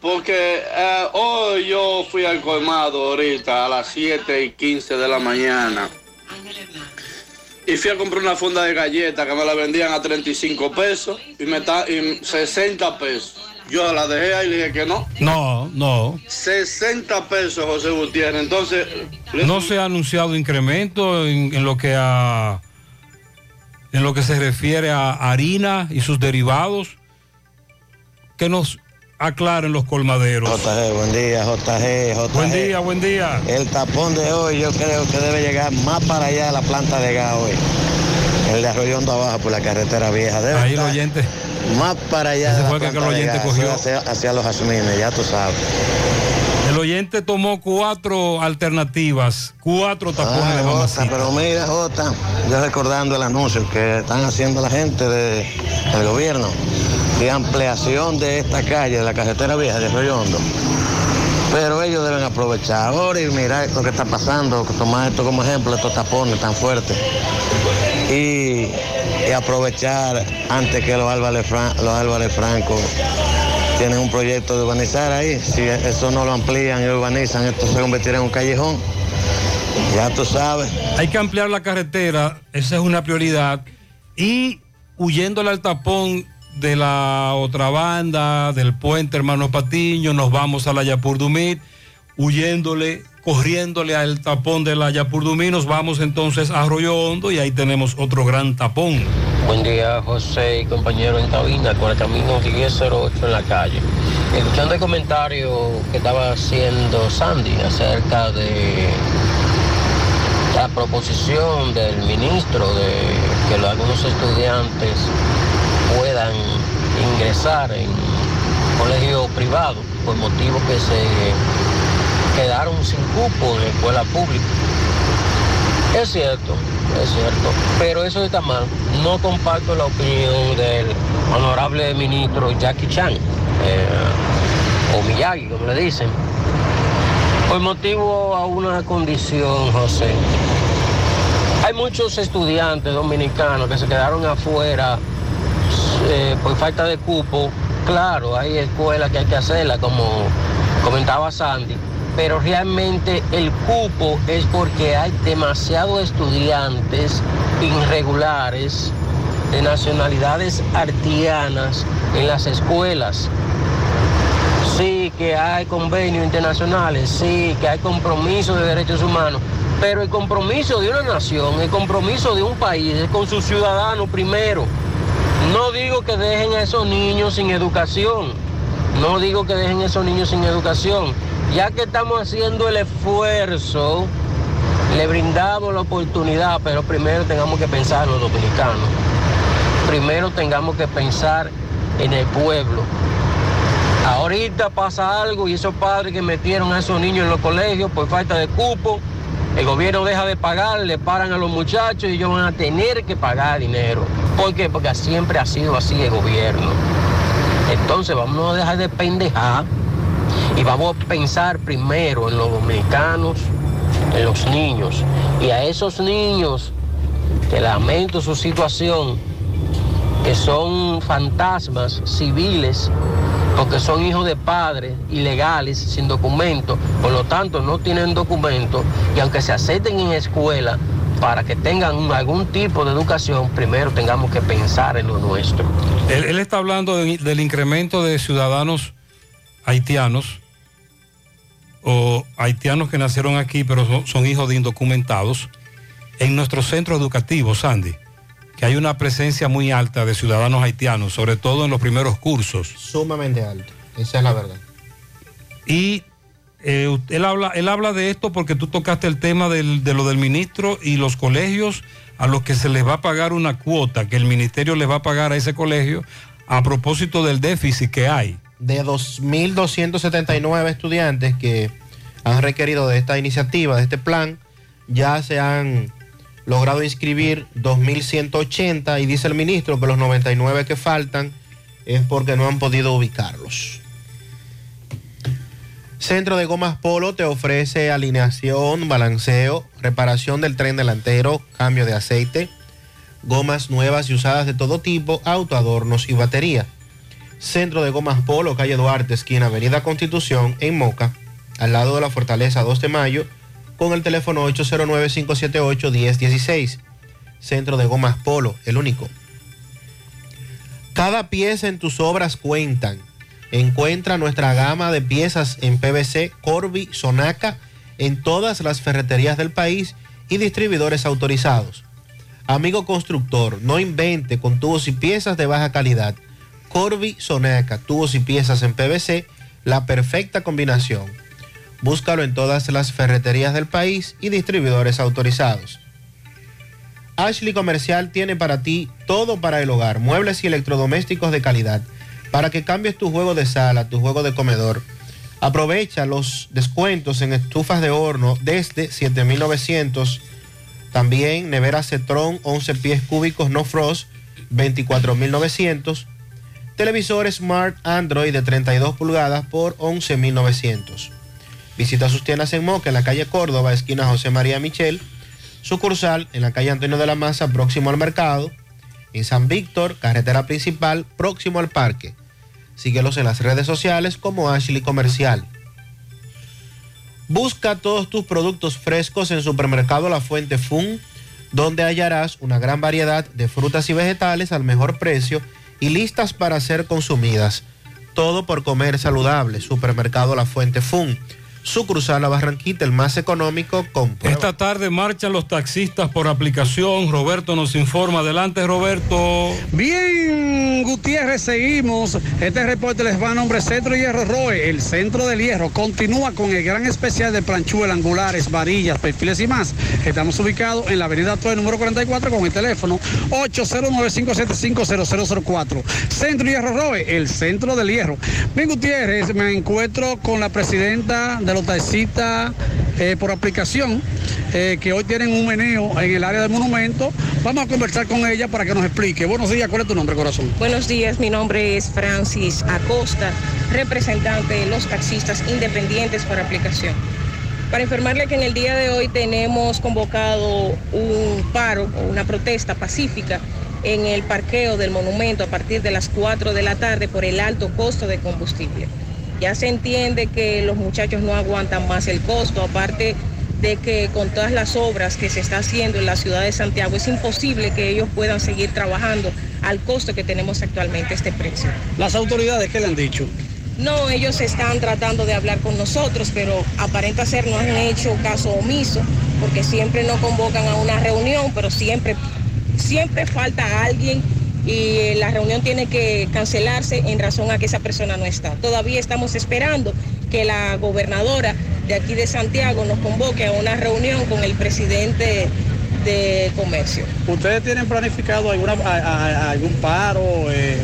Porque eh, hoy yo fui al colmado ahorita a las 7 y 15 de la mañana. Y fui a comprar una funda de galletas que me la vendían a 35 pesos y me está y 60 pesos. Yo la dejé ahí y le dije que no. No, no. 60 pesos, José Gutiérrez. Entonces, No se ha anunciado incremento en, en lo que a en lo que se refiere a harina y sus derivados. Que nos aclaren los colmaderos. JG, buen día, JG, JG. Buen día, buen día. El tapón de hoy yo creo que debe llegar más para allá de la planta de gas hoy. El de Arroyondo abajo por la carretera vieja. Debe Ahí el oyente. Más para allá Ese de la fue que el oyente gas, cogió. hacia, hacia los jazmines, ya tú sabes. El oyente tomó cuatro alternativas, cuatro tapones Ay, de Jota, pero mira, Jota, yo recordando el anuncio que están haciendo la gente de- del gobierno de ampliación de esta calle, de la carretera vieja de Arroyo Hondo. Pero ellos deben aprovechar ahora y mirar lo que está pasando, tomar esto como ejemplo, estos tapones tan fuertes. Y, aprovechar antes que los Álvarez, Fran- los Álvarez Franco tienen un proyecto de urbanizar ahí. Si eso no lo amplían y urbanizan, esto se convertirá en un callejón. Ya tú sabes. Hay que ampliar la carretera, esa es una prioridad. Y huyéndole al tapón de la otra banda, del puente Hermano Patiño, nos vamos a la Yapur Dumit, huyéndole, corriéndole al tapón de la Yapur Dumit, nos vamos entonces a Arroyo Hondo y ahí tenemos otro gran tapón. Buen día, José y compañero en cabina con el camino 1008 en la calle. Escuchando el comentario que estaba haciendo Sandy acerca de la proposición del ministro de que algunos estudiantes ingresar en colegio privado por motivo que se quedaron sin cupo en escuela pública. Es cierto, es cierto, pero eso está mal. No comparto la opinión del honorable ministro Jackie Chan, eh, o Miyagi, como le dicen, por motivo a una condición, José. Hay muchos estudiantes dominicanos que se quedaron afuera eh, por falta de cupo. Claro, hay escuelas que hay que hacerlas, como comentaba Sandy, pero realmente el cupo es porque hay demasiados estudiantes irregulares de nacionalidades artianas en las escuelas. Sí, que hay convenios internacionales, sí, que hay compromisos de derechos humanos, pero el compromiso de una nación, el compromiso de un país es con sus ciudadanos primero. No digo que dejen a esos niños sin educación, no digo que dejen a esos niños sin educación. Ya que estamos haciendo el esfuerzo, le brindamos la oportunidad, pero primero tengamos que pensar en los dominicanos. Primero tengamos que pensar en el pueblo. Ahorita pasa algo y esos padres que metieron a esos niños en los colegios por falta de cupo, el gobierno deja de pagar, le paran a los muchachos y ellos van a tener que pagar dinero. ¿Por qué? Porque siempre ha sido así el gobierno. Entonces vamos a dejar de pendejar y vamos a pensar primero en los dominicanos, en los niños. Y a esos niños, que lamento su situación, que son fantasmas civiles, porque son hijos de padres ilegales, sin documento, por lo tanto no tienen documento, y aunque se acepten en escuela, para que tengan algún tipo de educación, primero tengamos que pensar en lo nuestro. Él, está hablando de- del incremento de ciudadanos haitianos o haitianos que nacieron aquí pero son, son hijos de indocumentados en nuestro centro educativo, Sandy, que hay una presencia muy alta de ciudadanos haitianos, sobre todo en los primeros cursos. Sumamente alto. Esa es la verdad. Y eh, él, habla, él habla de esto porque tú tocaste el tema del- de lo del ministro y los colegios a los que se les va a pagar una cuota que el ministerio les va a pagar a ese colegio a propósito del déficit que hay. De 2.279 estudiantes que han requerido de esta iniciativa, de este plan, ya se han logrado inscribir 2.180 y dice el ministro que los 99 que faltan es porque no han podido ubicarlos. Centro de Gomas Polo te ofrece alineación, balanceo, reparación del tren delantero, cambio de aceite, gomas nuevas y usadas de todo tipo, autoadornos y batería. Centro de Gomas Polo, calle Duarte, esquina Avenida Constitución, en Moca, al lado de la Fortaleza 2 de Mayo, con el teléfono 809-578-1016. Centro de Gomas Polo, el único. Cada pieza en tus obras cuentan. Encuentra nuestra gama de piezas en PVC, Corby, Sonaca, en todas las ferreterías del país y distribuidores autorizados. Amigo constructor, no invente con tubos y piezas de baja calidad. Corby Soneca, tubos y piezas en PVC, la perfecta combinación. Búscalo en todas las ferreterías del país y distribuidores autorizados. Ashley Comercial tiene para ti todo para el hogar, muebles y electrodomésticos de calidad, para que cambies tu juego de sala, tu juego de comedor. Aprovecha los descuentos en estufas de horno desde 7.900. También nevera Cetron 11 pies cúbicos no frost 24.900. Televisor Smart Android de 32 pulgadas por 11.900. Visita sus tiendas en Moca, en la calle Córdoba, esquina José María Michel. Sucursal en la calle Antonio de la Maza, próximo al mercado. En San Víctor, carretera principal, próximo al parque. Síguelos en las redes sociales como Ashley Comercial. Busca todos tus productos frescos en Supermercado La Fuente Fun, donde hallarás una gran variedad de frutas y vegetales al mejor precio y listas para ser consumidas. Todo por comer saludable. Supermercado La Fuente Fun. Sucursal La Barranquita, el más económico, con Esta tarde marchan los taxistas por aplicación. Roberto nos informa. Adelante, Roberto. Bien, Gutiérrez, seguimos. Este reporte les va a nombre Centro Hierro Roe, el centro del hierro. Continúa con el gran especial de planchuelas, angulares, varillas, perfiles y más. Estamos ubicados en la avenida Torre número 44 con el teléfono 809-575-0004. Centro Hierro Roe, el centro del hierro. Bien, Gutiérrez, me encuentro con la presidenta de los taxistas eh, por aplicación, eh, que hoy tienen un meneo en el área del monumento. Vamos a conversar con ella para que nos explique. Buenos días, ¿cuál es tu nombre, corazón? Buenos días, mi nombre es Francis Acosta, representante de los taxistas independientes por aplicación. Para informarle que en el día de hoy tenemos convocado un paro una protesta pacífica en el parqueo del monumento a partir de las 4 de la tarde por el alto costo de combustible. Ya se entiende que los muchachos no aguantan más el costo, aparte de que con todas las obras que se está haciendo en la ciudad de Santiago es imposible que ellos puedan seguir trabajando al costo que tenemos actualmente este precio. Las autoridades, ¿qué le han dicho? No, ellos están tratando de hablar con nosotros, pero aparenta ser no han hecho caso omiso, porque siempre nos convocan a una reunión, pero siempre, siempre falta alguien y eh, la reunión tiene que cancelarse en razón a que esa persona no está. Todavía estamos esperando que la gobernadora de aquí de Santiago nos convoque a una reunión con el presidente de comercio. ¿Ustedes tienen planificado alguna, a- a- a- algún paro? eh?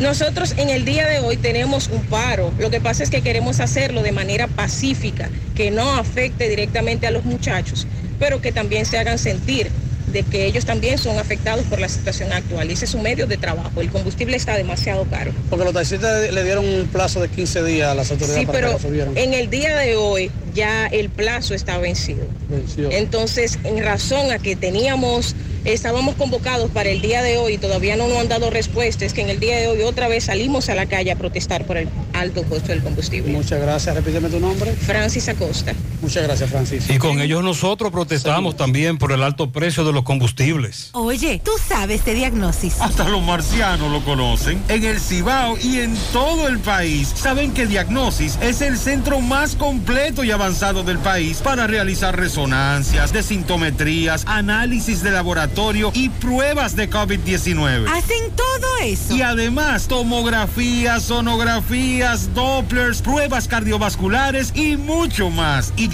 Nosotros en el día de hoy tenemos un paro. Lo que pasa es que queremos hacerlo de manera pacífica, que no afecte directamente a los muchachos, pero que también se hagan sentir de que ellos también son afectados por la situación actual. Ese es un medio de trabajo. El combustible está demasiado caro. Porque los taxistas le dieron un plazo de 15 días a las autoridades Sí, para que pero en el día de hoy ya el plazo está vencido. Venció. Entonces, en razón a que teníamos, estábamos convocados para el día de hoy y todavía no nos han dado respuesta, es que en el día de hoy otra vez salimos a la calle a protestar por el alto costo del combustible. Muchas gracias. Repíteme tu nombre. Francis Acosta. Muchas gracias, Francis. Y con ellos nosotros protestamos también por el alto precio de los combustibles. Oye, tú sabes de diagnosis. Hasta los marcianos lo conocen. En el Cibao y en todo el país saben que Diagnosis es el centro más completo y avanzado del país para realizar resonancias, desintometrías, análisis de laboratorio y pruebas de COVID-19. Hacen todo eso. Y además, tomografías, sonografías, dopplers, pruebas cardiovasculares y mucho más. Y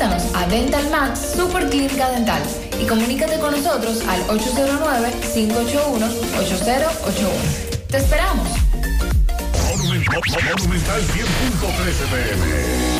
Visítanos a Dental Max Super Clínica Dental y comunícate con nosotros al 809-581-8081. ¡Te esperamos! Monumental 100.13 pm.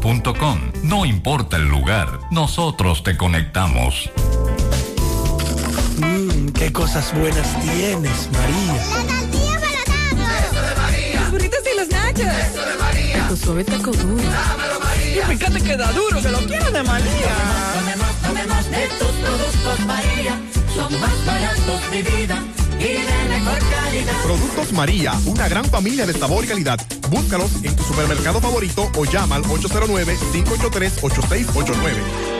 Grupointernet.com. No importa el lugar, nosotros te conectamos. Mmm, qué cosas buenas tienes, María. La tortilla para Eso de María. Los burritos y los nachos. Eso de María. Tu suave taco duro. Dámelo, María. María. Fíjate que da duro, que lo quiero de María. Tomemos, tomemos de tus productos María. Son más baratos de vida y de mejor calidad. Productos María, una gran familia de sabor y calidad. Búscalos en tu supermercado favorito o llama al 809-583-8689.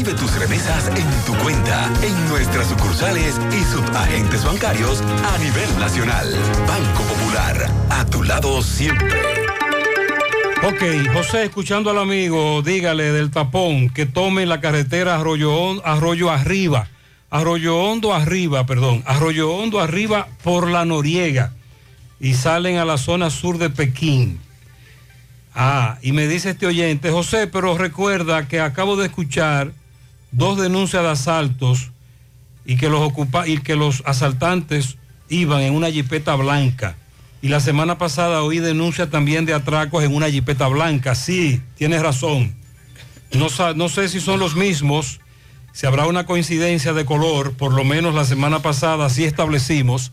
Recibe tus remesas en tu cuenta, en nuestras sucursales y subagentes bancarios a nivel nacional. Banco Popular, a tu lado siempre. Ok, José, escuchando al amigo, dígale del tapón que tome la carretera Arroyo, Arroyo Arriba, Arroyo Hondo Arriba, perdón, Arroyo Hondo Arriba por la Noriega y salen a la zona sur de Pekín. Ah, y me dice este oyente, José, pero recuerda que acabo de escuchar dos denuncias de asaltos y que los ocupa y que los asaltantes iban en una jipeta blanca. Y la semana pasada oí denuncia también de atracos en una jipeta blanca. Sí, tienes razón. No, no sé si son los mismos, si habrá una coincidencia de color, por lo menos la semana pasada sí establecimos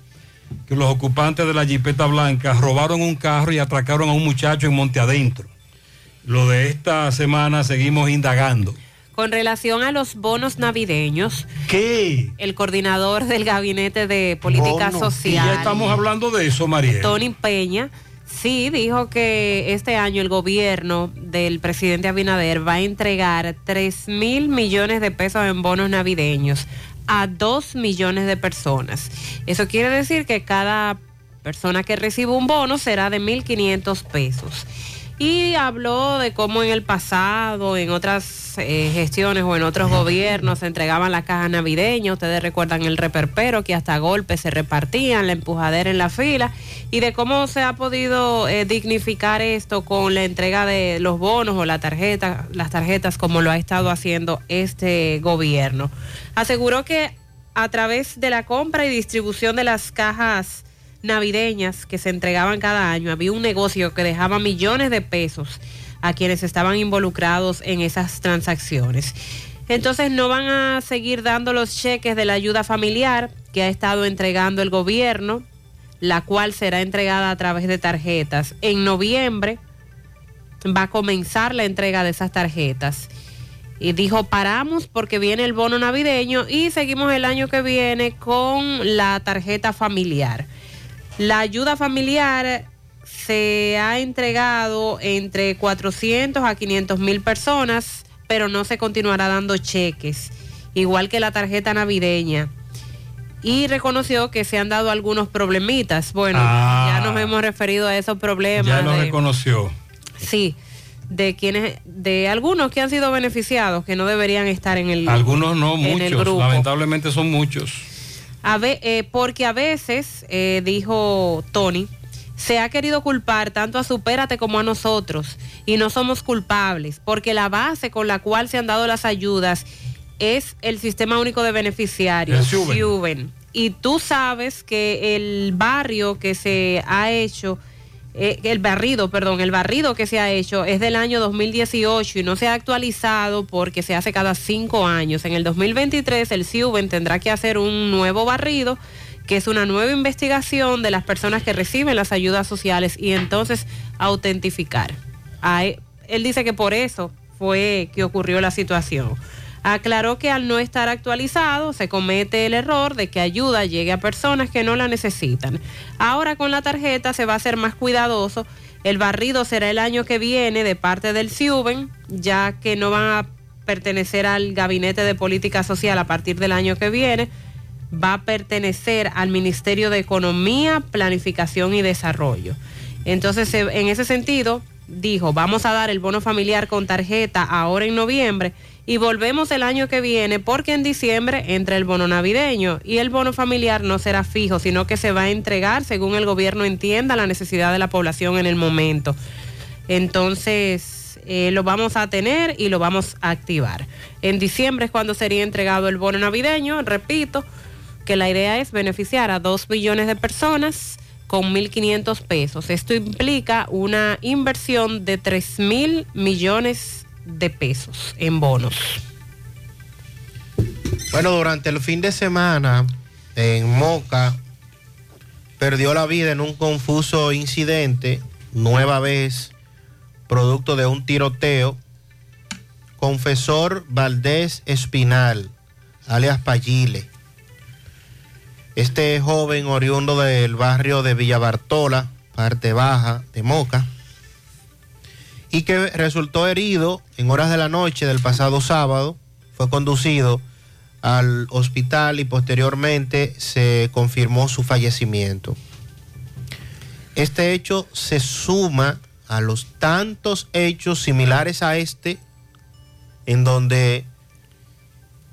que los ocupantes de la jipeta blanca robaron un carro y atracaron a un muchacho en Monte Adentro. Lo de esta semana seguimos indagando. Con relación a los bonos navideños, ¿qué? El coordinador del Gabinete de Política Bono. Social. Y ya estamos hablando de eso, María. Tony Peña, sí, dijo que este año el gobierno del presidente Abinader va a entregar 3 mil millones de pesos en bonos navideños a 2 millones de personas. Eso quiere decir que cada persona que reciba un bono será de 1.500 pesos. Y habló de cómo en el pasado, en otras eh, gestiones o en otros gobiernos se entregaban las cajas navideñas. Ustedes recuerdan el reperpero que hasta golpes se repartían, la empujadera en la fila. Y de cómo se ha podido eh, dignificar esto con la entrega de los bonos o la tarjeta, las tarjetas como lo ha estado haciendo este gobierno. Aseguró que a través de la compra y distribución de las cajas navideñas que se entregaban cada año, había un negocio que dejaba millones de pesos a quienes estaban involucrados en esas transacciones. Entonces no van a seguir dando los cheques de la ayuda familiar que ha estado entregando el gobierno, la cual será entregada a través de tarjetas. En noviembre va a comenzar la entrega de esas tarjetas. Y dijo, paramos porque viene el bono navideño y seguimos el año que viene con la tarjeta familiar. La ayuda familiar se ha entregado entre 400 a 500 mil personas, pero no se continuará dando cheques, igual que la tarjeta navideña. Y reconoció que se han dado algunos problemitas. Bueno, Ah. ya nos hemos referido a esos problemas. Ya lo de- reconoció. Sí, de quienes, de algunos que han sido beneficiados, que no deberían estar en el Algunos no, muchos. Lamentablemente son muchos. A ve- eh, porque a veces, eh, dijo Tony, se ha querido culpar tanto a Supérate como a nosotros y no somos culpables, porque la base con la cual se han dado las ayudas es el Sistema Único de Beneficiarios. SUBEN. Y tú sabes que el barrio que se ha hecho, eh, el barrido, perdón, el barrido que se ha hecho es del año 2018 y no se ha actualizado porque se hace cada cinco años. En el 2023 el SIUBEN tendrá que hacer un nuevo barrido que es una nueva investigación de las personas que reciben las ayudas sociales y entonces autentificar. Hay- él dice que por eso fue que ocurrió la situación. Aclaró que al no estar actualizado se comete el error de que ayuda llegue a personas que no la necesitan. Ahora con la tarjeta se va a ser más cuidadoso. El barrido será el año que viene de parte del SIUBEN, ya que no van a pertenecer al Gabinete de Política Social a partir del año que viene. Va a pertenecer al Ministerio de Economía, Planificación y Desarrollo. Entonces, en ese sentido, dijo, vamos a dar el bono familiar con tarjeta ahora en noviembre y volvemos el año que viene porque en diciembre entra el bono navideño y el bono familiar no será fijo, sino que se va a entregar según el gobierno entienda la necesidad de la población en el momento. Entonces, eh, lo vamos a tener y lo vamos a activar. En diciembre es cuando sería entregado el bono navideño, repito, que la idea es beneficiar a 2 billones de personas con 1.500 pesos. Esto implica una inversión de 3 mil millones de pesos en bonos. Bueno, durante el fin de semana en Moca perdió la vida en un confuso incidente, nueva vez, producto de un tiroteo. Confesor Valdés Espinal, alias Payile. Este joven oriundo del barrio de Villa Bartola, parte baja de Moca, y que resultó herido en horas de la noche del pasado sábado, fue conducido al hospital y posteriormente se confirmó su fallecimiento. Este hecho se suma a los tantos hechos similares a este en donde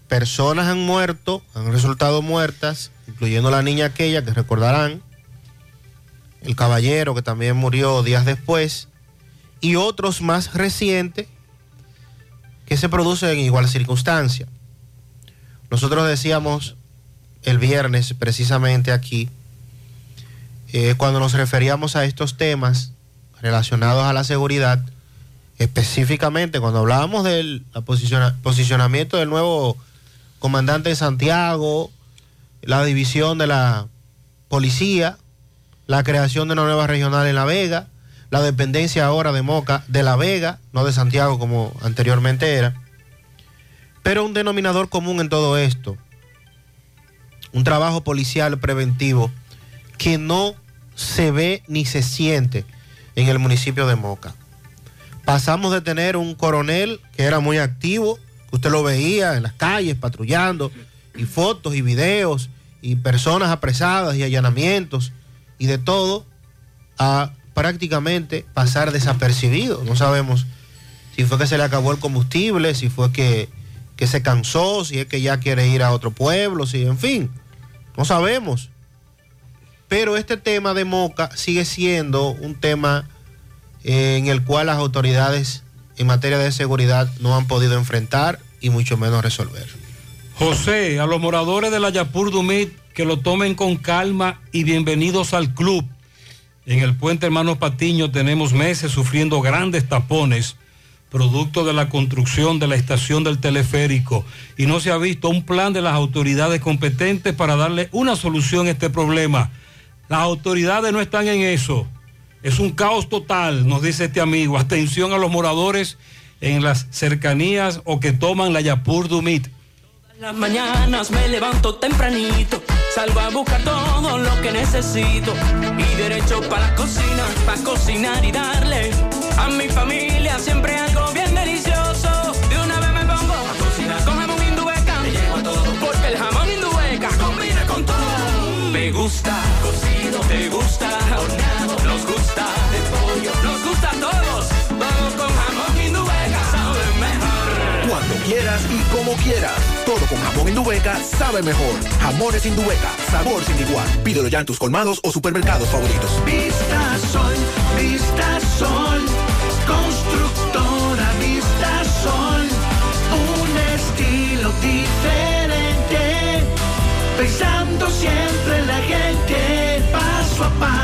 personas han muerto, han resultado muertas, incluyendo la niña aquella que recordarán, el caballero que también murió días después, y otros más recientes que se producen en igual circunstancia. Nosotros decíamos el viernes precisamente aquí, eh, cuando nos referíamos a estos temas relacionados a la seguridad, específicamente cuando hablábamos del posicionamiento del nuevo comandante de Santiago, la división de la policía, la creación de una nueva regional en La Vega, la dependencia ahora de Moca de La Vega, no de Santiago como anteriormente era. Pero un denominador común en todo esto, un trabajo policial preventivo que no se ve ni se siente en el municipio de Moca. Pasamos de tener un coronel que era muy activo, que usted lo veía en las calles patrullando, y fotos y videos, y personas apresadas y allanamientos, y de todo, a prácticamente pasar desapercibido. No sabemos si fue que se le acabó el combustible, si fue que, que se cansó, si es que ya quiere ir a otro pueblo, si, en fin, no sabemos. Pero este tema de Moca sigue siendo un tema eh, en el cual las autoridades en materia de seguridad no han podido enfrentar y mucho menos resolver. José, a los moradores de la Yapur Dumit, que lo tomen con calma y bienvenidos al club. En el puente Hermanos Patiño tenemos meses sufriendo grandes tapones, producto de la construcción de la estación del teleférico, y no se ha visto un plan de las autoridades competentes para darle una solución a este problema. Las autoridades no están en eso. Es un caos total, nos dice este amigo. Atención a los moradores en las cercanías o que toman la Yapur Dumit. Las mañanas me levanto tempranito, salgo a buscar todo lo que necesito y derecho para la cocina, para cocinar y darle a mi familia siempre algo bien delicioso. De una vez me pongo a cocinar con jamón indubeca, me llevo a todo porque el jamón indubeca combina con todo. Me gusta cocido, te gusta y como quieras. Todo con jamón Indubeca sabe mejor. Jamones Indubeca, sabor sin igual. Pídelo ya en tus colmados o supermercados favoritos. Vista Sol, Vista Sol, constructora Vista Sol, un estilo diferente, pensando siempre en la gente, paso a paso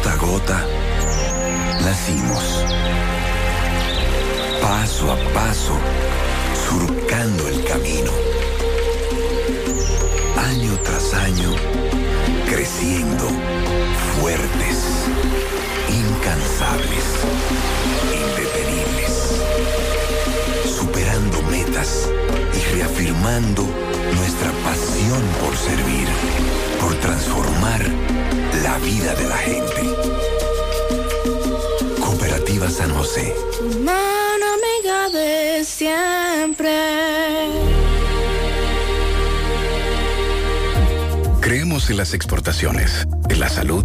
Gota a gota, nacimos. Paso a paso, surcando el camino. Año tras año, Creciendo. Fuertes. Incansables. Indetenibles. Superando metas y reafirmando nuestra pasión por servir. Por transformar la vida de la gente. Cooperativa San José. Mano amiga de siempre. Creemos en las exportaciones, en la salud,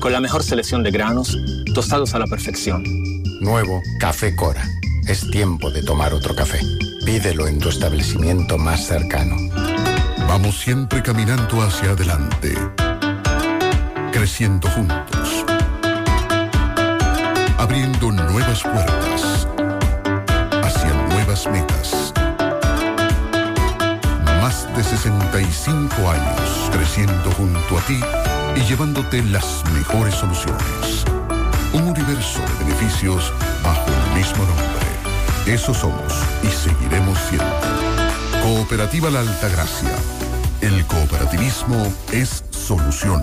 Con la mejor selección de granos, tostados a la perfección. Nuevo Café Cora. Es tiempo de tomar otro café. Pídelo en tu establecimiento más cercano. Vamos siempre caminando hacia adelante, creciendo juntos, abriendo nuevas puertas hacia nuevas metas. Más de 65 años creciendo junto a ti y llevándote las mejores soluciones. Un universo de beneficios bajo el mismo nombre. Eso somos y seguiremos siendo. Cooperativa La Altagracia. El cooperativismo es solución.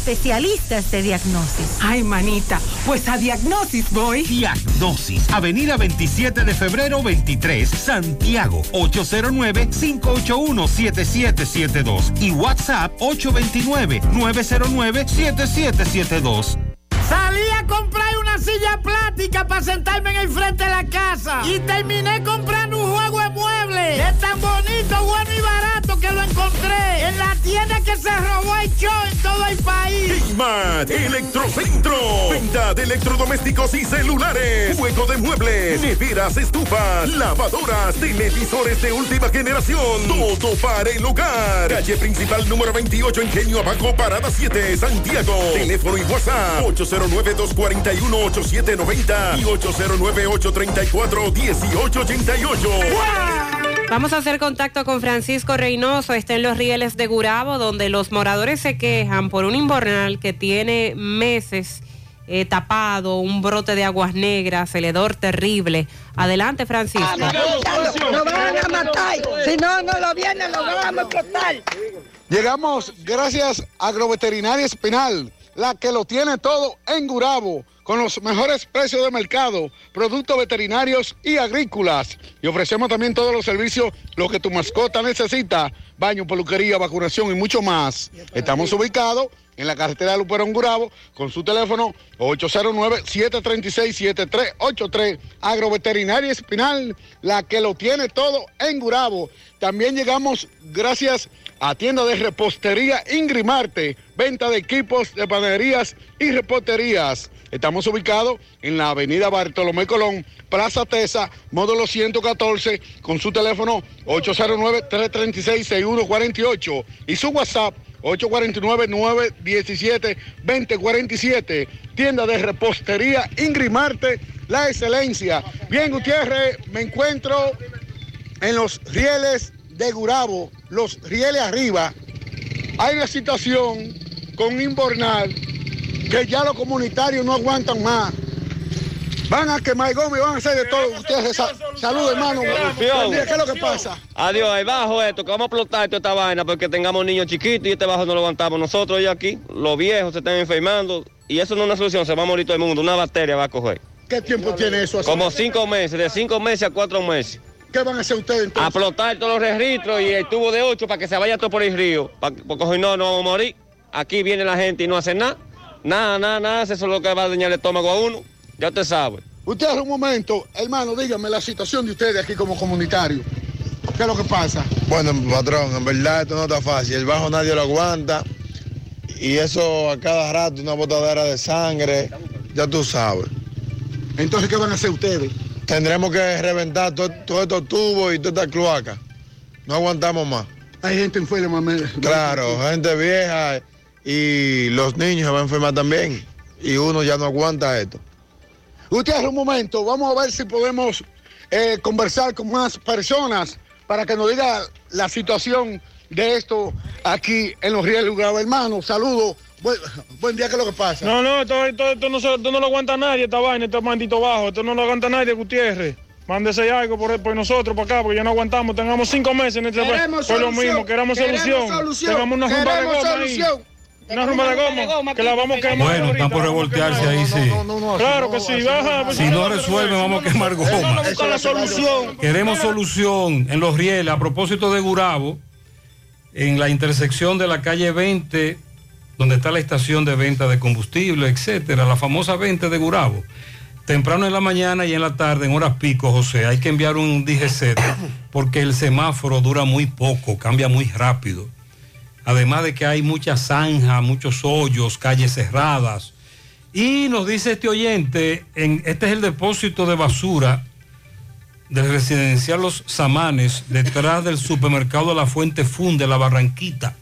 especialistas de diagnosis. Ay, manita, pues a Diagnosis voy. Diagnosis, Avenida 27 de febrero 23, Santiago, 809-581-7772 y WhatsApp 829-909-7772. Salí a comprar una silla plástica para sentarme en el frente de la casa. Y terminé comprando un juego se robó el show en todo el país. Smart Electrocentro. Venta de electrodomésticos y celulares. Juego de muebles, neveras, estufas, lavadoras, televisores de última generación. Todo para el hogar. Calle principal número 28, Ingenio Abajo, Parada 7, Santiago. Teléfono y WhatsApp 809-241-8790 y 809-834-1888. Vamos a hacer contacto con Francisco Reynoso, está en los rieles de Gurabo, donde los moradores se quejan por un invernal que tiene meses eh, tapado, un brote de aguas negras, el hedor terrible. Adelante, Francisco. Nos van a matar. Si no, no lo vienen, lo vamos a explotar. Llegamos gracias a Agroveterinaria Espinal, la que lo tiene todo en Gurabo, con los mejores precios de mercado, productos veterinarios y agrícolas. Y ofrecemos también todos los servicios, lo que tu mascota necesita, baño, peluquería, vacunación y mucho más. Estamos ubicados en la carretera de Luperón Gurabo, con su teléfono 809-736-7383. Agroveterinaria Espinal, la que lo tiene todo en Gurabo. También llegamos gracias a tienda de repostería Ingrimarte, venta de equipos de panaderías y reposterías. Estamos ubicados en la avenida Bartolomé Colón, Plaza Tesa, módulo 114, con su teléfono 809-336-6148 y su WhatsApp 849-917-2047. Tienda de repostería Ingrimarte, la excelencia. Bien, Gutiérrez, me encuentro en los rieles de Gurabo, los rieles arriba. Hay una situación con Inbornal que ya los comunitarios no aguantan más. Van a quemar goma y van a hacer de todo. Ustedes, sa- salud, hermano. ¿Qué es lo que pasa? Adiós, ahí bajo esto, que vamos a explotar toda esta vaina porque tengamos niños chiquitos y este bajo no lo aguantamos nosotros y aquí. Los viejos se están enfermando y eso no es una solución, se va a morir todo el mundo, una bacteria va a coger. ¿Qué tiempo tiene eso? así? Como cinco meses, de cinco meses a cuatro meses. ¿Qué van a hacer ustedes A entonces? explotar todos los registros y el tubo de ocho para que se vaya todo por el río, porque si no, no vamos a morir. aquí viene la gente y no hace nada. Nada, nada, nada, eso es lo que va a dañar el estómago a uno. Ya usted sabe. Usted un momento, hermano, dígame la situación de ustedes aquí como comunitario. ¿Qué es lo que pasa? Bueno, patrón, en verdad esto no está fácil. El bajo nadie lo aguanta. Y eso a cada rato, una botadera de sangre. Ya tú sabes. Entonces, ¿qué van a hacer ustedes? Tendremos que reventar todo- todos estos tubos y toda esta cloaca. No aguantamos más. Hay gente enferma. Claro, gente vieja y los niños se van a enfermar también. Y uno ya no aguanta esto. Usted un momento, vamos a ver si podemos eh, conversar con más personas para que nos diga la situación de esto aquí en los Rieles Grave. Hermano, saludos. Buen, buen día, ¿qué es lo que pasa? No, no, esto, esto, esto no, se- esto no lo aguanta nadie, esta vaina, este maldito bajo. Esto no lo aguanta nadie, Gutiérrez. Mándese algo por, por nosotros, para acá, porque ya no aguantamos. Tengamos cinco meses en este Queremos Fue lo solución, mismo, queremos queremos solución. solución, Tengamos una queremos solución. ahí. Una rumba de goma, que la vamos a quemar. Bueno, están por revoltearse ahí, sí. Claro que sí, baja. pues, Si no resuelven, vamos a quemar goma. Vamos a buscar la solución. Queremos solución en Los Rieles, a propósito de Gurabo, en la intersección de la calle 20, donde está la estación de venta de combustible, etcétera, la famosa 20 de Gurabo. Temprano en la mañana y en la tarde, en horas pico, José, hay que enviar un DGC porque el semáforo dura muy poco, cambia muy rápido. Además de que hay mucha zanja, muchos hoyos, calles cerradas. Y nos dice este oyente, en, este es el depósito de basura del residencial Los Samanes, detrás del supermercado La Fuente Fun de la Barranquita.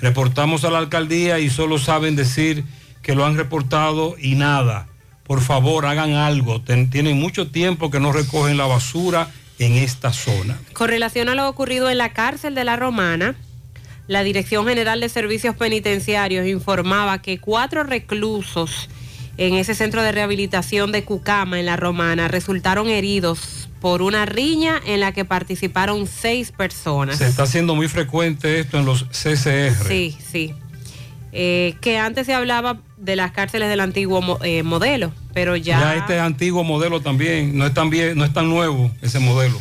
Reportamos a la alcaldía y solo saben decir que lo han reportado y nada. Por favor, hagan algo. Tienen mucho tiempo que no recogen la basura en esta zona. Con relación a lo ocurrido en la cárcel de la Romana, la Dirección General de Servicios Penitenciarios informaba que cuatro reclusos en ese centro de rehabilitación de Cucama, en la Romana, resultaron heridos por una riña en la que participaron seis personas. Se está haciendo muy frecuente esto en los CCR. Sí, sí. Eh, que antes se hablaba de las cárceles del antiguo eh, modelo, pero ya... Ya este antiguo modelo también, no es tan bien, no es tan nuevo ese modelo.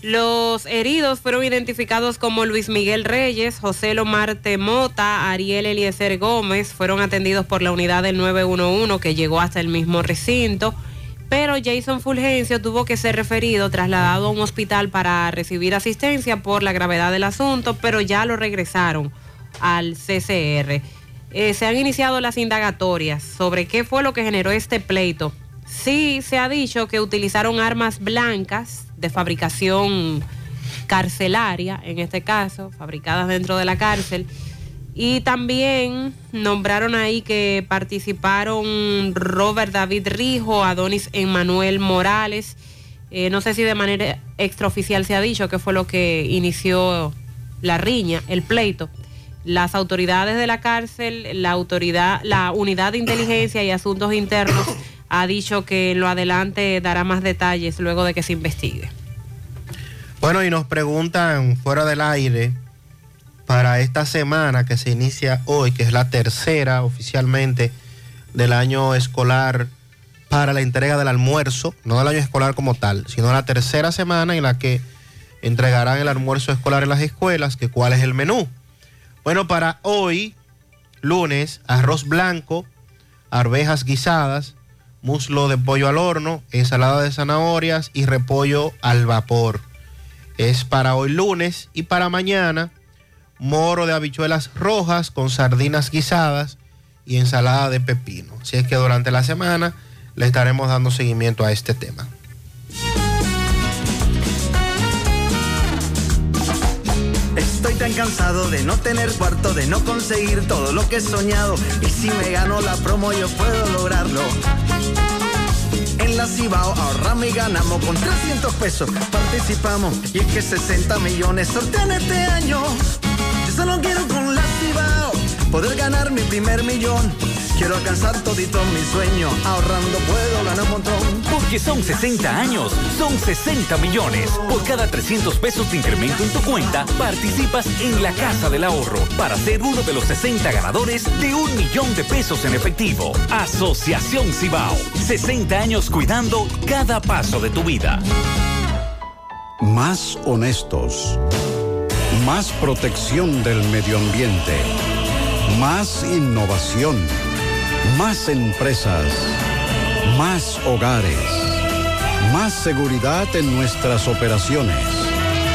Los heridos fueron identificados como Luis Miguel Reyes, José Lomar Temota, Ariel Eliezer Gómez, fueron atendidos por la unidad del 911 que llegó hasta el mismo recinto, pero Jason Fulgencio tuvo que ser referido, trasladado a un hospital para recibir asistencia por la gravedad del asunto, pero ya lo regresaron al CCR. Eh, se han iniciado las indagatorias sobre qué fue lo que generó este pleito. Sí, se ha dicho que utilizaron armas blancas de fabricación carcelaria, en este caso, fabricadas dentro de la cárcel. Y también nombraron ahí que participaron Robert David Rijo, Adonis Emmanuel Morales. Eh, no sé si de manera extraoficial se ha dicho que fue lo que inició la riña, el pleito. Las autoridades de la cárcel, la autoridad, la unidad de inteligencia y asuntos internos ha dicho que en lo adelante dará más detalles luego de que se investigue. Bueno, y nos preguntan fuera del aire para esta semana que se inicia hoy, que es la tercera oficialmente del año escolar para la entrega del almuerzo, no del año escolar como tal, sino la tercera semana en la que entregarán el almuerzo escolar en las escuelas, que cuál es el menú. Bueno, para hoy, lunes, arroz blanco, arvejas guisadas, muslo de pollo al horno, ensalada de zanahorias y repollo al vapor. Es para hoy lunes y para mañana, moro de habichuelas rojas con sardinas guisadas y ensalada de pepino. Así es que durante la semana le estaremos dando seguimiento a este tema. Estoy tan cansado de no tener cuarto, de no conseguir todo lo que he soñado. Y si me gano la promo, yo puedo lograrlo. En la Cibao ahorramos y ganamos con 300 pesos. Participamos y es que 60 millones sortean este año. Yo solo quiero con la Cibao poder ganar mi primer millón. Quiero alcanzar todito mi sueño. Ahorrando puedo ganar un montón. Porque son 60 años, son 60 millones. Por cada 300 pesos de incremento en tu cuenta, participas en la Casa del Ahorro para ser uno de los 60 ganadores de un millón de pesos en efectivo. Asociación Cibao. 60 años cuidando cada paso de tu vida. Más honestos. Más protección del medio ambiente. Más innovación. Más empresas. Más hogares. Más seguridad en nuestras operaciones.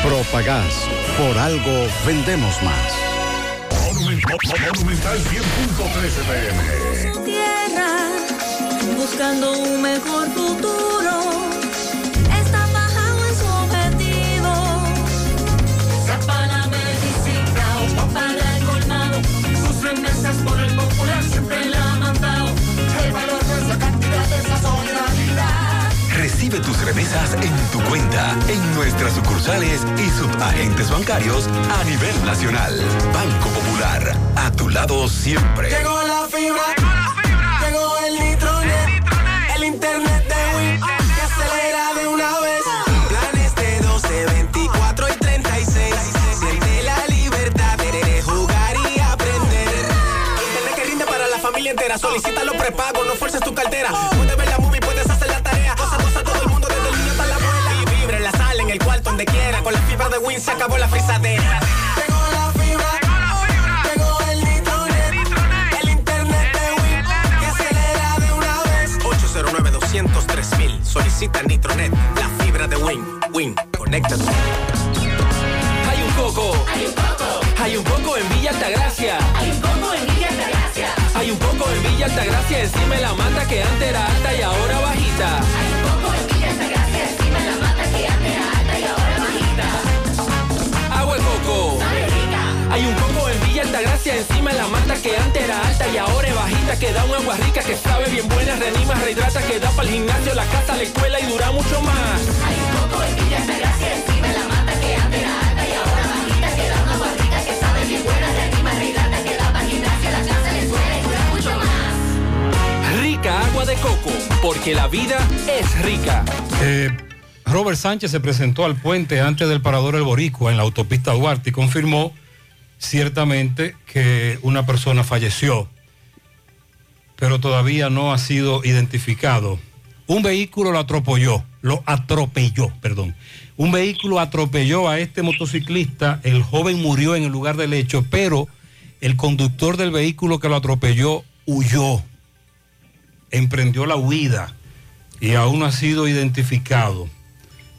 Propagás. Por algo vendemos más. Monumental 100.13 pm. tierra, buscando un mejor futuro. Recibe tus remesas en tu cuenta, en nuestras sucursales y subagentes bancarios a nivel nacional. Banco Popular, a tu lado siempre. Llegó la fibra. Llegó el nitronet. El internet de Win. Que acelera de una vez. Planes de 12, 24 y 36. Siente la libertad de jugar y aprender. Internet que rinde para la familia entera. Solicita los prepagos, no fuerces tu cartera. Fibra de Win se acabó la frisadera. Llegó la fibra. Llegó el nitronet. El internet de Win. Que acelera de una vez. 809 203 mil. Solicita Nitronet, la fibra de Win. Win, conéctate. Hay un coco. Hay un coco. Hay un coco en Villa Altagracia. Hay un coco en Villa Altagracia. Hay un coco en Villa Altagracia encima de la mata que antes era alta y ahora bajita. Hay Villa Altagracia encima de la mata que antes era alta y ahora es bajita que da un agua rica que sabe bien buena, reanima, rehidrata, que da para el gimnasio, la casa, la escuela y dura mucho más. Hay un encima de la mata que antes era alta y ahora bajita que da un agua rica que sabe bien buena, reanima, rehidrata, que da para el gimnasio, la casa, la escuela y dura mucho más. Rica agua de coco, porque la vida es rica. Eh, Robert Sánchez se presentó al puente antes del parador El Boricua en la autopista Duarte y confirmó ciertamente que una persona falleció, pero todavía no ha sido identificado. Un vehículo lo atropelló, lo atropelló, perdón. Un vehículo atropelló a este motociclista, el joven murió en el lugar del hecho, pero el conductor del vehículo que lo atropelló huyó, emprendió la huida y aún no ha sido identificado.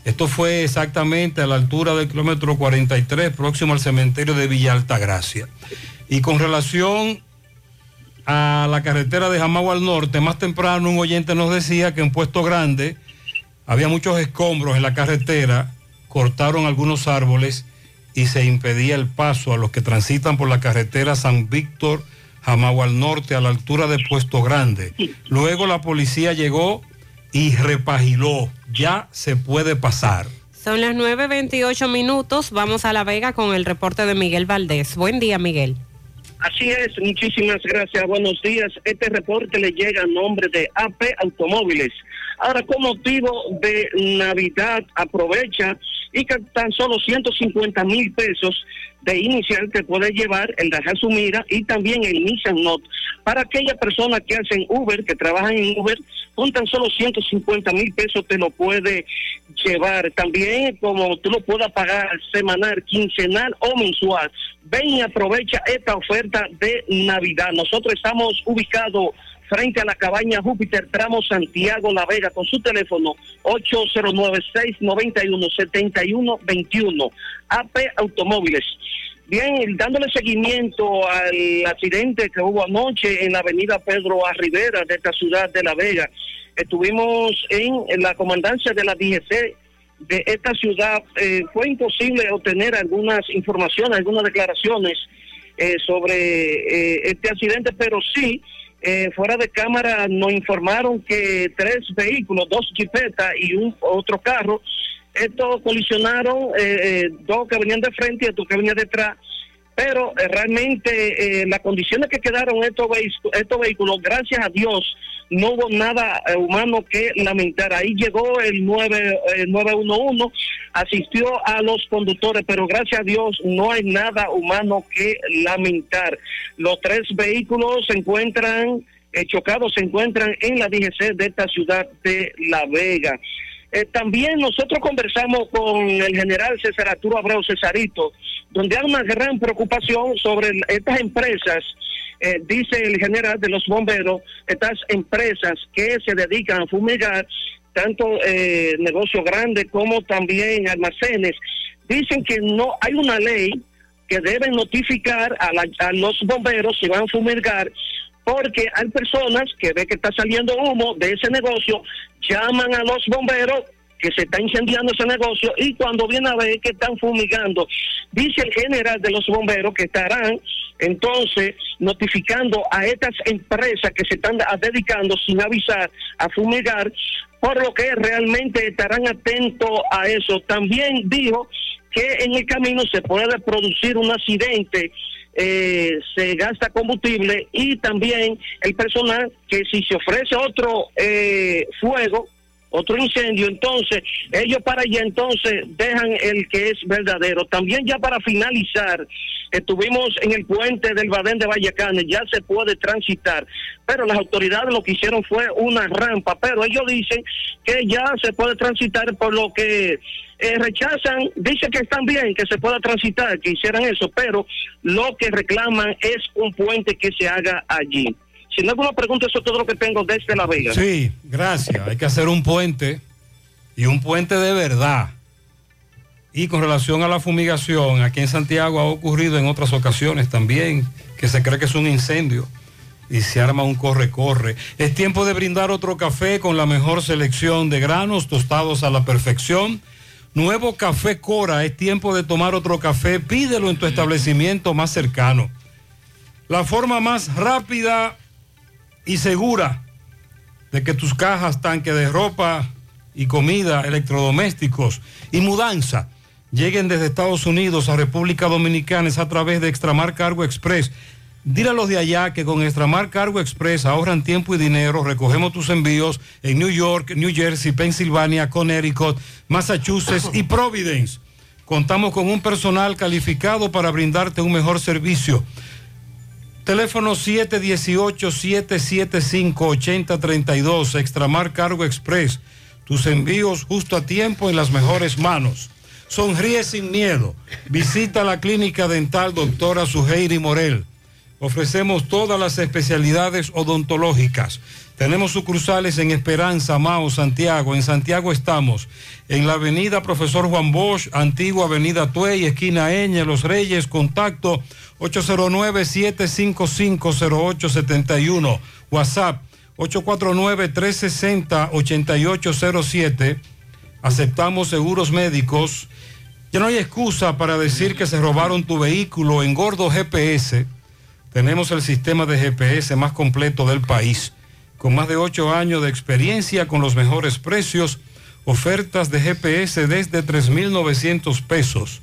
Esto fue exactamente a la altura del kilómetro 43, próximo al cementerio de Villa Altagracia. Y con relación a la carretera de Jamagua al norte, más temprano un oyente nos decía que en Puesto Grande había muchos escombros en la carretera, cortaron algunos árboles y se impedía el paso a los que transitan por la carretera San Víctor, Jamagua al norte, a la altura de Puesto Grande. Luego la policía llegó y repagiló, ya se puede pasar. Son las 9.28 minutos. Vamos a La Vega con el reporte de Miguel Valdés. Buen día, Miguel. Así es, muchísimas gracias. Buenos días. Este reporte le llega a nombre de AP Automóviles. Ahora, con motivo de Navidad, aprovecha y que tan solo 150 mil pesos de inicial te puede llevar el Daihatsu Mira y también el Nissan Note. Para aquellas personas que hacen Uber, que trabajan en Uber, con tan solo 150 mil pesos te lo puede llevar. También como tú lo puedas pagar semanal, quincenal o mensual. Ven y aprovecha esta oferta de Navidad. Nosotros estamos ubicados frente a la cabaña Júpiter, tramo Santiago La Vega, con su teléfono 809-691-7121, AP Automóviles. Bien, dándole seguimiento al accidente que hubo anoche en la avenida Pedro A. De esta ciudad de La Vega. Estuvimos en, en la comandancia de la DGC de esta ciudad. Eh, fue imposible obtener algunas informaciones, algunas declaraciones eh, sobre eh, este accidente, pero sí eh, fuera de cámara nos informaron que tres vehículos, dos jipetas y un otro carro, estos colisionaron, eh, eh, dos que venían de frente y otro que venía detrás, pero eh, realmente eh, las condiciones que quedaron estos, estos vehículos, gracias a Dios, no hubo nada eh, humano que lamentar. Ahí llegó el 9, eh, 911, asistió a los conductores, pero gracias a Dios no hay nada humano que lamentar. Los tres vehículos se encuentran eh, chocados, se encuentran en la DGC de esta ciudad de La Vega. Eh, también nosotros conversamos con el general César Arturo Abreu Cesarito, donde hay una gran preocupación sobre el- estas empresas eh, dice el general de los bomberos, estas empresas que se dedican a fumigar, tanto eh, negocios grandes como también almacenes, dicen que no hay una ley que deben notificar a, la- a los bomberos si van a fumigar, porque hay personas que ve que está saliendo humo de ese negocio, llaman a los bomberos que se está incendiando ese negocio y cuando viene a ver que están fumigando, dice el general de los bomberos que estarán entonces notificando a estas empresas que se están dedicando sin avisar a fumigar, por lo que realmente estarán atentos a eso. También dijo que en el camino se puede producir un accidente, eh, se gasta combustible y también el personal que si se ofrece otro eh, fuego, otro incendio, entonces ellos para allá entonces dejan el que es verdadero. También ya para finalizar, estuvimos en el puente del Badén de Vallacanes, ya se puede transitar, pero las autoridades lo que hicieron fue una rampa, pero ellos dicen que ya se puede transitar por lo que eh, rechazan, dicen que están bien que se pueda transitar, que hicieran eso, pero lo que reclaman es un puente que se haga allí. Si no hay alguna pregunta, eso es todo lo que tengo desde La Vega. Sí, gracias. Hay que hacer un puente y un puente de verdad. Y con relación a la fumigación, aquí en Santiago ha ocurrido en otras ocasiones también, que se cree que es un incendio y se arma un corre-corre. Es tiempo de brindar otro café con la mejor selección de granos tostados a la perfección. Nuevo café Cora, es tiempo de tomar otro café, pídelo en tu establecimiento más cercano. La forma más rápida y segura de que tus cajas, tanque de ropa y comida, electrodomésticos y mudanza lleguen desde Estados Unidos a República Dominicana es a través de Extramar Cargo Express. Dile a los de allá que con Extramar Cargo Express ahorran tiempo y dinero. Recogemos tus envíos en New York, New Jersey, Pensilvania, Connecticut, Massachusetts y Providence. Contamos con un personal calificado para brindarte un mejor servicio. Teléfono 718-775-8032, Extramar Cargo Express. Tus envíos justo a tiempo en las mejores manos. Sonríe sin miedo. Visita la clínica dental doctora Suheiri Morel. Ofrecemos todas las especialidades odontológicas. Tenemos sucursales en Esperanza, Mao, Santiago. En Santiago estamos en la avenida Profesor Juan Bosch, antigua avenida Tuey, esquina Eñe, Los Reyes, contacto 809-755-0871. WhatsApp 849-360-8807. Aceptamos seguros médicos. Ya no hay excusa para decir que se robaron tu vehículo en Gordo GPS. Tenemos el sistema de GPS más completo del país, con más de ocho años de experiencia, con los mejores precios, ofertas de GPS desde 3.900 pesos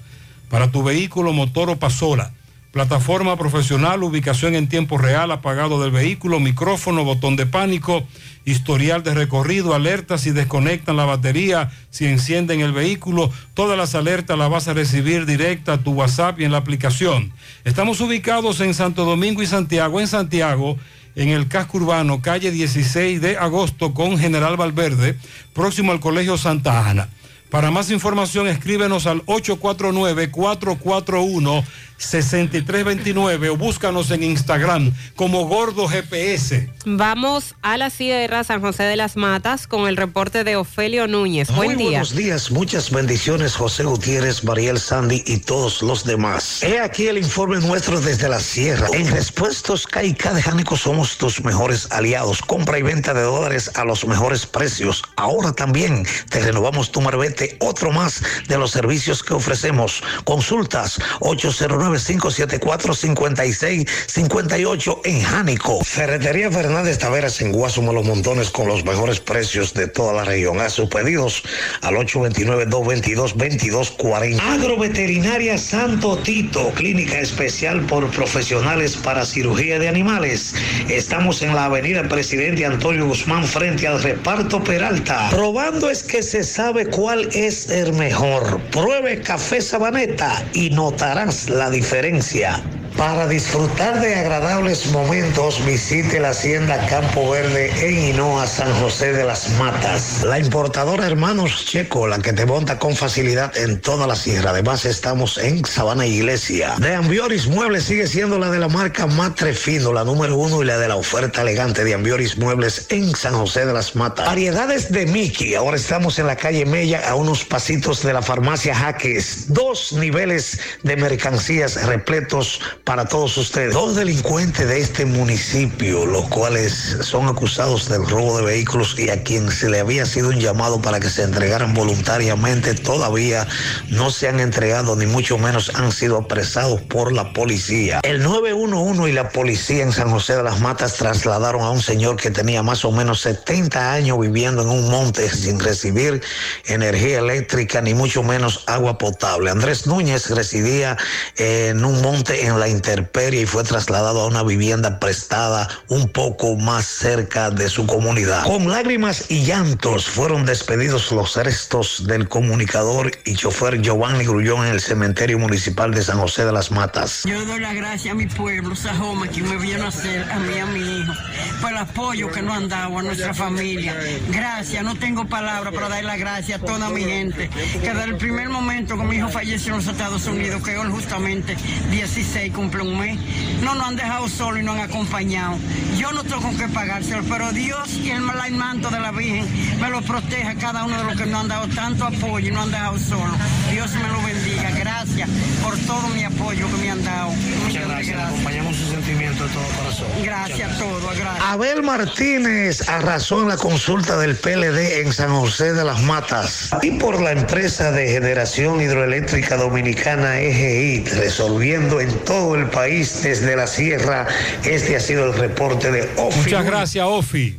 para tu vehículo motor o pasola. Plataforma profesional, ubicación en tiempo real, apagado del vehículo, micrófono, botón de pánico, historial de recorrido, alertas si desconectan la batería, si encienden el vehículo. Todas las alertas las vas a recibir directa a tu WhatsApp y en la aplicación. Estamos ubicados en Santo Domingo y Santiago. En Santiago, en el casco urbano, calle 16 de agosto con General Valverde, próximo al Colegio Santa Ana. Para más información, escríbenos al 849-441-6329 o búscanos en Instagram como Gordo GPS. Vamos a la Sierra San José de las Matas con el reporte de Ofelio Núñez. Buen Muy día. buenos días, muchas bendiciones José Gutiérrez, Mariel Sandy y todos los demás. He aquí el informe nuestro desde la sierra. En Respuestos KK de Jánico somos tus mejores aliados. Compra y venta de dólares a los mejores precios. Ahora también te renovamos tu marbete, otro más de los servicios que ofrecemos. Consultas 809-574-5658 en Jánico. Ferretería Fernández Taveras en Guasuma Los Montones con los mejores precios de toda la región. A sus pedidos al 829-222-2240. Agroveterinaria Santo Tito, clínica especial por profesionales para cirugía de animales. Estamos en la avenida Presidente Antonio Guzmán frente al reparto Peralta. Probando es que se sabe cuál es el mejor. Pruebe café sabaneta y notarás la diferencia. Para disfrutar de agradables momentos, visite la Hacienda Campo Verde en Hinoa, San José de las Matas. La importadora Hermanos Checo, la que te monta con facilidad en toda la sierra. Además, estamos en Sabana Iglesia. De Ambioris Muebles sigue siendo la de la marca Matre Fino, la número uno y la de la oferta elegante de Ambioris Muebles en San José de las Matas. Variedades de Mickey. Ahora estamos en la calle Mella, a unos pasitos de la farmacia Jaques. Dos niveles de repletos para todos ustedes. Dos delincuentes de este municipio, los cuales son acusados del robo de vehículos y a quien se le había sido un llamado para que se entregaran voluntariamente, todavía no se han entregado ni mucho menos han sido apresados por la policía. El 911 y la policía en San José de las Matas trasladaron a un señor que tenía más o menos 70 años viviendo en un monte sin recibir energía eléctrica ni mucho menos agua potable. Andrés Núñez residía en un monte en la intemperie y fue trasladado a una vivienda prestada un poco más cerca de su comunidad. Con lágrimas y llantos fueron despedidos los restos del comunicador y chofer Giovanni Grullón en el cementerio municipal de San José de las Matas. Yo doy la gracia a mi pueblo, Sajoma, que me vino a hacer a mí a mi hijo, por el apoyo que nos han dado a nuestra familia. Gracias, no tengo palabras para dar la gracia a toda mi gente, que desde el primer momento que mi hijo falleció en los Estados Unidos, que hoy justamente 16 cumple un mes, no nos han dejado solo y nos han acompañado. Yo no tengo con qué pagárselo, pero Dios y el manto de la Virgen me lo proteja a cada uno de los que nos han dado tanto apoyo y nos han dejado solo. Dios me lo bendiga. Gracias por todo mi apoyo que me han dado. Muchas gracias. Acompañamos su sentimiento de todo corazón. Gracias a todos, gracias. Abel Martínez arrasó en la consulta del PLD en San José de las Matas y por la empresa de generación hidroeléctrica dominicana EGI, resolviendo en todo el país desde la sierra. Este ha sido el reporte de OFI. Muchas gracias, Ofi.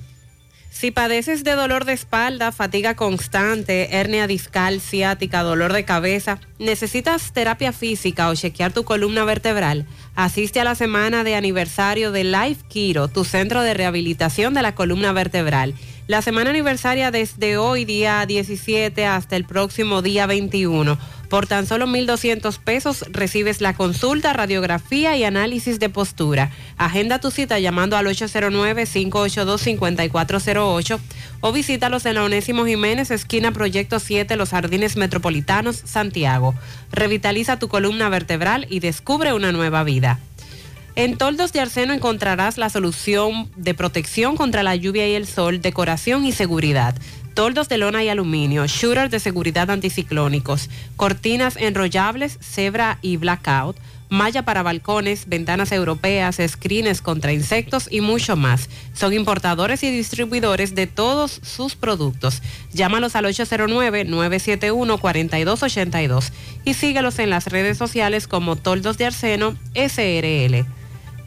Si padeces de dolor de espalda, fatiga constante, hernia discal, ciática, dolor de cabeza, necesitas terapia física o chequear tu columna vertebral, asiste a la semana de aniversario de Life Kiro, tu centro de rehabilitación de la columna vertebral. La semana aniversaria desde hoy, día 17, hasta el próximo día 21. Por tan solo 1.200 pesos recibes la consulta, radiografía y análisis de postura. Agenda tu cita llamando al 809-582-5408 o visítalos en la Onésimo Jiménez, esquina Proyecto 7, Los Jardines Metropolitanos, Santiago. Revitaliza tu columna vertebral y descubre una nueva vida. En Toldos de Arseno encontrarás la solución de protección contra la lluvia y el sol, decoración y seguridad. Toldos de lona y aluminio, shooters de seguridad anticiclónicos, cortinas enrollables, cebra y blackout, malla para balcones, ventanas europeas, screens contra insectos y mucho más. Son importadores y distribuidores de todos sus productos. Llámalos al 809-971-4282 y síguelos en las redes sociales como Toldos de Arseno SRL.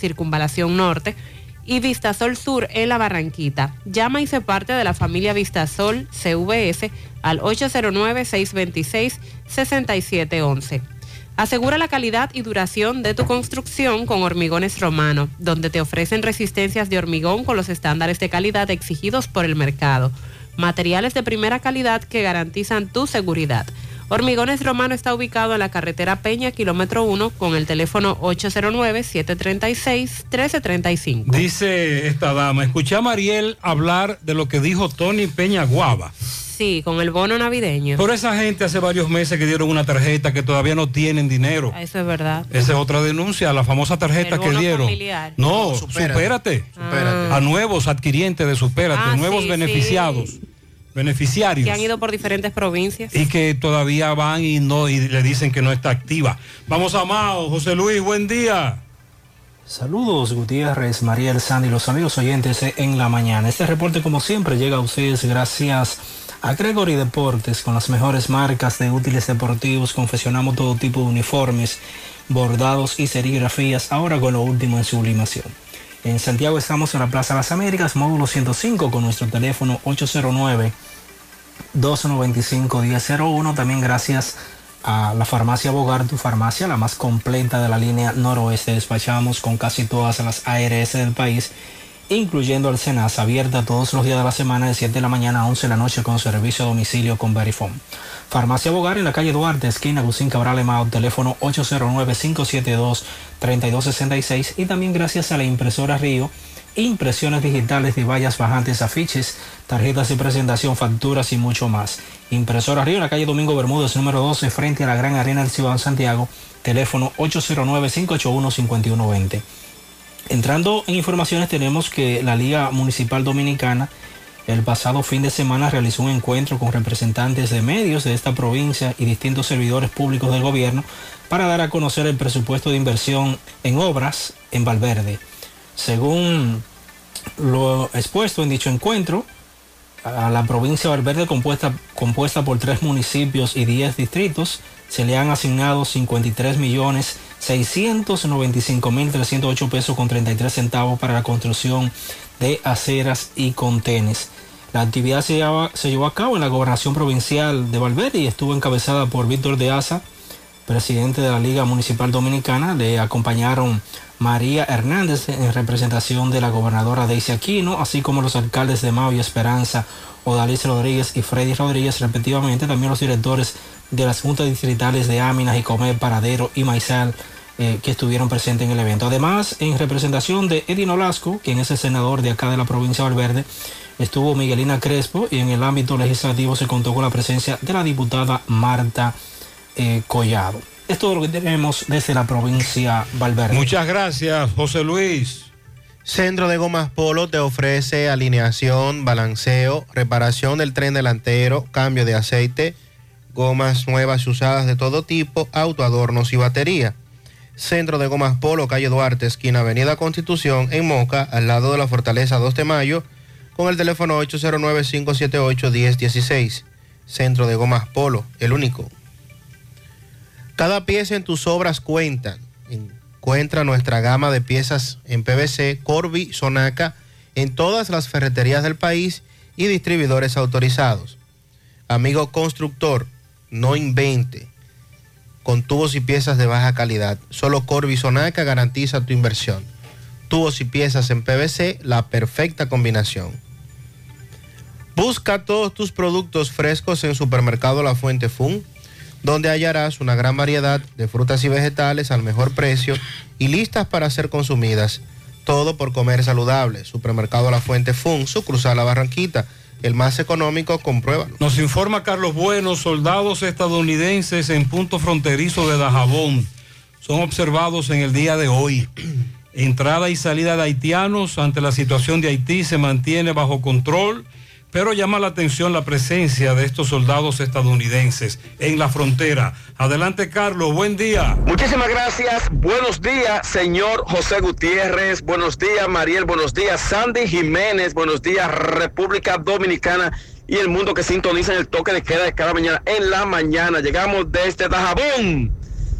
Circunvalación Norte y Vistasol Sur en la Barranquita. Llama y se parte de la familia Vistasol CVS al 809-626-6711. Asegura la calidad y duración de tu construcción con Hormigones Romano, donde te ofrecen resistencias de hormigón con los estándares de calidad exigidos por el mercado. Materiales de primera calidad que garantizan tu seguridad. Hormigones Romano está ubicado en la carretera Peña, kilómetro 1, con el teléfono 809-736-1335. Dice esta dama, escuché a Mariel hablar de lo que dijo Tony Peña Guava. Sí, con el bono navideño. Por esa gente hace varios meses que dieron una tarjeta que todavía no tienen dinero. Eso es verdad. Esa es otra denuncia, la famosa tarjeta El que bono dieron. familiar. No, No, supérate. supérate. A nuevos adquirientes de Supérate, Ah, nuevos sí, beneficiados, beneficiarios. Que han ido por diferentes provincias. y que todavía van y no y le dicen que no está activa. Vamos a Mao, José Luis, buen día. Saludos Gutiérrez, Mariel Sandy, los amigos oyentes en la mañana. Este reporte como siempre llega a ustedes gracias A Gregory Deportes, con las mejores marcas de útiles deportivos, confeccionamos todo tipo de uniformes, bordados y serigrafías, ahora con lo último en sublimación. En Santiago estamos en la Plaza Las Américas, módulo 105, con nuestro teléfono 809 295-1001. También gracias a la farmacia Bogar, tu farmacia, la más completa de la línea noroeste. Despachamos con casi todas las ARS del país, incluyendo el Senasa, abierta todos los días de la semana de 7 de la mañana a 11 de la noche con servicio a domicilio con Verifone. Farmacia Bogar en la calle Duarte, esquina Agustín Cabral Emao, teléfono 809-572-3266 y también gracias a la impresora Río impresiones digitales de vallas bajantes, afiches, tarjetas de presentación, facturas y mucho más. Impresora Río en la calle Domingo Bermúdez, número 12, frente a la Gran Arena del Ciudad Santiago, teléfono 809-581-5120. Entrando en informaciones tenemos que la Liga Municipal Dominicana el pasado fin de semana realizó un encuentro con representantes de medios de esta provincia y distintos servidores públicos del gobierno para dar a conocer el presupuesto de inversión en obras en Valverde. Según lo expuesto en dicho encuentro, a la provincia de Valverde compuesta, compuesta por tres municipios y diez distritos, se le han asignado 53 millones de 695.308 pesos con 33 centavos para la construcción de aceras y contenes. La actividad se, se llevó a cabo en la gobernación provincial de Valverde y estuvo encabezada por Víctor de Asa, presidente de la Liga Municipal Dominicana. Le acompañaron María Hernández en representación de la gobernadora Daisy Aquino, así como los alcaldes de Mao y Esperanza, Odalice Rodríguez y Freddy Rodríguez, respectivamente, también los directores de las juntas distritales de Áminas y Comer, Paradero y Maizal, eh, que estuvieron presentes en el evento. Además, en representación de Edino Lasco, quien es el senador de acá de la provincia de Valverde, estuvo Miguelina Crespo y en el ámbito legislativo se contó con la presencia de la diputada Marta eh, Collado. Es todo lo que tenemos desde la provincia Valverde. Muchas gracias, José Luis. Centro de Gomas Polo te ofrece alineación, balanceo, reparación del tren delantero, cambio de aceite, gomas nuevas y usadas de todo tipo, autoadornos y batería. Centro de Gomas Polo, calle Duarte, esquina Avenida Constitución, en Moca, al lado de la Fortaleza 2 de Mayo, con el teléfono 809-578-1016. Centro de Gomas Polo, el único. Cada pieza en tus obras cuenta. Encuentra nuestra gama de piezas en PVC, Corby, Sonaca, en todas las ferreterías del país y distribuidores autorizados. Amigo constructor, no invente con tubos y piezas de baja calidad. Solo Corby Sonaca garantiza tu inversión. Tubos y piezas en PVC, la perfecta combinación. Busca todos tus productos frescos en Supermercado La Fuente Fun donde hallarás una gran variedad de frutas y vegetales al mejor precio y listas para ser consumidas. Todo por comer saludable. Supermercado La Fuente Fun, su cruzar La Barranquita, el más económico, compruébalo. Nos informa Carlos Bueno, soldados estadounidenses en punto fronterizo de Dajabón son observados en el día de hoy. Entrada y salida de haitianos ante la situación de Haití se mantiene bajo control pero llama la atención la presencia de estos soldados estadounidenses en la frontera. Adelante, Carlos, buen día. Muchísimas gracias. Buenos días, señor José Gutiérrez. Buenos días, Mariel. Buenos días, Sandy Jiménez. Buenos días, República Dominicana y el mundo que sintoniza en el toque de queda de cada mañana. En la mañana llegamos desde Dajabón.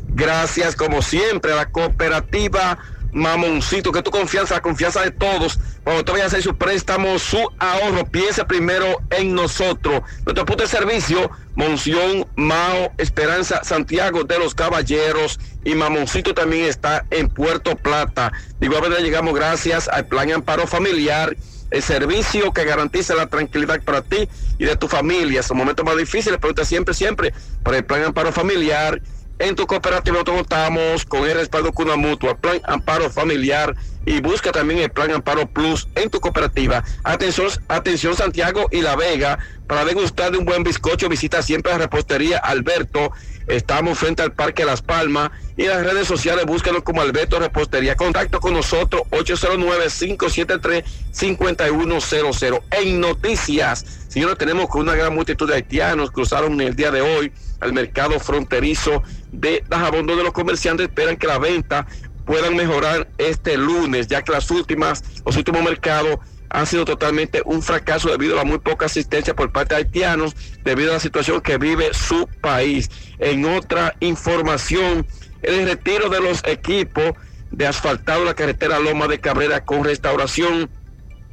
Gracias, como siempre, a la cooperativa mamoncito, que tu confianza, la confianza de todos, cuando te vayas a hacer su préstamo, su ahorro, piensa primero en nosotros. Nuestro punto de servicio, Monción, Mao, Esperanza, Santiago de los Caballeros y Mamoncito también está en Puerto Plata. De igual manera llegamos gracias al Plan Amparo Familiar el servicio que garantiza la tranquilidad para ti y de tu familia. Son momentos más difíciles, usted siempre, siempre, por el plan amparo familiar en tu cooperativa nosotros contamos con el respaldo Cuna Mutua, Plan Amparo Familiar y busca también el Plan Amparo Plus en tu cooperativa. Atención, atención Santiago y La Vega, para degustar de un buen bizcocho visita siempre la repostería Alberto. Estamos frente al Parque Las Palmas y en las redes sociales búscanos como Alberto Repostería. Contacto con nosotros 809-573-5100. En noticias, señores, tenemos con una gran multitud de haitianos cruzaron el día de hoy al mercado fronterizo de Dajabón, donde los comerciantes esperan que la venta puedan mejorar este lunes, ya que las últimas, los últimos mercados han sido totalmente un fracaso debido a la muy poca asistencia por parte de haitianos, debido a la situación que vive su país. En otra información, el retiro de los equipos de asfaltado la carretera Loma de Cabrera con restauración,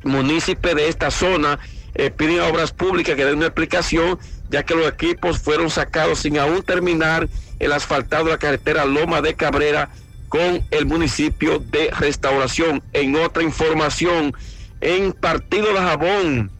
municipio de esta zona eh, piden a obras públicas que den una explicación, ya que los equipos fueron sacados sin aún terminar el asfaltado de la carretera Loma de Cabrera con el municipio de restauración. En otra información, en Partido de Jabón,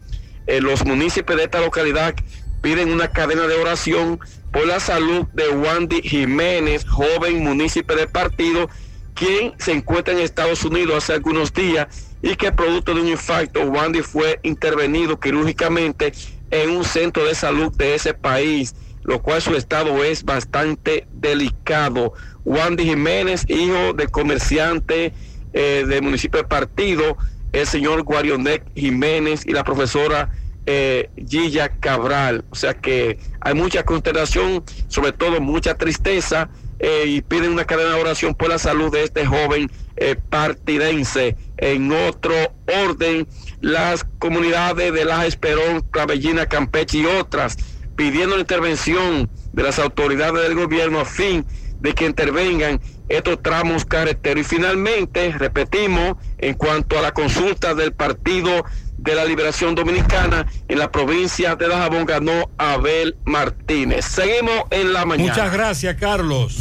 eh, los municipios de esta localidad piden una cadena de oración por la salud de Wandy Jiménez, joven municipio de partido, quien se encuentra en Estados Unidos hace algunos días y que producto de un infarto, Wandy fue intervenido quirúrgicamente en un centro de salud de ese país, lo cual su estado es bastante delicado. Wandy Jiménez, hijo de comerciante eh, del municipio de Partido, el señor Guarionet Jiménez y la profesora eh, Gilla Cabral. O sea que hay mucha consternación, sobre todo mucha tristeza, eh, y piden una cadena de oración por la salud de este joven eh, partidense. En otro orden, las comunidades de Laja Esperón, Clavellina, Campeche y otras pidiendo la intervención de las autoridades del gobierno a fin de que intervengan estos tramos carreteros. Y finalmente, repetimos, en cuanto a la consulta del Partido de la Liberación Dominicana en la provincia de Dajabón ganó Abel Martínez. Seguimos en la mañana. Muchas gracias, Carlos.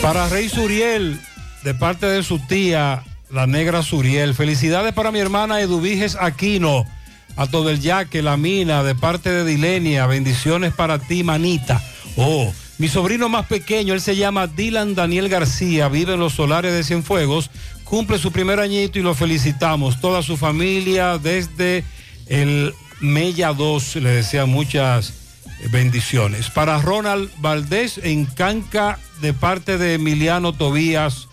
Para Rey Suriel, de parte de su tía, la negra Suriel. Felicidades para mi hermana Eduviges Aquino, a todo el yaque, la mina, de parte de Dilenia. Bendiciones para ti, manita. Oh, mi sobrino más pequeño, él se llama Dylan Daniel García, vive en los solares de Cienfuegos, cumple su primer añito y lo felicitamos. Toda su familia desde el Mella 2 le desea muchas bendiciones. Para Ronald Valdés en Canca, de parte de Emiliano Tobías,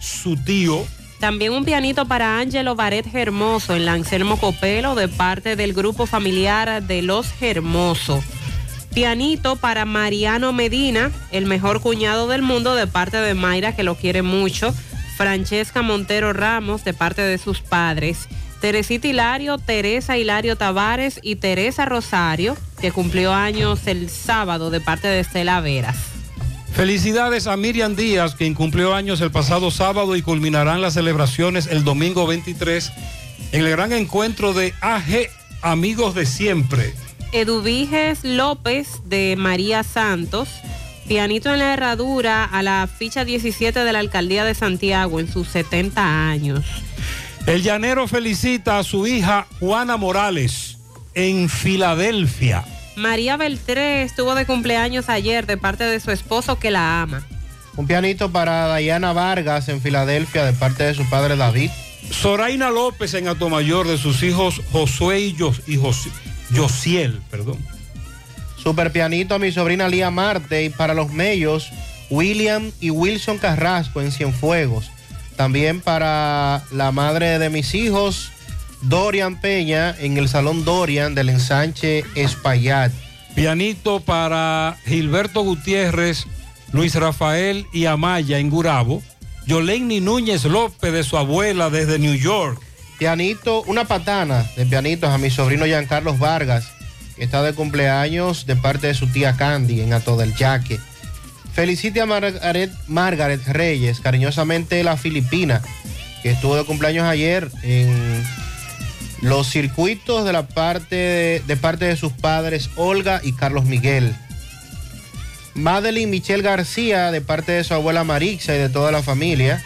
su tío. También un pianito para Ángelo Baret Hermoso en Lancelmo Copelo de parte del grupo familiar de Los Hermoso. Pianito para Mariano Medina, el mejor cuñado del mundo de parte de Mayra que lo quiere mucho. Francesca Montero Ramos de parte de sus padres. Teresita Hilario, Teresa Hilario Tavares y Teresa Rosario, que cumplió años el sábado de parte de Estela Veras. Felicidades a Miriam Díaz, quien cumplió años el pasado sábado y culminarán las celebraciones el domingo 23 en el gran encuentro de AG Amigos de Siempre. Eduviges López de María Santos, pianito en la herradura a la ficha 17 de la Alcaldía de Santiago en sus 70 años. El llanero felicita a su hija Juana Morales en Filadelfia. María Beltré estuvo de cumpleaños ayer de parte de su esposo que la ama. Un pianito para Diana Vargas en Filadelfia de parte de su padre David. Soraina López en Atomayor de sus hijos Josué y, Jos- y Jos- Josiel, perdón. Super pianito a mi sobrina Lía Marte y para los mellos William y Wilson Carrasco en Cienfuegos. También para la madre de mis hijos Dorian Peña en el Salón Dorian del ensanche Espaillat. Pianito para Gilberto Gutiérrez, Luis Rafael y Amaya en Gurabo. Yolenny Núñez López de su abuela desde New York. Pianito, una patana de pianitos a mi sobrino Giancarlos Vargas, que está de cumpleaños de parte de su tía Candy en Ato del Yaque. Felicite a Margaret, Margaret Reyes, cariñosamente la filipina, que estuvo de cumpleaños ayer en los circuitos de la parte de, de parte de sus padres Olga y Carlos Miguel. Madeline Michelle García de parte de su abuela Marixa y de toda la familia.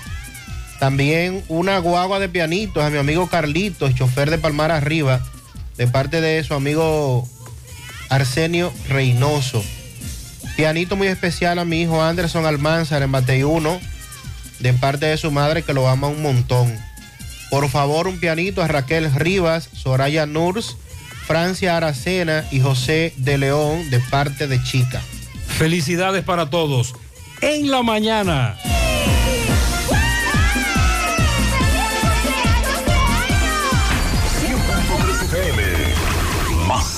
También una guagua de pianitos a mi amigo Carlitos, chofer de Palmar Arriba, de parte de su amigo Arsenio Reynoso. Pianito muy especial a mi hijo Anderson Almanzar en Batey 1, de parte de su madre que lo ama un montón. Por favor, un pianito a Raquel Rivas, Soraya Nurs, Francia Aracena y José de León, de parte de Chica. Felicidades para todos. En la mañana.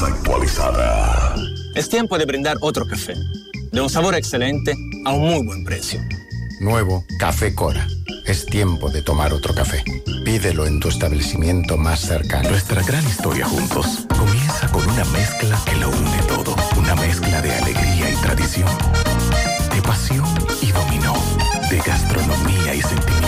Más actualizada. Es tiempo de brindar otro café, de un sabor excelente a un muy buen precio. Nuevo Café Cora. es tiempo de tomar otro café. Pídelo en tu establecimiento más cercano. Nuestra gran historia juntos comienza con una mezcla que lo une todo. Una mezcla de alegría y tradición, de pasión y dominó, de gastronomía y sentimiento.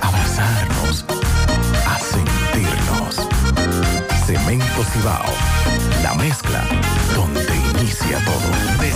abrazarnos, a sentirnos. Cemento Cibao, la mezcla donde inicia todo.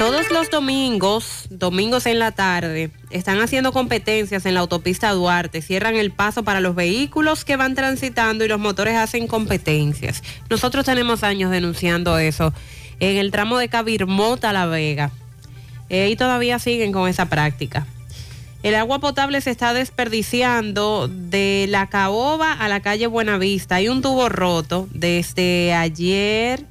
Todos los domingos, domingos en la tarde, están haciendo competencias en la autopista Duarte. Cierran el paso para los vehículos que van transitando y los motores hacen competencias. Nosotros tenemos años denunciando eso en el tramo de Cabirmota a La Vega. Eh, y todavía siguen con esa práctica. El agua potable se está desperdiciando de la caoba a la calle Buenavista. Hay un tubo roto desde ayer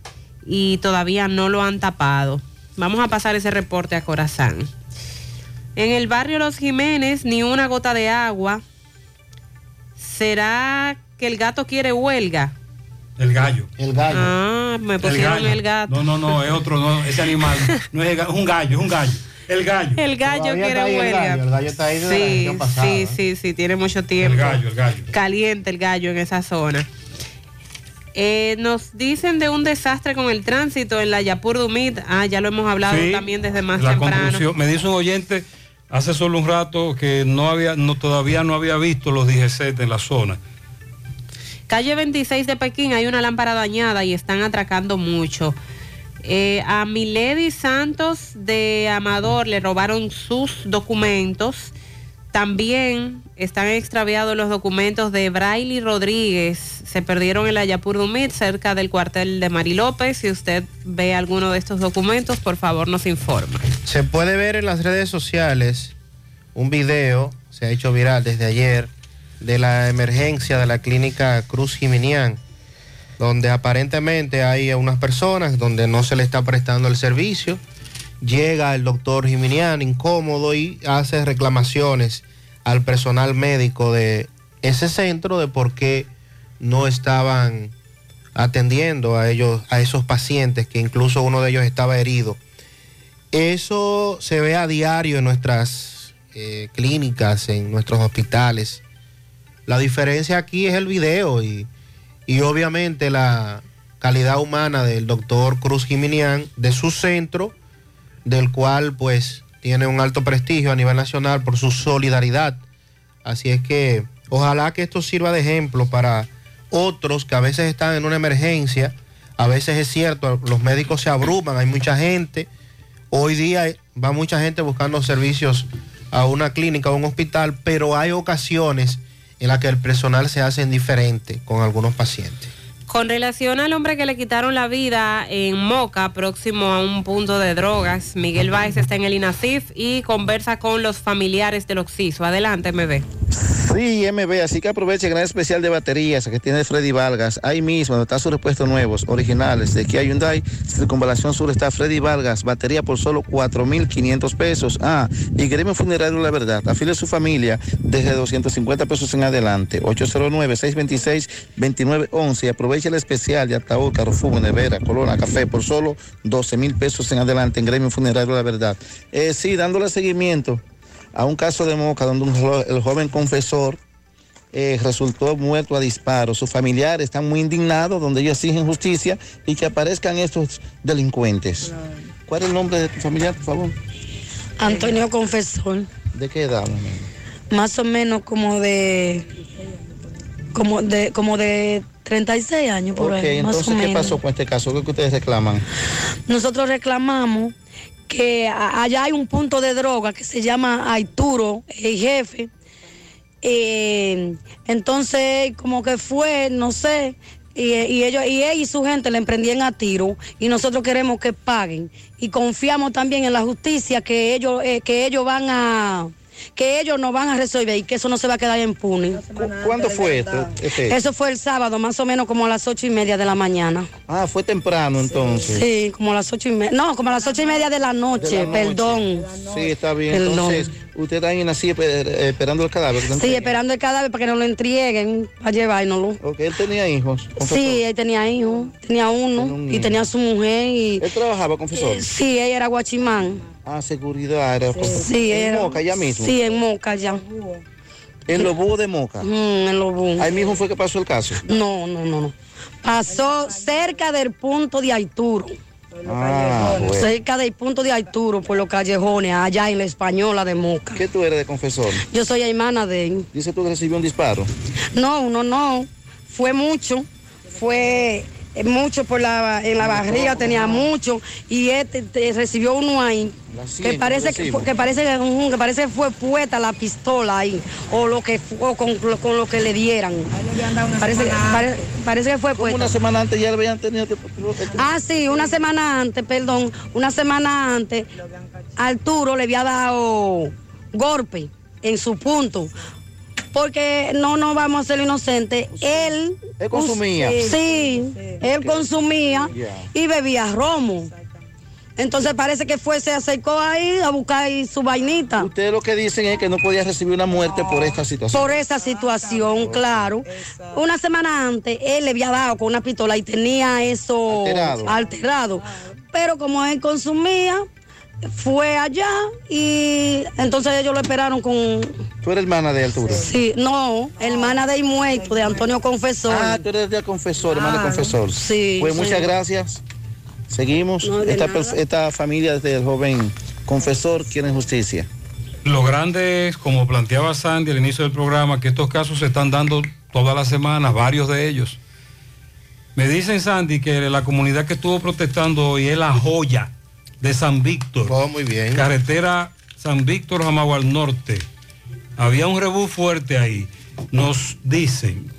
y todavía no lo han tapado. Vamos a pasar ese reporte a Corazán. En el barrio Los Jiménez, ni una gota de agua. ¿Será que el gato quiere huelga? El gallo. El gallo. Ah, me pusieron el, gato. No, no, no, es otro, no, ese animal. No es, el gallo, es un gallo, es un gallo. El gallo. El gallo Todavía quiere ahí el huelga. gallo, el gallo está ahí desde la sí, gestión pasada, sí, ¿no? sí, sí, tiene mucho tiempo. El gallo, el gallo. Caliente el gallo en esa zona. Eh, nos dicen de un desastre con el tránsito en la Yapur Dumit. Ah, ya lo hemos hablado Sí, también desde más la temprano. Me dice un oyente hace solo un rato que no había, no, todavía no había visto los DGC en la zona. Calle 26 de Pekín hay una lámpara dañada y están atracando mucho. Eh, a Milady Santos de Amador le robaron sus documentos. También están extraviados los documentos de Braille Rodríguez. Se perdieron en la Yapur Dumit, cerca del cuartel de Mari López. Si usted ve alguno de estos documentos, por favor nos informa. Se puede ver en las redes sociales un video, se ha hecho viral desde ayer, de la emergencia de la clínica Cruz Jiminián, donde aparentemente hay unas personas donde no se le está prestando el servicio. Llega el doctor Jiminián incómodo y hace reclamaciones al personal médico de ese centro de por qué no estaban atendiendo a ellos, a esos pacientes, que incluso uno de ellos estaba herido. Eso se ve a diario en nuestras eh, clínicas, en nuestros hospitales. La diferencia aquí es el video y, y obviamente la calidad humana del doctor Cruz Jiminián, de su centro, del cual pues tiene un alto prestigio a nivel nacional por su solidaridad. Así es que ojalá que esto sirva de ejemplo para otros que a veces están en una emergencia. A veces es cierto, los médicos se abruman, hay mucha gente. Hoy día va mucha gente buscando servicios a una clínica o un hospital, pero hay ocasiones en las que el personal se hace indiferente con algunos pacientes. Con relación al hombre que le quitaron la vida en Moca, próximo a un punto de drogas, Miguel Báez está en el INASIF y conversa con los familiares del Oxiso. Adelante, MB. Sí, MB, así que aproveche el gran especial de baterías que tiene Freddy Vargas. Ahí mismo, donde sus repuestos nuevos, originales de Kia Hyundai, Circunvalación Sur está Freddy Vargas, batería por solo 4.500 pesos. Ah, y Gremio Funerario La Verdad, afile a su familia desde 250 pesos en adelante. 809-626-2911 y aproveche el especial de ataúd, carrefour, nevera, corona, café por solo 12 mil pesos en adelante en Gremio Funerario La Verdad. Eh, sí, dándole seguimiento a un caso de Moca donde un el joven confesor eh, resultó muerto a disparos. Sus familiares están muy indignados, donde ellos exigen justicia y que aparezcan estos delincuentes. ¿Cuál es el nombre de tu familiar, por favor? Antonio Confesor, ¿De qué edad? mamá? más o menos como de como de como de 36 años por Ok, ahí, más o entonces, ¿qué menos. pasó con este caso? ¿Qué es que ustedes reclaman? Nosotros reclamamos que allá hay un punto de droga que se llama Aituro, el jefe. Eh, entonces, como que fue, no sé, y, y ellos y él y su gente le emprendían a tiro y nosotros queremos que paguen y confiamos también en la justicia que ellos eh, que ellos van a que ellos nos van a resolver y que eso no se va a quedar impune. ¿Cuándo fue esto? Este- Eso fue el sábado, más o menos como a las ocho y media de la mañana. Ah, fue temprano entonces. Sí, como a las ocho y media. No, como a las ocho y media de la noche, De la noche. perdón. Sí, está bien. Perdón. Entonces, usted ahí así eh, esperando el cadáver. ¿no? Sí, esperando el cadáver para que nos lo entreguen, para llevárnoslo. Ok, él tenía hijos. confesor. Sí, él tenía hijos, tenía uno, y tenía su mujer y... Él trabajaba, confesor. Eh, Sí, ella era guachimán. Ah, seguridad. Era Sí, en era... Moca, ya mismo. Sí, en Moca ya. En los búhos de Moca. Mm, en los búhos. Ahí mismo fue que pasó el caso. No, no, no, no. Pasó cerca del punto de Aituro. Ah, bueno. Cerca del punto de Aituro, por los callejones, allá en la española de Moca. ¿Qué tú eres de confesor? Yo soy hermana de él. Dice tú que recibió un disparo. No, uno no. Fue mucho. Fue mucho por la, en la barriga, tenía mucho. Y este te- recibió uno ahí. Que parece que, parece que, parece fue puesta la pistola ahí. O lo que o con, lo- con lo que le dieran. Parece, que- pare- parece que fue puesta. una semana antes ya le habían tenido. Ah, sí, una semana antes, perdón, una semana antes, Arturo le había dado golpe en su punto. Porque no nos vamos a ser inocentes. Él. Él consumía. Sí, él consumía y bebía romo. Entonces parece que fue, se acercó ahí a buscar ahí su vainita. Ustedes lo que dicen es que no podía recibir una muerte por esta situación. Por esa situación, claro. Una semana antes, él le había dado con una pistola y tenía eso Alterado. alterado. Pero como él consumía, fue allá y entonces ellos lo esperaron con... Tú eres hermana de Arturo. Sí, no, hermana del muerto, de Antonio Confesor. Ah, tú eres de confesor, hermana Ah, confesor. sí, Pues sí. muchas gracias. Seguimos. No, de esta, nada. pers- esta familia del joven confesor quieren justicia. Lo grande es, como planteaba Sandy al inicio del programa, que estos casos se están dando todas las semanas, varios de ellos. Me dicen, Sandy, que la comunidad que estuvo protestando hoy es la joya de San Víctor. Oh, muy bien. Carretera San Víctor, Jamagua al norte. Había un rebú fuerte ahí. Nos dicen.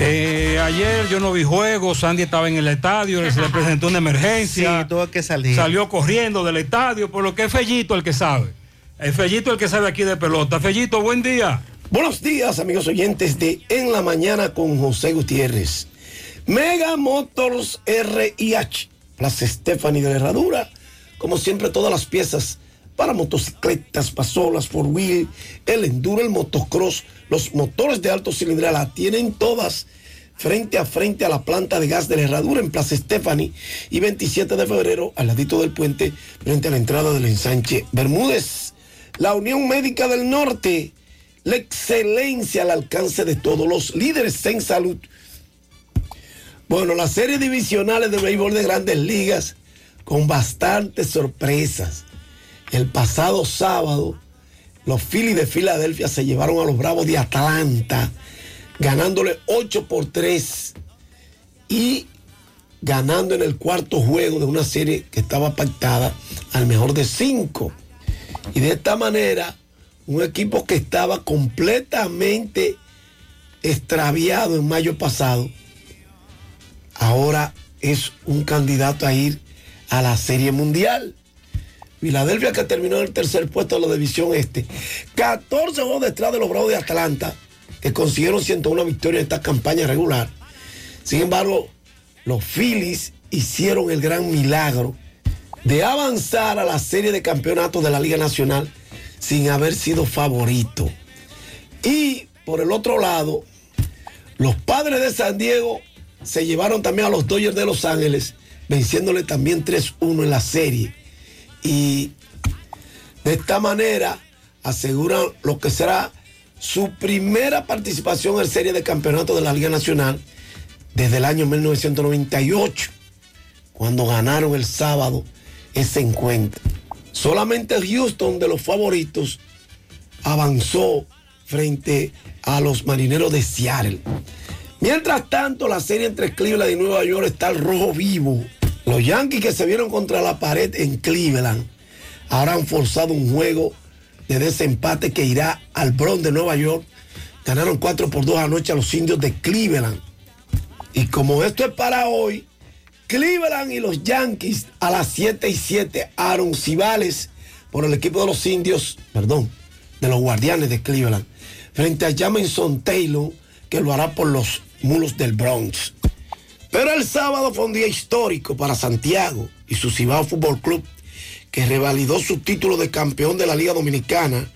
Eh, ayer yo no vi juegos, Sandy estaba en el estadio, se le presentó una emergencia. Sí, tuvo que salir. Salió corriendo del estadio, por lo que es Fellito el que sabe. Es Fellito el que sabe aquí de pelota. Fellito, buen día. Buenos días, amigos oyentes de En la Mañana con José Gutiérrez. Mega Motors RIH, Plaza Stephanie de la Herradura. Como siempre, todas las piezas para motocicletas, pasolas, four wheel, el enduro, el motocross, los motores de alto cilindrada la tienen todas frente a frente a la planta de gas de la herradura en Plaza Stephanie y 27 de febrero al ladito del puente frente a la entrada del ensanche Bermúdez. La Unión Médica del Norte, la excelencia al alcance de todos los líderes en salud. Bueno, las series divisionales de béisbol de grandes ligas con bastantes sorpresas. El pasado sábado, los Phillies de Filadelfia se llevaron a los Bravos de Atlanta, ganándole 8 por 3 y ganando en el cuarto juego de una serie que estaba pactada al mejor de 5. Y de esta manera, un equipo que estaba completamente extraviado en mayo pasado, ahora es un candidato a ir a la Serie Mundial. Filadelfia que terminó en el tercer puesto de la división este. 14 juegos detrás de los Bravos de Atlanta, que consiguieron 101 victorias en esta campaña regular. Sin embargo, los Phillies hicieron el gran milagro de avanzar a la serie de campeonatos de la Liga Nacional sin haber sido favorito. Y por el otro lado, los padres de San Diego se llevaron también a los Dodgers de Los Ángeles, venciéndole también 3-1 en la serie. Y de esta manera aseguran lo que será su primera participación en serie de campeonato de la Liga Nacional desde el año 1998, cuando ganaron el sábado ese encuentro. Solamente Houston de los favoritos avanzó frente a los marineros de Seattle. Mientras tanto, la serie entre Cleveland y Nueva York está al rojo vivo. Los Yankees que se vieron contra la pared en Cleveland ahora han forzado un juego de desempate que irá al Bronx de Nueva York. Ganaron 4 por 2 anoche a los indios de Cleveland. Y como esto es para hoy, Cleveland y los Yankees a las 7 y 7. Aaron Cibales por el equipo de los indios, perdón, de los guardianes de Cleveland. Frente a Jamison Taylor, que lo hará por los mulos del Bronx. Pero el sábado fue un día histórico para Santiago y su Cibao Fútbol Club, que revalidó su título de campeón de la Liga Dominicana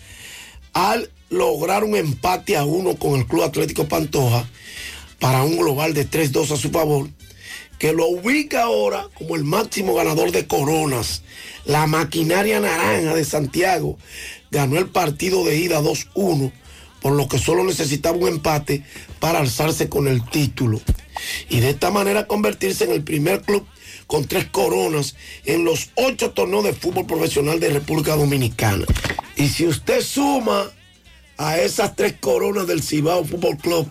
al lograr un empate a uno con el Club Atlético Pantoja para un global de 3-2 a su favor, que lo ubica ahora como el máximo ganador de coronas. La maquinaria naranja de Santiago ganó el partido de ida 2-1, por lo que solo necesitaba un empate para alzarse con el título. Y de esta manera convertirse en el primer club con tres coronas en los ocho torneos de fútbol profesional de República Dominicana. Y si usted suma a esas tres coronas del Cibao Fútbol Club,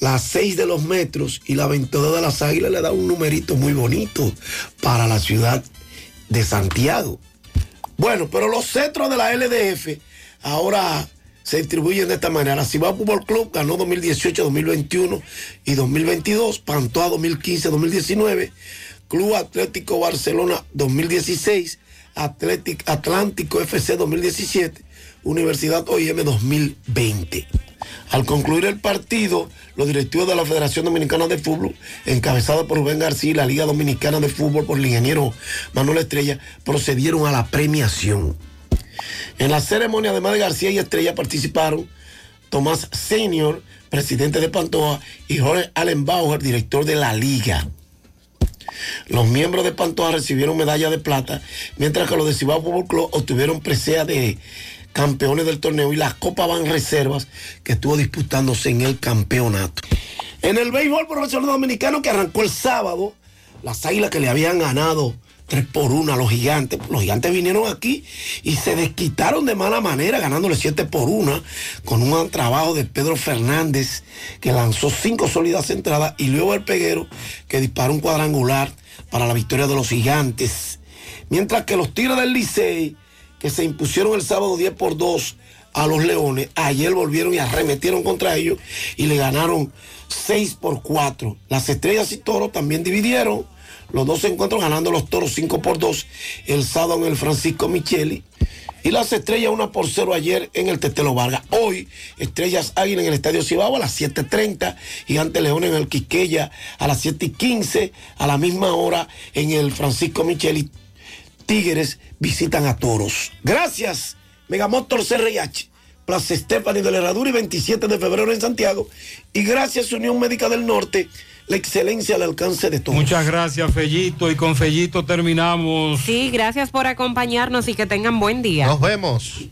las seis de los metros y la 22 de las águilas le da un numerito muy bonito para la ciudad de Santiago. Bueno, pero los cetros de la LDF ahora se distribuyen de esta manera. Cibao Fútbol Club ganó 2018, 2021 y 2022. Pantoa 2015, 2019. Club Atlético Barcelona 2016. Atlético Atlántico FC 2017. Universidad OIM 2020. Al concluir el partido, los directivos de la Federación Dominicana de Fútbol, encabezado por Rubén García y la Liga Dominicana de Fútbol por el ingeniero Manuel Estrella, procedieron a la premiación. En la ceremonia, además de García y Estrella, participaron Tomás Senior, presidente de Pantoja, y Jorge Allen Bauer, director de la liga. Los miembros de Pantoja recibieron medalla de plata, mientras que los de Cibao Fútbol Club obtuvieron presea de campeones del torneo y las Copas Van Reservas que estuvo disputándose en el campeonato. En el béisbol profesional dominicano que arrancó el sábado, las águilas que le habían ganado 3 por 1 a los gigantes. Los gigantes vinieron aquí y se desquitaron de mala manera, ganándole 7 por 1, con un trabajo de Pedro Fernández, que lanzó 5 sólidas entradas, y luego el peguero, que disparó un cuadrangular para la victoria de los gigantes. Mientras que los Tigres del Licey, que se impusieron el sábado 10 por 2 a los Leones, ayer volvieron y arremetieron contra ellos y le ganaron 6 por 4. Las Estrellas y Toros también dividieron los dos encuentros ganando los toros 5 por 2 el sábado en el Francisco Micheli. Y las estrellas 1 por 0 ayer en el Tetelo Vargas. Hoy, Estrellas Águila en el Estadio Cibao a las 7.30. Gigante León en el Quiqueya a las 7.15. A la misma hora en el Francisco Micheli. Tigres visitan a Toros. Gracias, Megamotor CRIH, Plaza Estefani de la Herradura y 27 de febrero en Santiago. Y gracias, Unión Médica del Norte, la excelencia al alcance de todos. Muchas gracias, Fellito. Y con Fellito terminamos. Sí, gracias por acompañarnos y que tengan buen día. Nos vemos.